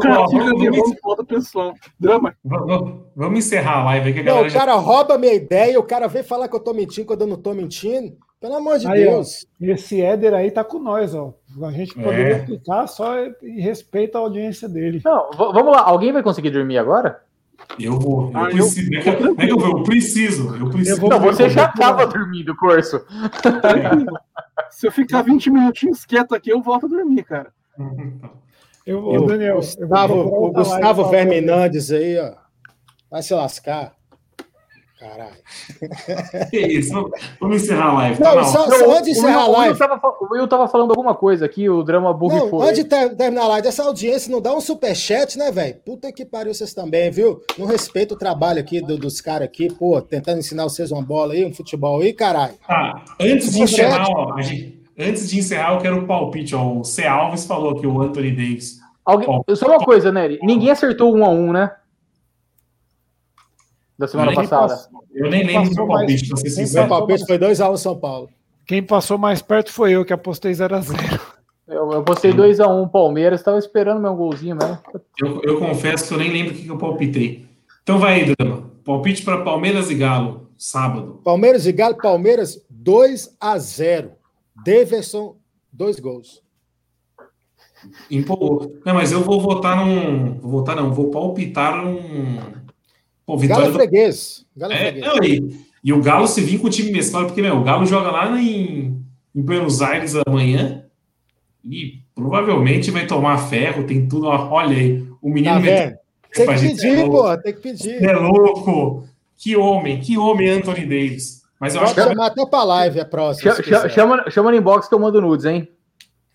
Cara, ó, fica vamos, levando foda pessoal. Drama. vamos- vamos encerrar a live aí que a Não, galera o já cara rouba minha ideia, o cara vem falar que eu tô mentindo quando eu não tô mentindo. Pelo amor de Aí, ó, Deus. esse Éder aí tá com nós, ó. A gente É. poderia ficar só em respeito à audiência dele. Não, vamos lá. Alguém vai conseguir dormir agora? Eu vou. Eu Ah, eu- preciso. É eu- é que eu vou, eu preciso. Eu preciso. Eu Não, você eu já vou- tava dormindo, Corso. Se eu ficar 20 minutinhos quieto aqui, eu volto a dormir, cara. Eu, Daniel, eu vou Gustavo, o Gustavo. Hernandes aí, ó. Vai se lascar. Caralho. Que isso? Vamos- encerrar a live. Tá Não, na só, só antes de o, encerrar a live. o Will tava falando alguma coisa aqui, o drama Não, borrifou. antes de ter- terminar a live, essa audiência não dá um superchat, né, velho? Puta que pariu vocês também, viu? Não respeita o trabalho aqui do- dos caras aqui, pô, tentando ensinar vocês uma bola aí, um futebol aí, caralho. Tá, antes de encerrar, ó, a gente- antes de encerrar, eu quero o palpite. Ó, o C. Alves falou que o Anthony Davis. Alguém, Ó. só uma coisa, Nery. Ninguém acertou um a um, né? Da semana Eu passada. passou- Eu nem lembro do meu palpite, mais- pra ser quem Meu sincero. passou- palpite foi 2x1 São Paulo. Quem passou mais perto foi eu, que apostei 0x0. Eu, eu postei 2x1 Palmeiras, tava esperando meu golzinho mesmo. Eu, eu confesso que eu nem lembro o que que eu palpitei. Então vai aí, Dama. Palpite para Palmeiras e Galo, sábado. Palmeiras e Galo, Palmeiras 2x0. Deverson, dois gols. Empolgou. Não, mas eu vou votar num. Vou votar, não, vou palpitar num. Pô, Galo vitória é do freguês. Galo é É, freguês. não, e, e o Galo se vir com o time mesclado, porque meu, o Galo joga lá em, em Buenos Aires amanhã e provavelmente vai tomar ferro, tem tudo. Olha aí, o menino Tá vendo? Tem que é pedir, louco. pô, tem que pedir. É louco! Que homem, que homem Anthony Davis. Mas eu acho que. chamar até pra live a próxima. Ch- se ch- quiser. chama, chama no inbox que eu mando nudes, hein?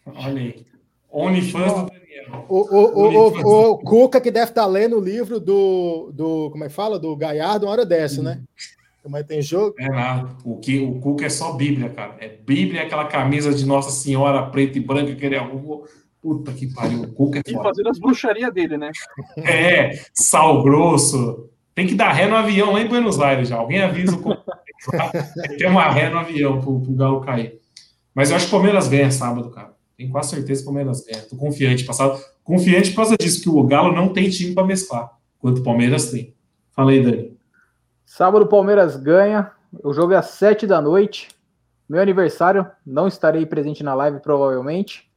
Olha aí. OnlyFans do Daniel. O, o, o, o, o Cuca que deve estar lendo o livro do, do. Como é que fala? Do Galhardo, uma hora dessa, né? Como é que tem jogo? É nada. O, que, o Cuca é só Bíblia, cara. É Bíblia, aquela camisa de Nossa Senhora preta e branca que ele arrumou. Puta que pariu. O Cuca é E foda. fazendo as bruxarias dele, né? É, sal grosso. Tem que dar ré no avião lá em Buenos Aires já. Alguém avisa o. Tem uma ré no avião pro, pro Galo cair. Mas eu acho que o Palmeiras ganha sábado, cara. Tenho quase certeza que o Palmeiras ganha. Tô confiante. Passado, confiante por causa disso, que o Galo não tem time para mesclar, quanto o Palmeiras tem. Fala aí, Dani. Sábado o Palmeiras ganha. O jogo é às 7 da noite. Meu aniversário, não estarei presente na live, provavelmente.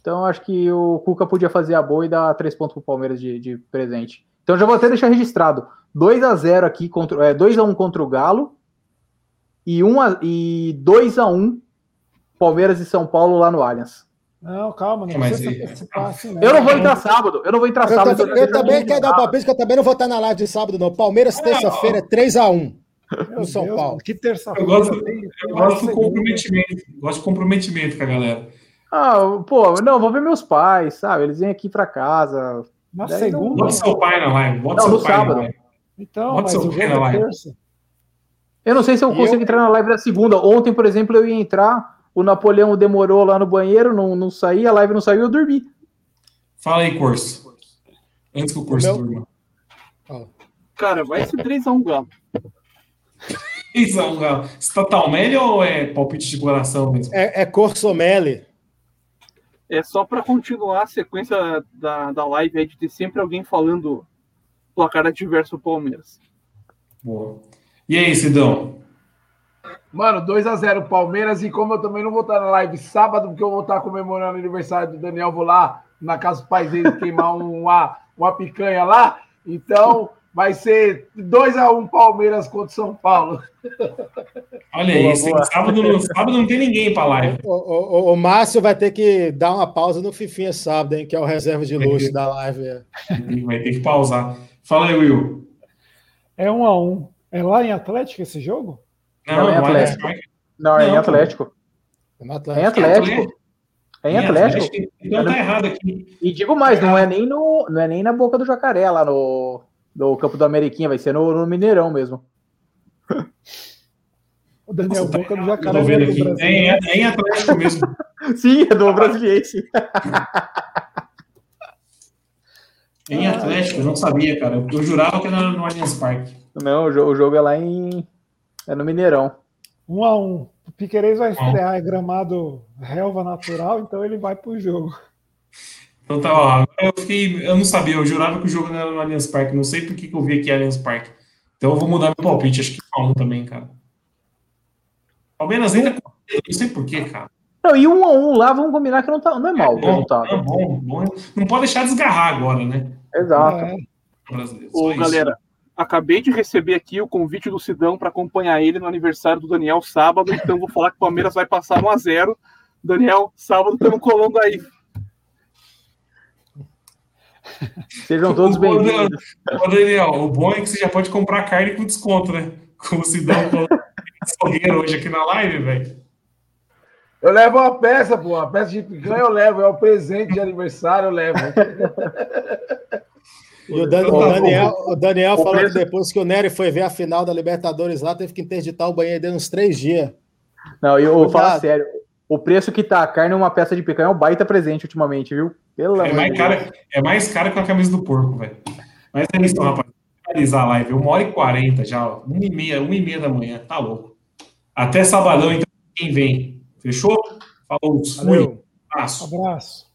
Então acho que o Cuca podia fazer a boa e dar três pontos pro Palmeiras de, de presente. Então já vou até deixar registrado. 2 a 0 aqui contra é, 2 a 1 contra o Galo e 1 a, e 2 a 1 Palmeiras e São Paulo lá no Allianz. Não, calma, não Mas precisa se assim, não. Eu não vou entrar sábado. Eu não vou entrar Eu, sábado. também- eu também quero dar um palpite, que eu também não vou estar na live de sábado, não. Palmeiras, terça-feira, é 3x1 Meu no São Deus, Paulo. Que terça-feira. Eu gosto, eu gosto do comprometimento. Gosto de comprometimento com a galera. Ah, pô, não, vou ver meus pais, sabe? Eles vêm aqui pra casa. Na Daí não- segunda? Bota seu pai na live. Bota Não, seu no pai sábado. Então, mas o jogo é terça. Eu não sei se eu E consigo eu- entrar na live da segunda. Ontem, por exemplo, eu ia entrar, o Napoleão demorou lá no banheiro, não, não saía, a live não saiu, eu dormi. Fala aí, Corso. Antes que o Corso O meu- durma. Cara, vai ser 3x1 Galo. Isão, Galo. Você tá Talmelli ou é palpite de coração mesmo? É, é Corsomelli. É só para continuar a sequência da, da live aí de ter sempre alguém falando placar adverso pro Palmeiras. Boa. E aí, Sidão? Mano, 2x0 Palmeiras. E como eu também não vou estar na live sábado, porque eu vou estar comemorando o aniversário do Daniel, vou lá na casa dos pais dele queimar um- uma, uma picanha lá. Então vai ser 2x1 Palmeiras contra São Paulo. Olha Boa, isso, boa. Sábado, não- sábado não tem ninguém pra live. O, o- o- o Márcio vai ter que dar uma pausa no Fifinha sábado, hein? Que é o reserva de luxo da live. é. Vai ter que pausar. Fala aí, Will. É um a um. É lá em Atlético esse jogo? Não, é no Allianz Atlético. Não, é em Não, Atlético. É no É em Atlético. Atlético. É em Em Atlético. Então tá errado aqui. E digo mais, não é nem no, não é nem na boca do jacaré lá no, no campo do Ameriquinha, vai ser no, no Mineirão mesmo. O Daniel Nossa, tá Boca do Eu Jacaré tô vendo é do aqui. É, em- é em Atlético mesmo. Sim, é do Brasiliense. É em Atlético, eu não sabia, cara. Eu, eu jurava que era no Allianz Parque. Não, o jo- o jogo é lá em. É no Mineirão. Um a um. O Piqueires vai estrear gramado relva natural, então ele vai pro jogo. Então tá, ó. Agora eu fiquei. Eu não sabia, eu jurava que o jogo não era no Allianz Parque. Não sei por que, que eu vi aqui Allianz Parque. Então eu vou mudar meu palpite, acho que é um também, cara. Palmeiras ainda. Não sei por que, cara. Não, e um a um lá, vamos combinar que não, tá, não é mal o Bom, resultado. é bom, bom. Não pode deixar desgarrar agora, né? Exato. É, Ô, galera, acabei de receber aqui o convite do Sidão para acompanhar ele no aniversário do Daniel sábado, então vou falar que o Palmeiras vai passar 1x0. Daniel, sábado estamos colando aí. Sejam todos O- o- bem-vindos. Ô, Daniel, o bom é que você já pode comprar carne com desconto, né? Como dá um açougueiro hoje aqui na live, velho. Eu levo uma peça, pô. Uma peça de picanha eu levo. É o presente de aniversário, eu levo. E o, Dan- o. Daniel, o Daniel O falou preço- que depois que o Nery foi ver a final da Libertadores lá, teve que interditar o banheiro dele uns três dias. Não, e eu vou falar sério. O preço que tá a carne uma peça de picanha é um baita presente ultimamente, viu? Pelo É amor mais, de caro, é mais caro que a camisa do porco, velho. Mas é isso, rapaz. Vou finalizar a live. Uma hora e quarenta já, ó. Uma e meia, uma e meia da manhã. Tá louco. Até sabadão, então, quem vem. Fechou? Falou. Fui. Valeu. Abraço. abraço.